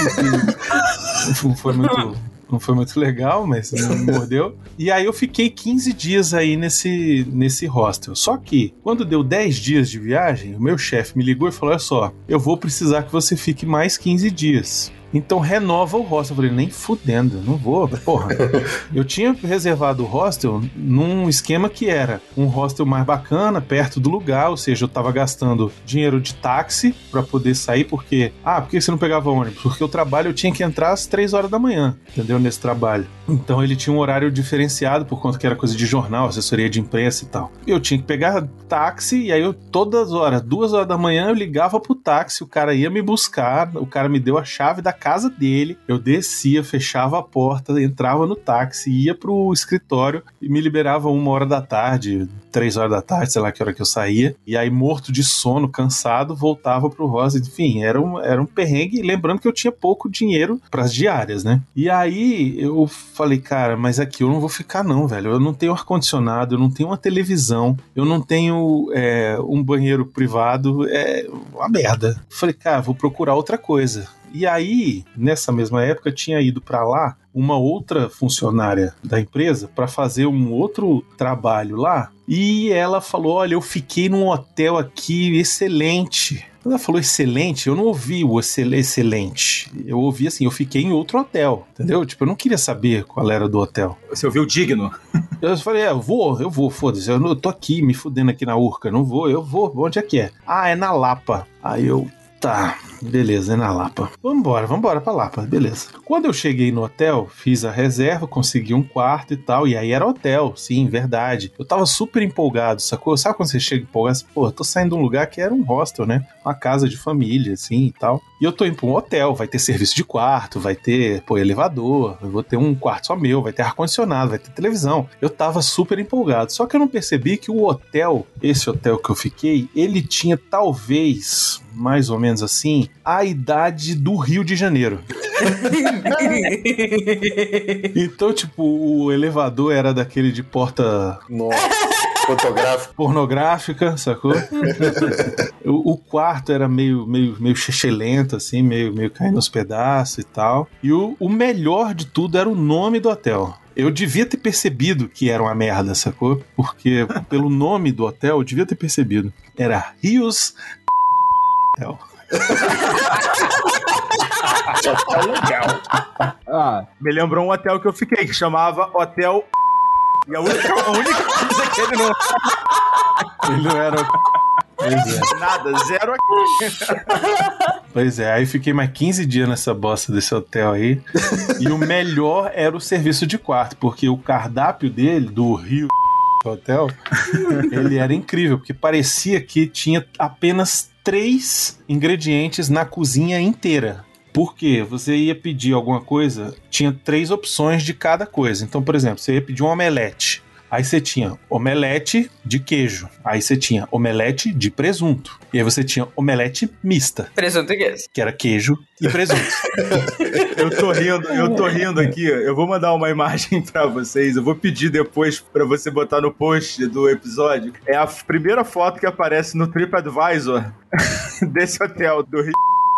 Não [LAUGHS] foi muito não foi muito legal, mas [LAUGHS] não me mordeu. E aí eu fiquei 15 dias aí nesse, nesse hostel. Só que, quando deu 10 dias de viagem, o meu chefe me ligou e falou: Olha só, eu vou precisar que você fique mais 15 dias. Então renova o hostel. Eu falei, nem fudendo, não vou. Porra. [LAUGHS] eu tinha reservado o hostel num esquema que era um hostel mais bacana, perto do lugar, ou seja, eu tava gastando dinheiro de táxi para poder sair, porque. Ah, por que você não pegava ônibus? Porque o trabalho eu tinha que entrar às 3 horas da manhã, entendeu? Nesse trabalho. Então ele tinha um horário diferenciado, por conta que era coisa de jornal, assessoria de imprensa e tal. Eu tinha que pegar táxi, e aí eu, todas as horas, duas horas da manhã, eu ligava pro táxi, o cara ia me buscar, o cara me deu a chave da casa dele, eu descia, fechava a porta, entrava no táxi, ia pro escritório e me liberava uma hora da tarde, três horas da tarde, sei lá que hora que eu saía. E aí, morto de sono, cansado, voltava pro Rosa. Enfim, era um, era um perrengue. Lembrando que eu tinha pouco dinheiro para as diárias, né? E aí eu falei, cara, mas aqui eu não vou ficar, não, velho. Eu não tenho ar-condicionado, eu não tenho uma televisão, eu não tenho é, um banheiro privado. É uma merda. Falei, cara, vou procurar outra coisa. E aí, nessa mesma época, tinha ido para lá uma outra funcionária da empresa para fazer um outro trabalho lá. E ela falou: Olha, eu fiquei num hotel aqui excelente. Ela falou excelente, eu não ouvi o excelente. Eu ouvi assim, eu fiquei em outro hotel, entendeu? Tipo, eu não queria saber qual era do hotel. Você ouviu digno? [LAUGHS] Eu falei, é, eu vou, eu vou, foda-se. Eu, eu tô aqui me fudendo aqui na Urca, não vou, eu vou. Onde é que é? Ah, é na Lapa. Aí eu, Tá, beleza, é na Lapa. Vambora, vambora pra Lapa, beleza. Quando eu cheguei no hotel, fiz a reserva, consegui um quarto e tal, e aí era hotel, sim, verdade. Eu tava super empolgado, sacou? Sabe quando você chega empolgado? Assim, Pô, tô saindo de um lugar que era um hostel, né? Uma casa de família, assim e tal. E eu tô indo pra um hotel, vai ter serviço de quarto, vai ter, pô, elevador, eu vou ter um quarto só meu, vai ter ar-condicionado, vai ter televisão. Eu tava super empolgado. Só que eu não percebi que o hotel, esse hotel que eu fiquei, ele tinha talvez mais ou menos assim, a idade do Rio de Janeiro. [LAUGHS] então, tipo, o elevador era daquele de porta. Fotográfica. Pornográfica, sacou? [LAUGHS] o, o, quarto era meio, meio, meio chechelento, assim, meio, meio caindo aos pedaços e tal. E o, o melhor de tudo era o nome do hotel. Eu devia ter percebido que era uma merda, sacou? Porque pelo nome do hotel eu devia ter percebido. Era Rios Hotel. Legal. Ah, me lembrou um hotel que eu fiquei, que chamava Hotel. E a única, a única coisa que ele não. Ele não era. É. Nada, zero aqui. Pois é, aí fiquei mais 15 dias nessa bosta desse hotel aí. e o melhor era o serviço de quarto, porque o cardápio dele, do Rio Hotel, ele era incrível, porque parecia que tinha apenas três ingredientes na cozinha inteira. Porque você ia pedir alguma coisa, tinha três opções de cada coisa. Então, por exemplo, você ia pedir um omelete. Aí você tinha omelete de queijo. Aí você tinha omelete de presunto. E aí você tinha omelete mista, Presunto e queijo. que era queijo e presunto. [LAUGHS] Eu tô rindo, eu tô rindo aqui. Eu vou mandar uma imagem pra vocês. Eu vou pedir depois pra você botar no post do episódio. É a primeira foto que aparece no TripAdvisor [LAUGHS] desse hotel, do Rio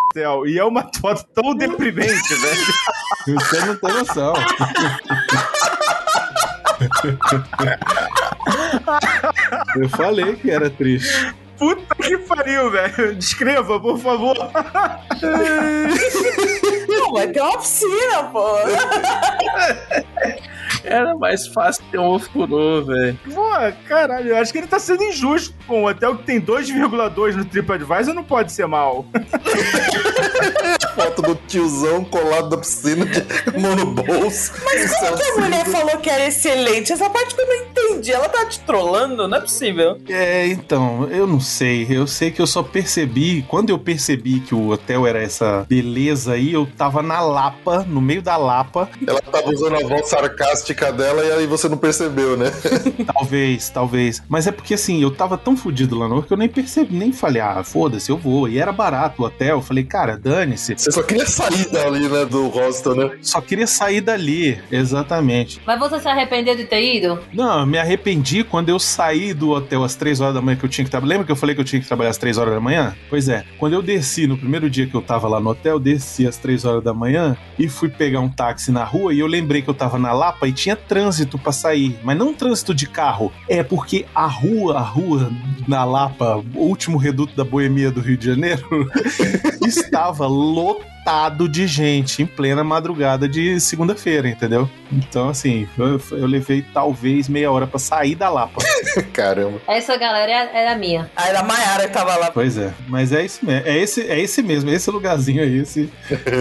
Hotel. E é uma foto tão deprimente, velho. Você não tem noção. [LAUGHS] [LAUGHS] Eu falei que era triste. Puta que pariu, velho. Descreva, por favor. Não, vai ter uma piscina, pô. Era mais fácil ter um ovo furô, velho. Pô, caralho, eu acho que ele tá sendo injusto com um hotel que tem 2,2 no TripAdvisor, não pode ser mal. [LAUGHS] Foto do tiozão colado na piscina de mão no bolso. Mas como que a mulher falou que era excelente? Essa parte que eu não entendi. Ela tá te trollando? Não é possível. É, então, eu não sei. Eu sei que eu só percebi. Quando eu percebi que o hotel era essa beleza aí, eu tava na Lapa, no meio da Lapa. Ela tava usando a voz sarcástica dela e aí você não percebeu, né? [LAUGHS] Talvez, talvez. Mas é porque assim, eu tava tão fudido lá no que eu nem percebi, nem falei, ah, foda-se, eu vou. E era barato o hotel. Eu falei, cara, dane-se. Você só queria sair dali, né, do hostel, né? Só queria sair dali, exatamente. Mas você se arrependeu de ter ido? Não, eu me arrependi quando eu saí do hotel às 3 horas da manhã que eu tinha que trabalhar. Lembra que eu falei que eu tinha que trabalhar às 3 horas da manhã? Pois é, quando eu desci no primeiro dia que eu tava lá no hotel, desci às 3 horas da manhã e fui pegar um táxi na rua e eu lembrei que eu tava na Lapa e tinha trânsito pra sair, mas não trânsito de carro. É porque a rua, a rua na Lapa, o último reduto da boemia do Rio de Janeiro, [LAUGHS] estava っ lotado de gente em plena madrugada de segunda-feira, entendeu? Então, assim, eu, eu levei talvez meia hora pra sair da Lapa. [LAUGHS] Caramba. Essa galera é, é a minha. Aí era a Mayara que tava lá. Pois é, mas é isso mesmo. É esse, é esse mesmo, é esse lugarzinho aí, esse,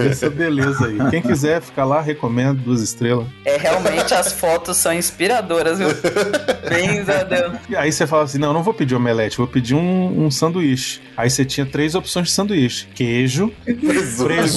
essa beleza aí. Quem quiser ficar lá, recomendo duas estrelas. É, realmente as fotos são inspiradoras, viu? Bem, Deus. E aí você fala assim: não, não vou pedir omelete, vou pedir um, um sanduíche. Aí você tinha três opções de sanduíche: queijo, presunto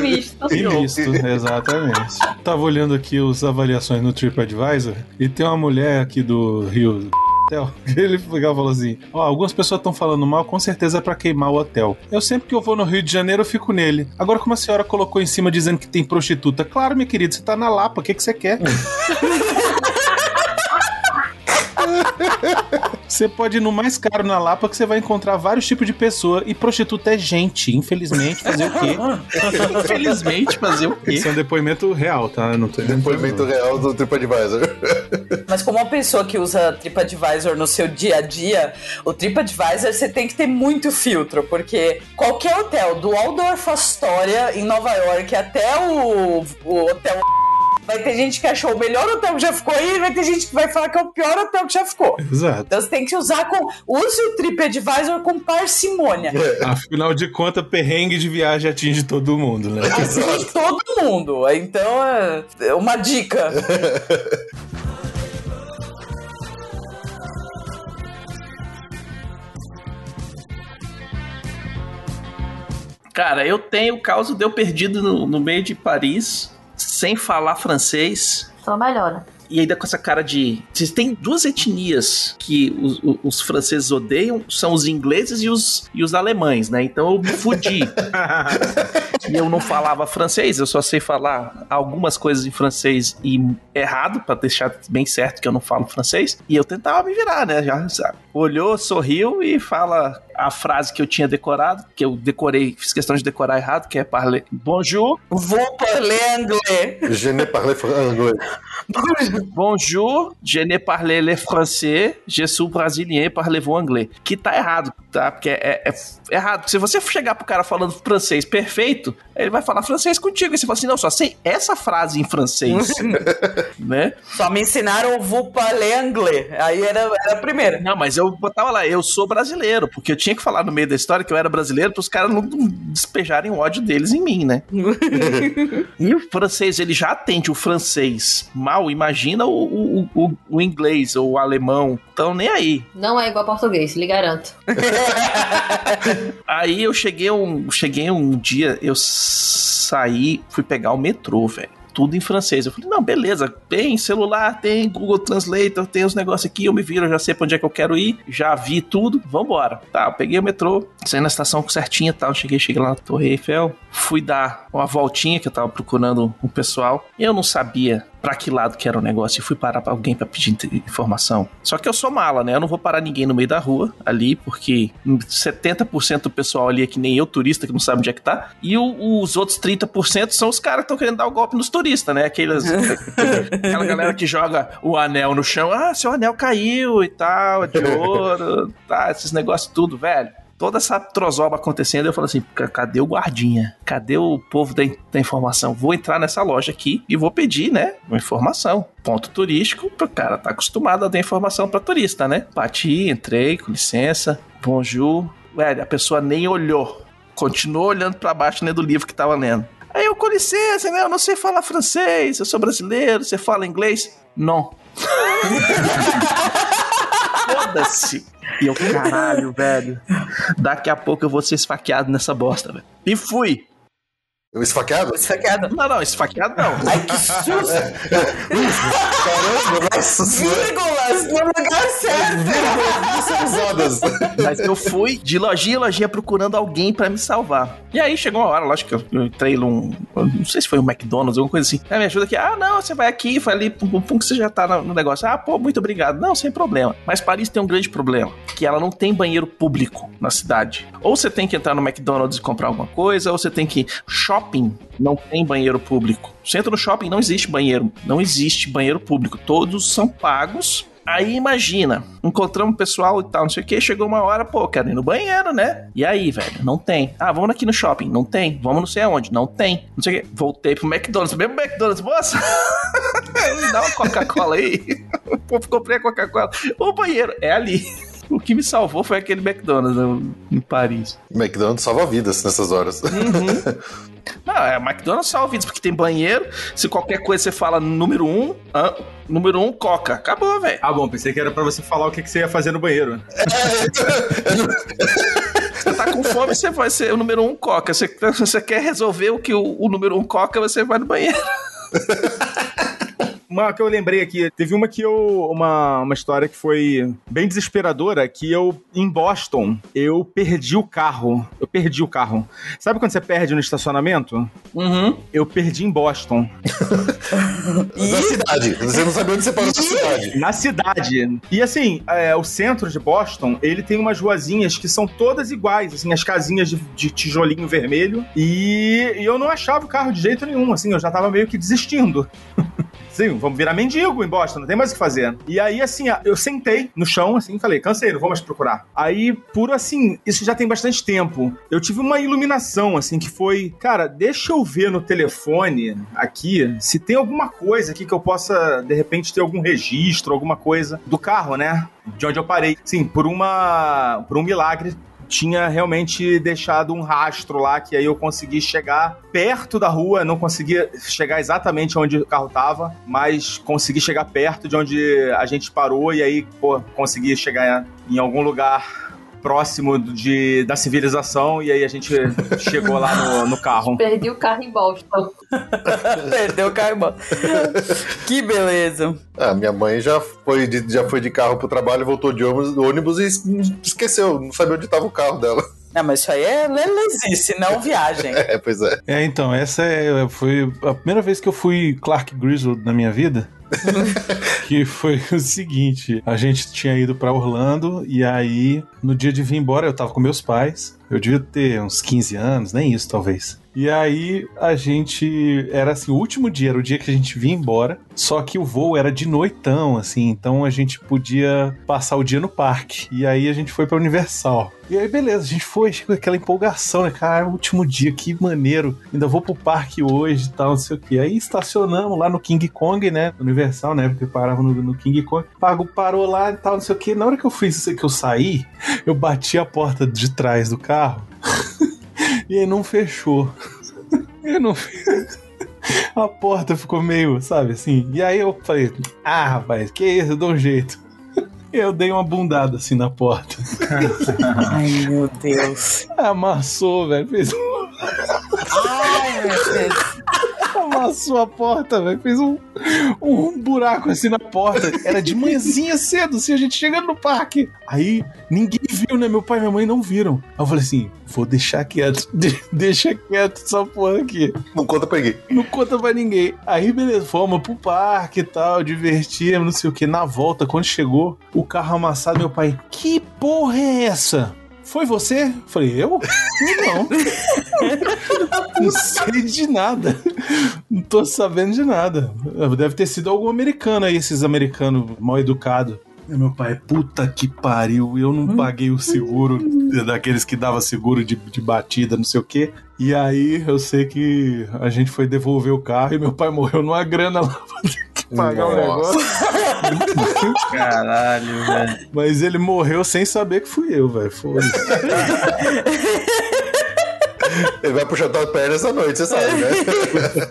misto. e misto. Exatamente. Tava olhando aqui as avaliações no TripAdvisor e tem uma mulher aqui do Rio. Hotel, ele falou assim: Ó, algumas pessoas estão falando mal, com certeza é pra queimar o hotel. Eu sempre que eu vou no Rio de Janeiro, eu fico nele. Agora, como a senhora colocou em cima dizendo que tem prostituta, claro, minha querida, você tá na Lapa, o que, que você quer? [LAUGHS] Você pode ir no mais caro na Lapa que você vai encontrar vários tipos de pessoa e prostituta é gente, infelizmente, fazer o quê? [LAUGHS] Infelizmente, fazer o quê? Esse é um depoimento real, tá? Não tô Depoimento real do TripAdvisor. [LAUGHS] Mas como uma pessoa que usa TripAdvisor no seu dia a dia, o TripAdvisor você tem que ter muito filtro, porque qualquer hotel, do Waldorf Astoria em Nova York até o, o hotel vai ter gente que achou o melhor hotel que já ficou aí e vai ter gente que vai falar que é o pior hotel que já ficou. Exato. Então você tem que usar com. Use o TripAdvisor com parcimônia. Afinal de contas, perrengue de viagem atinge todo mundo, né? Assim todo mundo. Então é é uma dica. Cara, eu tenho o caso de eu perdido no, no meio de Paris, sem falar francês. Só melhora. E ainda com essa cara de. Vocês têm duas etnias que os, os- os franceses odeiam: são os ingleses e os, e os alemães, né? Então eu me fudi. [LAUGHS] e eu não falava francês, eu só sei falar algumas coisas em francês e errado, pra deixar bem certo que eu não falo francês. E eu tentava me virar, né? Já sabe? Olhou, sorriu e fala a frase que eu tinha decorado, que eu decorei, fiz questão de decorar errado, que é parler bonjour, Vou parler anglais. Je ne parle anglais. Bonjour, je ne parle le français, je suis brésilien, parlez-vous anglais. Que tá errado, tá? Porque é, é- é errado. Se você chegar pro cara falando francês perfeito, ele vai falar francês contigo. E você fala assim, não, só sei essa frase em francês, [LAUGHS] né? Só me ensinaram o vou parler anglais. Aí era, era a primeira. Não, mas eu botava lá, eu sou brasileiro, porque eu tinha que falar no meio da história que eu era brasileiro para os caras não despejarem o ódio deles em mim, né? [LAUGHS] e o francês, ele já atende o francês mal, imagina o, o, o, o inglês ou o alemão. Então, nem aí. Não é igual português, lhe garanto. [LAUGHS] [LAUGHS] Aí eu cheguei um, cheguei um dia, eu saí, fui pegar o metrô, velho. Tudo em francês. Eu falei, não, beleza, tem celular, tem Google Translator, tem os negócios aqui, eu me viro, eu já sei pra onde é que eu quero ir, já vi tudo, vambora. Tá, eu peguei o metrô, saí na estação certinha e tal, cheguei, cheguei lá na Torre Eiffel, fui dar uma voltinha que eu tava procurando um pessoal, eu não sabia pra que lado que era o negócio e fui parar pra alguém pra pedir informação. Só que eu sou mala, né? Eu não vou parar ninguém no meio da rua ali, porque 70% do pessoal ali é que nem eu, turista, que não sabe onde é que tá. E o- os outros 30% são os caras que estão querendo dar o golpe nos turistas, né? Aqueles, [LAUGHS] aquela galera que joga o anel no chão. Ah, seu anel caiu e tal, é de ouro, tá, esses negócios tudo, velho toda essa trozoba acontecendo, eu falo assim, "Ca- cadê o guardinha? Cadê o povo da, in- da informação? Vou entrar nessa loja aqui e vou pedir, né, uma informação. Ponto turístico, pro cara tá acostumado a dar informação pra turista, né? Bati, entrei, com licença, bonjour. Velho, a pessoa nem olhou. Continuou olhando pra baixo, né, do livro que tava lendo. Aí eu, com licença, né, eu não sei falar francês, eu sou brasileiro, você fala inglês? Não. [LAUGHS] Foda-se. E eu, caralho, velho. Daqui a pouco eu vou ser esfaqueado nessa bosta, velho. E fui. Eu esfaqueado? Esfaqueado. Não, não, esfaqueado não. [LAUGHS] Ai, que susto! Caramba, nossa. Vírgulas no lugar certo! São usadas. Mas eu fui de lojinha em lojinha procurando alguém pra me salvar. E aí chegou uma hora, lógico que eu, entrei num. Não sei se foi um McDonald's, alguma coisa assim. Ah, me ajuda aqui. Ah, não, você vai aqui, vai ali, pum, pum, pum, que você já tá no, no negócio. Ah, pô, muito obrigado. Não, sem problema. Mas Paris tem um grande problema: que ela não tem banheiro público na cidade. Ou você tem que entrar no McDonald's e comprar alguma coisa, ou você tem que. Shopping não tem banheiro público. Você entra no shopping, não existe banheiro. Não existe banheiro público. Todos são pagos. Aí imagina, encontramos o pessoal e tal, não sei o que, chegou uma hora, pô, quero ir no banheiro, né? E aí, velho, não tem. Ah, vamos aqui no shopping, não tem. Vamos não sei aonde, não tem. Não sei o que. Voltei pro McDonald's, mesmo McDonald's, moça, [LAUGHS] me dá uma Coca-Cola aí. [LAUGHS] Pô, comprei a Coca-Cola. O banheiro é ali. [LAUGHS] O que me salvou foi aquele McDonald's né, em Paris. McDonald's salva vidas nessas horas. [LAUGHS] Não, é McDonald's salva vidas, porque tem banheiro. Se qualquer coisa você fala número um, ah, número um, Coca. Acabou, velho. Ah, bom, pensei que era pra você falar o que, que você ia fazer no banheiro. Você tá com fome, você vai ser o número um Coca. Você, você quer resolver o que o, o número um Coca, você vai no banheiro. [LAUGHS] Uma que eu lembrei aqui, teve uma que eu. Uma, uma história que foi bem desesperadora, que eu, em Boston, eu perdi o carro. Eu perdi o carro. Sabe quando você perde no estacionamento? Uhum. Eu perdi em Boston. [LAUGHS] Na cidade. Você não sabia onde você parou na cidade. Na cidade. E assim, é, o centro de Boston, ele tem umas ruazinhas que são todas iguais, assim, as casinhas de, de tijolinho vermelho. E, e eu não achava o carro de jeito nenhum, assim, eu já tava meio que desistindo. [LAUGHS] Sim, vamos virar mendigo em Boston, não tem mais o que fazer. E aí, assim, eu sentei no chão, assim, falei, cansei, não vou mais procurar. Aí, por assim, isso já tem bastante tempo, eu tive uma iluminação, assim, que foi, cara, deixa eu ver no telefone aqui se tem alguma coisa aqui que eu possa, de repente, ter algum registro, alguma coisa do carro, né? De onde eu parei. Sim, por uma. por um milagre tinha realmente deixado um rastro lá que aí eu consegui chegar perto da rua, não conseguia chegar exatamente onde o carro tava, mas consegui chegar perto de onde a gente parou e aí, pô, consegui chegar em algum lugar próximo de, da civilização e aí a gente chegou lá no, no carro. [LAUGHS] Perdi o carro em Boston. [LAUGHS] Perdeu o carro. que beleza. Ah, minha mãe já foi, de, já foi de carro pro trabalho, voltou de ônibus, ônibus e es- esqueceu, não sabia onde tava o carro dela. Não, mas isso aí é lelezice, não viagem. [LAUGHS] É, pois é. É, então, essa é, foi a primeira vez que eu fui Clark Griswold na minha vida. Que foi o seguinte: a gente tinha ido pra Orlando e aí, no dia de vir embora, eu tava com meus pais. Eu devia ter uns 15 anos, nem isso talvez. E aí a gente. Era assim, o último dia era o dia que a gente vinha embora. Só que o voo era de noitão, assim, então a gente podia passar o dia no parque. E aí a gente foi pra Universal. E aí, beleza, a gente foi com aquela empolgação, né? Cara, é último dia, que maneiro. Ainda vou pro parque hoje e tal, não sei o quê. Aí estacionamos lá no King Kong, né? Universal, né? Porque parava no, no King Kong. Pago, parou lá e tal, não sei o quê. Na hora que eu fiz isso que eu saí, eu bati a porta de trás do carro [LAUGHS] e aí não fechou. [LAUGHS] E não [LAUGHS] A porta ficou meio, sabe, assim. E aí eu falei, ah, rapaz, que isso, eu dou um jeito. Eu dei uma bundada assim na porta. Ai, meu Deus. Amassou, velho. Fez um... Ai, meu Deus. Amassou a porta, velho. Fez um, um buraco assim na porta. Era de manhãzinha cedo, assim, a gente chegando no parque. Aí ninguém viu, né? Meu pai e minha mãe não viram. Aí eu falei assim: vou deixar quieto. [LAUGHS] De- deixa quieto essa porra aqui. Não conta pra ninguém. Não conta pra ninguém. Aí, beleza, fomos pro parque e tal, divertimos, não sei o que. Na volta, quando chegou, o carro amassado, meu pai, que porra é essa? Foi você? Falei, eu? Não. [LAUGHS] não sei de nada. Não tô sabendo de nada. Deve ter sido algum americano aí, esses americanos mal educados. Meu pai, puta que pariu, eu não paguei o seguro daqueles que dava seguro de, de batida, não sei o quê. E aí eu sei que a gente foi devolver o carro e meu pai morreu numa grana lá pra ter que pagar o Nossa. negócio. [LAUGHS] Caralho, velho. Mas ele morreu sem saber que fui eu, velho. Foda-se. [LAUGHS] Ele vai pro jantar perna essa noite, você sabe, né?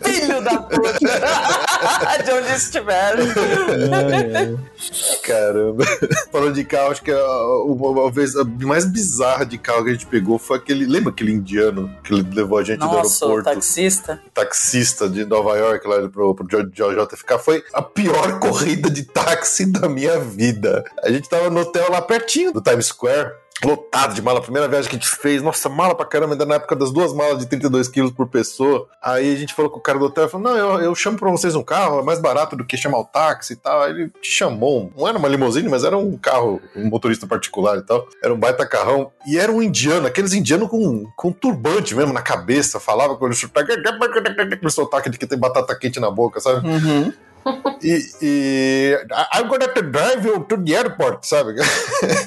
[LAUGHS] Filho da puta. [LAUGHS] De onde estiver. Caramba. Falando de carro, acho que a, uma, vez a mais bizarra de carro que a gente pegou foi aquele. Lembra aquele indiano que ele levou a gente Nossa, do o aeroporto? taxista. taxista de Nova York lá pro, pro JFK foi a pior corrida de táxi da minha vida. A gente tava no hotel lá pertinho do Times Square. Lotado de mala, primeira viagem que a gente fez, nossa, mala pra caramba, ainda na época das duas malas de 32 quilos por pessoa. Aí a gente falou com o cara do hotel, falou: Não, eu, eu chamo pra vocês um carro, é mais barato do que chamar o táxi e tal. Aí ele te chamou, não era uma limusine, mas era um carro, um motorista particular e tal. Era um baita carrão. E era um indiano, aqueles indianos com, com turbante mesmo na cabeça, falava com ele [LAUGHS] com sotaque de que tem batata quente na boca, sabe? Uhum. E, e "I- I'm gonna have to drive you to the airport, sabe?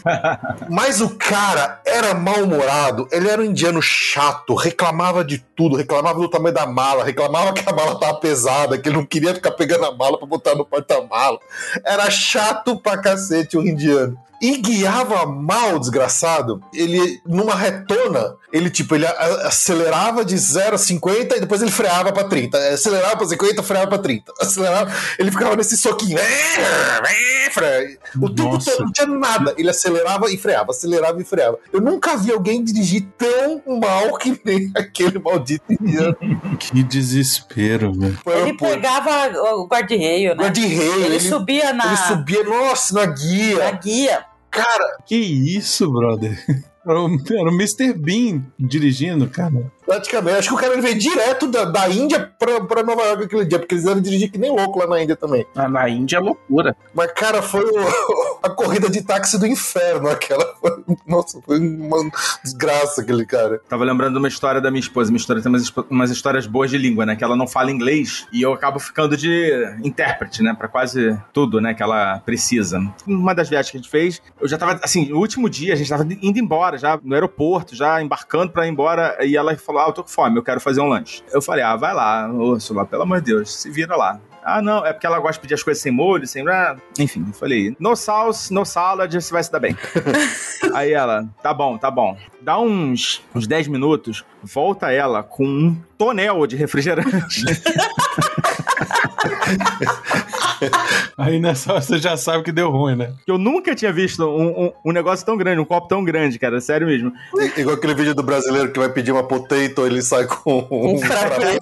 [LAUGHS] Mas o cara era mal-humorado, ele era um indiano chato, reclamava de tudo, reclamava do tamanho da mala, reclamava que a mala tava pesada, que ele não queria ficar pegando a mala pra botar no porta-mala. Era chato pra cacete o indiano. E guiava mal, desgraçado. Ele, numa retona, ele tipo, ele acelerava de 0 a 50 e depois ele freava pra 30. Acelerava pra 50, freava pra 30. [LAUGHS] Acelerava, ele ficava nesse soquinho. O tempo Nossa. todo, não tinha nada. Ele acelerava e freava, acelerava e freava. Eu nunca vi alguém dirigir tão mal que nem [LAUGHS] aquele maldito indiano. [LAUGHS] Que desespero, velho. Ele pegava o guarda-reio, né? Guarda-reio, Ele, ele, subia na, ele subia, nossa, na na guia. Cara, Que isso, brother? [LAUGHS] Era o, era o Mr. Bean dirigindo, cara. Praticamente. Acho que o cara veio direto da, da Índia pra, pra Nova York aquele dia, porque eles devem dirigir que nem louco lá na Índia também. Ah, Na Índia é loucura. Mas, cara, foi o- [LAUGHS] a corrida de táxi do inferno, aquela. Foi- nossa, foi uma desgraça aquele cara. Tava lembrando de uma história da minha esposa. Minha história tem umas, umas histórias boas de língua, né? Que ela não fala inglês e eu acabo ficando de intérprete, né? Pra quase tudo, né? Que ela precisa. Uma das viagens que a gente fez, eu já tava, assim, o último dia, a gente tava indo embora, já no aeroporto, já embarcando pra ir embora. E ela falou: Ah, eu tô com fome, eu quero fazer um lanche. Eu falei: Ah, vai lá, Úrsula, pelo amor de Deus, se vira lá. Ah, não, é porque ela gosta de pedir as coisas sem molho, sem. ah, Enfim, eu falei: No sauce, no salad, você vai se dar bem. [LAUGHS] Aí ela, tá bom, tá bom. Dá uns, uns 10 minutos, volta ela com um tonel de refrigerante. [LAUGHS] [LAUGHS] Aí nessa hora você já sabe que deu ruim, né? Eu nunca tinha visto um, um, um negócio tão grande, um copo tão grande, cara. Sério mesmo. Igual aquele vídeo do brasileiro que vai pedir uma potato, ele sai com um frappé.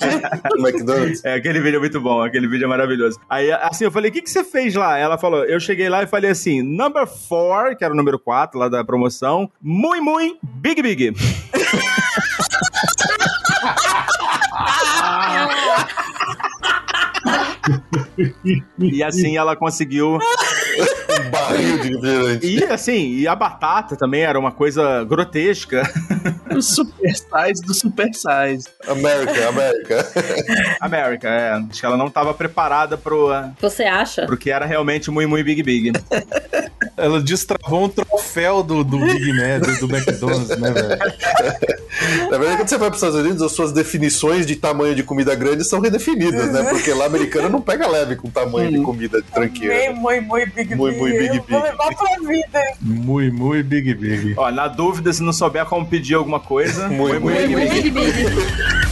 no McDonald's. É, aquele vídeo é muito bom, aquele vídeo é maravilhoso. Aí, assim, eu falei, o que, que você fez lá? Ela falou, eu cheguei lá e falei assim, number 4, que era o número 4 lá da promoção, muito, muito, big, big. [LAUGHS] e assim ela conseguiu [LAUGHS] Um barril de refrigerante. E assim, e a batata também era uma coisa grotesca. O super size do super size. América, América. América, é. Acho que ela não estava preparada pro, Você acha? pro que era realmente muito, muito Big Big. [LAUGHS] Ela destravou um troféu do, do Big Mac, do, do McDonald's, né, velho? [LAUGHS] Na verdade, quando você vai para os Estados Unidos, as suas definições de tamanho de comida grande são redefinidas, né? Porque lá americano não pega leve com tamanho de comida de tranqueira. Muito, muito big Muito, muito big, Eu Vou big. levar pra vida. Muito, muito Big Big. Ó, na dúvida, se não souber como pedir alguma coisa, Muito, muito, muito. muito. Big Big. Ah,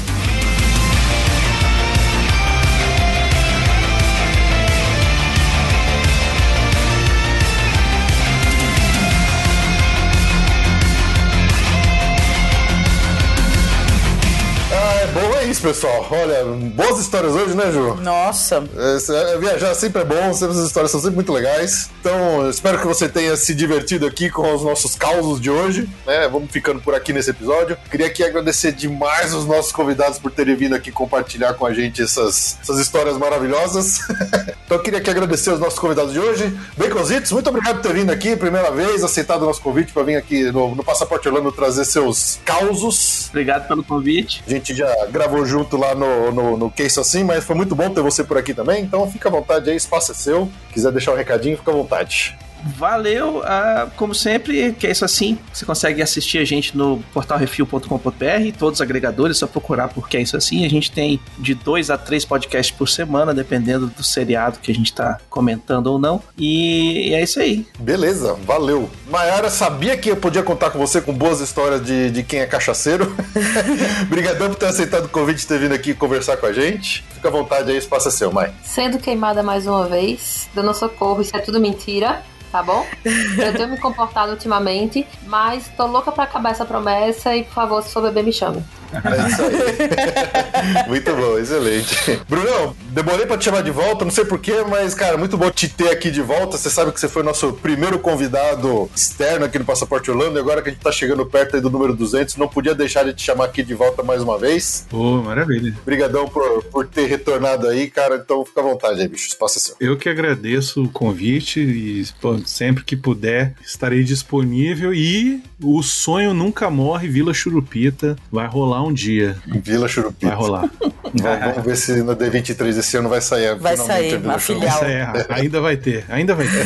pessoal. Olha, boas histórias hoje, né, Ju? Nossa. É, é, viajar sempre é bom, sempre as histórias são sempre muito legais. Então, espero que você tenha se divertido aqui com os nossos causos de hoje. Né? Vamos ficando por aqui nesse episódio. Queria aqui agradecer demais os nossos convidados por terem vindo aqui compartilhar com a gente essas, essas histórias maravilhosas. [LAUGHS] então, eu queria aqui agradecer os nossos convidados de hoje. Baconzitos, muito obrigado por ter vindo aqui, primeira vez, aceitado o nosso convite para vir aqui no, no Passaporte Orlando trazer seus causos. Obrigado pelo convite. A gente já gravou junto lá no, no, no Isso Assim, mas foi muito bom ter você por aqui também. Então fica à vontade aí, espaço é seu. Quiser deixar um recadinho, fica à vontade. Valeu, ah, como sempre, que é isso assim. Você consegue assistir a gente no portalrefil.com.br, todos os agregadores, é só procurar por que é isso assim. A gente tem de dois a três podcasts por semana, dependendo do seriado que a gente tá comentando ou não. E é isso aí. Beleza, valeu. Mayara, sabia que eu podia contar com você com boas histórias de, de quem é cachaceiro. [LAUGHS] Obrigadão por ter aceitado o convite e ter vindo aqui conversar com a gente. Fica à vontade aí, espaço é seu, Mai. Sendo queimada mais uma vez, dando socorro, isso é tudo mentira. Tá bom? Eu tenho me comportado ultimamente, mas tô louca pra acabar essa promessa e, por favor, se for beber, me chame. É isso aí. [LAUGHS] muito bom, excelente. Brunão, demorei pra te chamar de volta, não sei porquê, mas, cara, muito bom te ter aqui de volta. Você sabe que você foi nosso primeiro convidado externo aqui no Passaporte Orlando, e agora que a gente tá chegando perto aí do número 200, não podia deixar de te chamar aqui de volta mais uma vez. Pô, maravilha. Obrigadão por, por ter retornado aí, cara. Então fica à vontade aí, bicho. Espaço é seu. Eu que agradeço o convite e pô, sempre que puder estarei disponível. E o sonho nunca morre, Vila Churupita. Vai rolar um dia. Vila Churupita. Vai rolar. Vamos, ver se na D23 esse ano vai sair. Vai finalmente sair, a Vila uma Churupita. filial. É, ainda vai ter, ainda vai ter.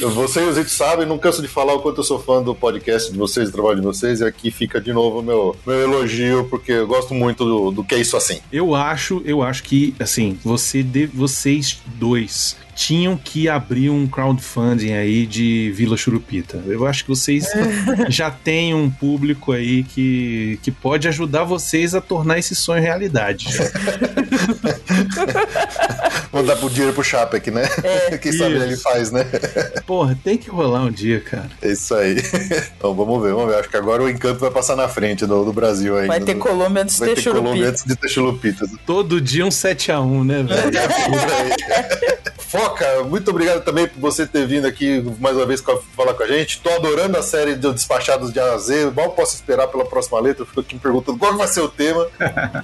[LAUGHS] Você e o Zito sabem, não canso de falar o quanto eu sou fã do podcast de vocês, do trabalho de vocês, e aqui fica de novo o meu, meu elogio, porque eu gosto muito do, do que é isso assim. Eu acho, eu acho que, assim, você de, vocês dois tinham que abrir um crowdfunding aí de Vila Churupita. Eu acho que vocês [LAUGHS] já têm um público aí que, que pode ajudar vocês a tornar esse sonho realidade. [LAUGHS] Vamos dar pro dinheiro pro Chapek, né? [LAUGHS] Quem sabe Isso. ele faz, né? Porra, tem que rolar um dia, cara. É isso aí. [LAUGHS] Então vamos ver, vamos ver. Acho que agora o encanto vai passar na frente do, do Brasil aí. Vai ter Colômbia antes Vai de ter ter Colômbia antes de ter Chulupitas. Todo dia um 7x1, né, velho? [LAUGHS] Foca, muito obrigado também por você ter vindo aqui mais uma vez falar com a gente. Tô adorando a série de Despachados de A a Z. Mal posso esperar pela próxima letra. Eu fico aqui me perguntando qual vai ser o tema.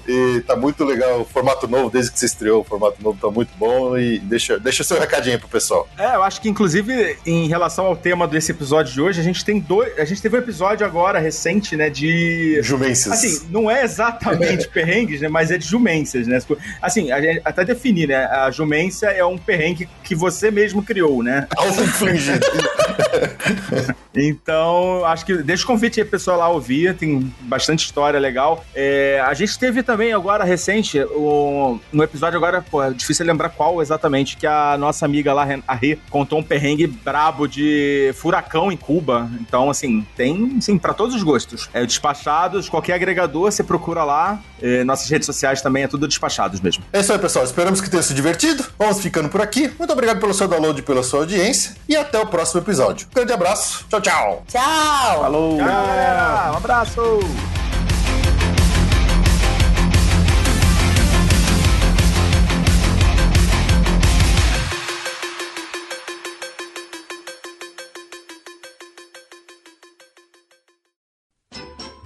e tá muito legal o formato novo, desde que você estreou. O formato novo tá muito bom. E deixa, deixa o seu recadinho aí pro pessoal. É, eu acho que inclusive em relação ao tema desse episódio de hoje, a gente tem dois, a gente teve um episódio agora recente, né, de Jumências. Assim, não é exatamente [LAUGHS] perrengues, né? Mas é de jumências, né? Assim, a gente até definir, né? A jumência é um perrengue que você mesmo criou, né? [LAUGHS] Auto-infligido. [LAUGHS] Então, acho que deixa o convite aí pro pessoal lá ouvir, tem bastante história legal. É, a gente teve também agora recente, o, no episódio agora, pô, é difícil lembrar qual exatamente, que a nossa amiga lá, a Rê, contou um perrengue brabo de furacão em Cuba. Então, assim, tem, sim, pra todos os gostos. É Despachados, qualquer agregador, você procura lá. É, nossas redes sociais também é tudo Despachados mesmo. É isso aí, pessoal. Esperamos que tenha se divertido. Vamos ficando por aqui. Muito obrigado pelo seu download e pela sua audiência. E até o próximo episódio. Grande abraço. Tchau, tchau. Tchau! Falou! Tchau, galera! Um abraço!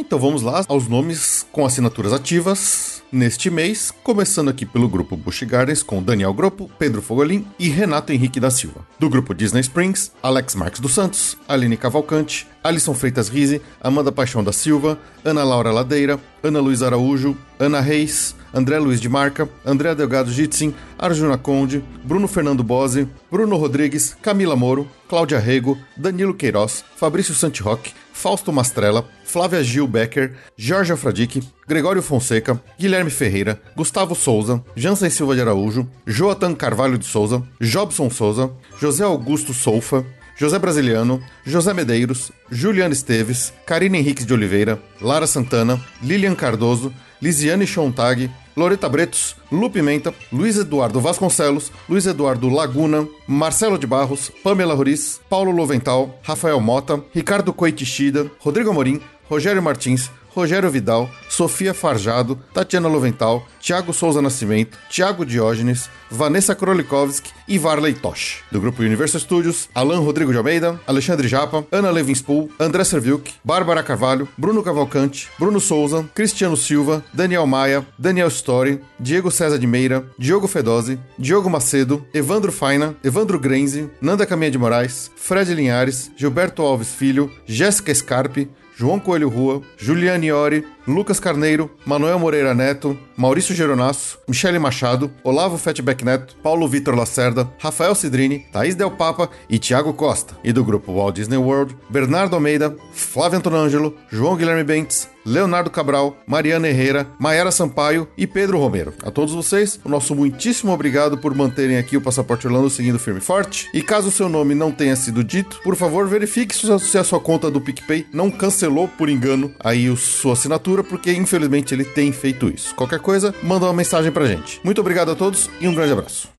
Então vamos lá aos nomes com assinaturas ativas. neste mês, começando aqui pelo grupo Busch Gardens com Daniel Gropo, Pedro Fogolin e Renato Henrique da Silva. Do grupo Disney Springs, Alex Marques dos Santos, Aline Cavalcante, Alisson Freitas Rize, Amanda Paixão da Silva, Ana Laura Ladeira, Ana Luiz Araújo, Ana Reis, André Luiz de Marca, André Delgado Jitsin, Arjuna Conde, Bruno Fernando Bose, Bruno Rodrigues, Camila Moro, Cláudia Rego, Danilo Queiroz, Fabrício Santiroque, Fausto Mastrella, Flávia Gil Becker, Jorge Afradique, Gregório Fonseca, Guilherme Ferreira, Gustavo Souza, Jansen Silva de Araújo, Joatan Carvalho de Souza, Jobson Souza, José Augusto Soufa, José Brasiliano, José Medeiros, Juliana Esteves, Karine Henriques de Oliveira, Lara Santana, Lilian Cardoso, Lisiane Chontag, Loreta Bretos, Lu Pimenta, Luiz Eduardo Vasconcelos, Luiz Eduardo Laguna, Marcelo de Barros, Pamela Ruiz, Paulo Lovental, Rafael Mota, Ricardo Coitichida, Rodrigo Amorim, Rogério Martins, Rogério Vidal, Sofia Farjado, Tatiana Lovental, Thiago Souza Nascimento, Thiago Diógenes, Vanessa Krolikovski e Varley Tosh. Do grupo Universal Studios, Alan Rodrigo de Almeida, Alexandre Japa, Ana Levinspool, André Serviuk, Bárbara Carvalho, Bruno Cavalcante, Bruno Souza, Cristiano Silva, Daniel Maia, Daniel Story, Diego César de Meira, Diogo Fedose, Diogo Macedo, Evandro Faina, Evandro Grenze, Nanda Caminha de Moraes, Fred Linhares, Gilberto Alves Filho, Jéssica Scarpe, João Coelho Rua, Juliane Ori, Lucas Carneiro, Manuel Moreira Neto, Maurício Geronasso, Michele Machado, Olavo Fatback Neto, Paulo Vitor Lacerda, Rafael Cidrini, Thaís Del Papa e Thiago Costa. E do grupo Walt Disney World, Bernardo Almeida, Flávio Antonângelo, João Guilherme Bentes, Leonardo Cabral, Mariana Herrera, Maera Sampaio e Pedro Romero. A todos vocês, o nosso muitíssimo obrigado por manterem aqui o Passaporte Orlando seguindo firme e forte. E caso o seu nome não tenha sido dito, por favor, verifique se a sua conta do PicPay não cancelou por engano aí sua assinatura, porque infelizmente ele tem feito isso. Qualquer coisa, manda uma mensagem pra gente. Muito obrigado a todos e um grande abraço.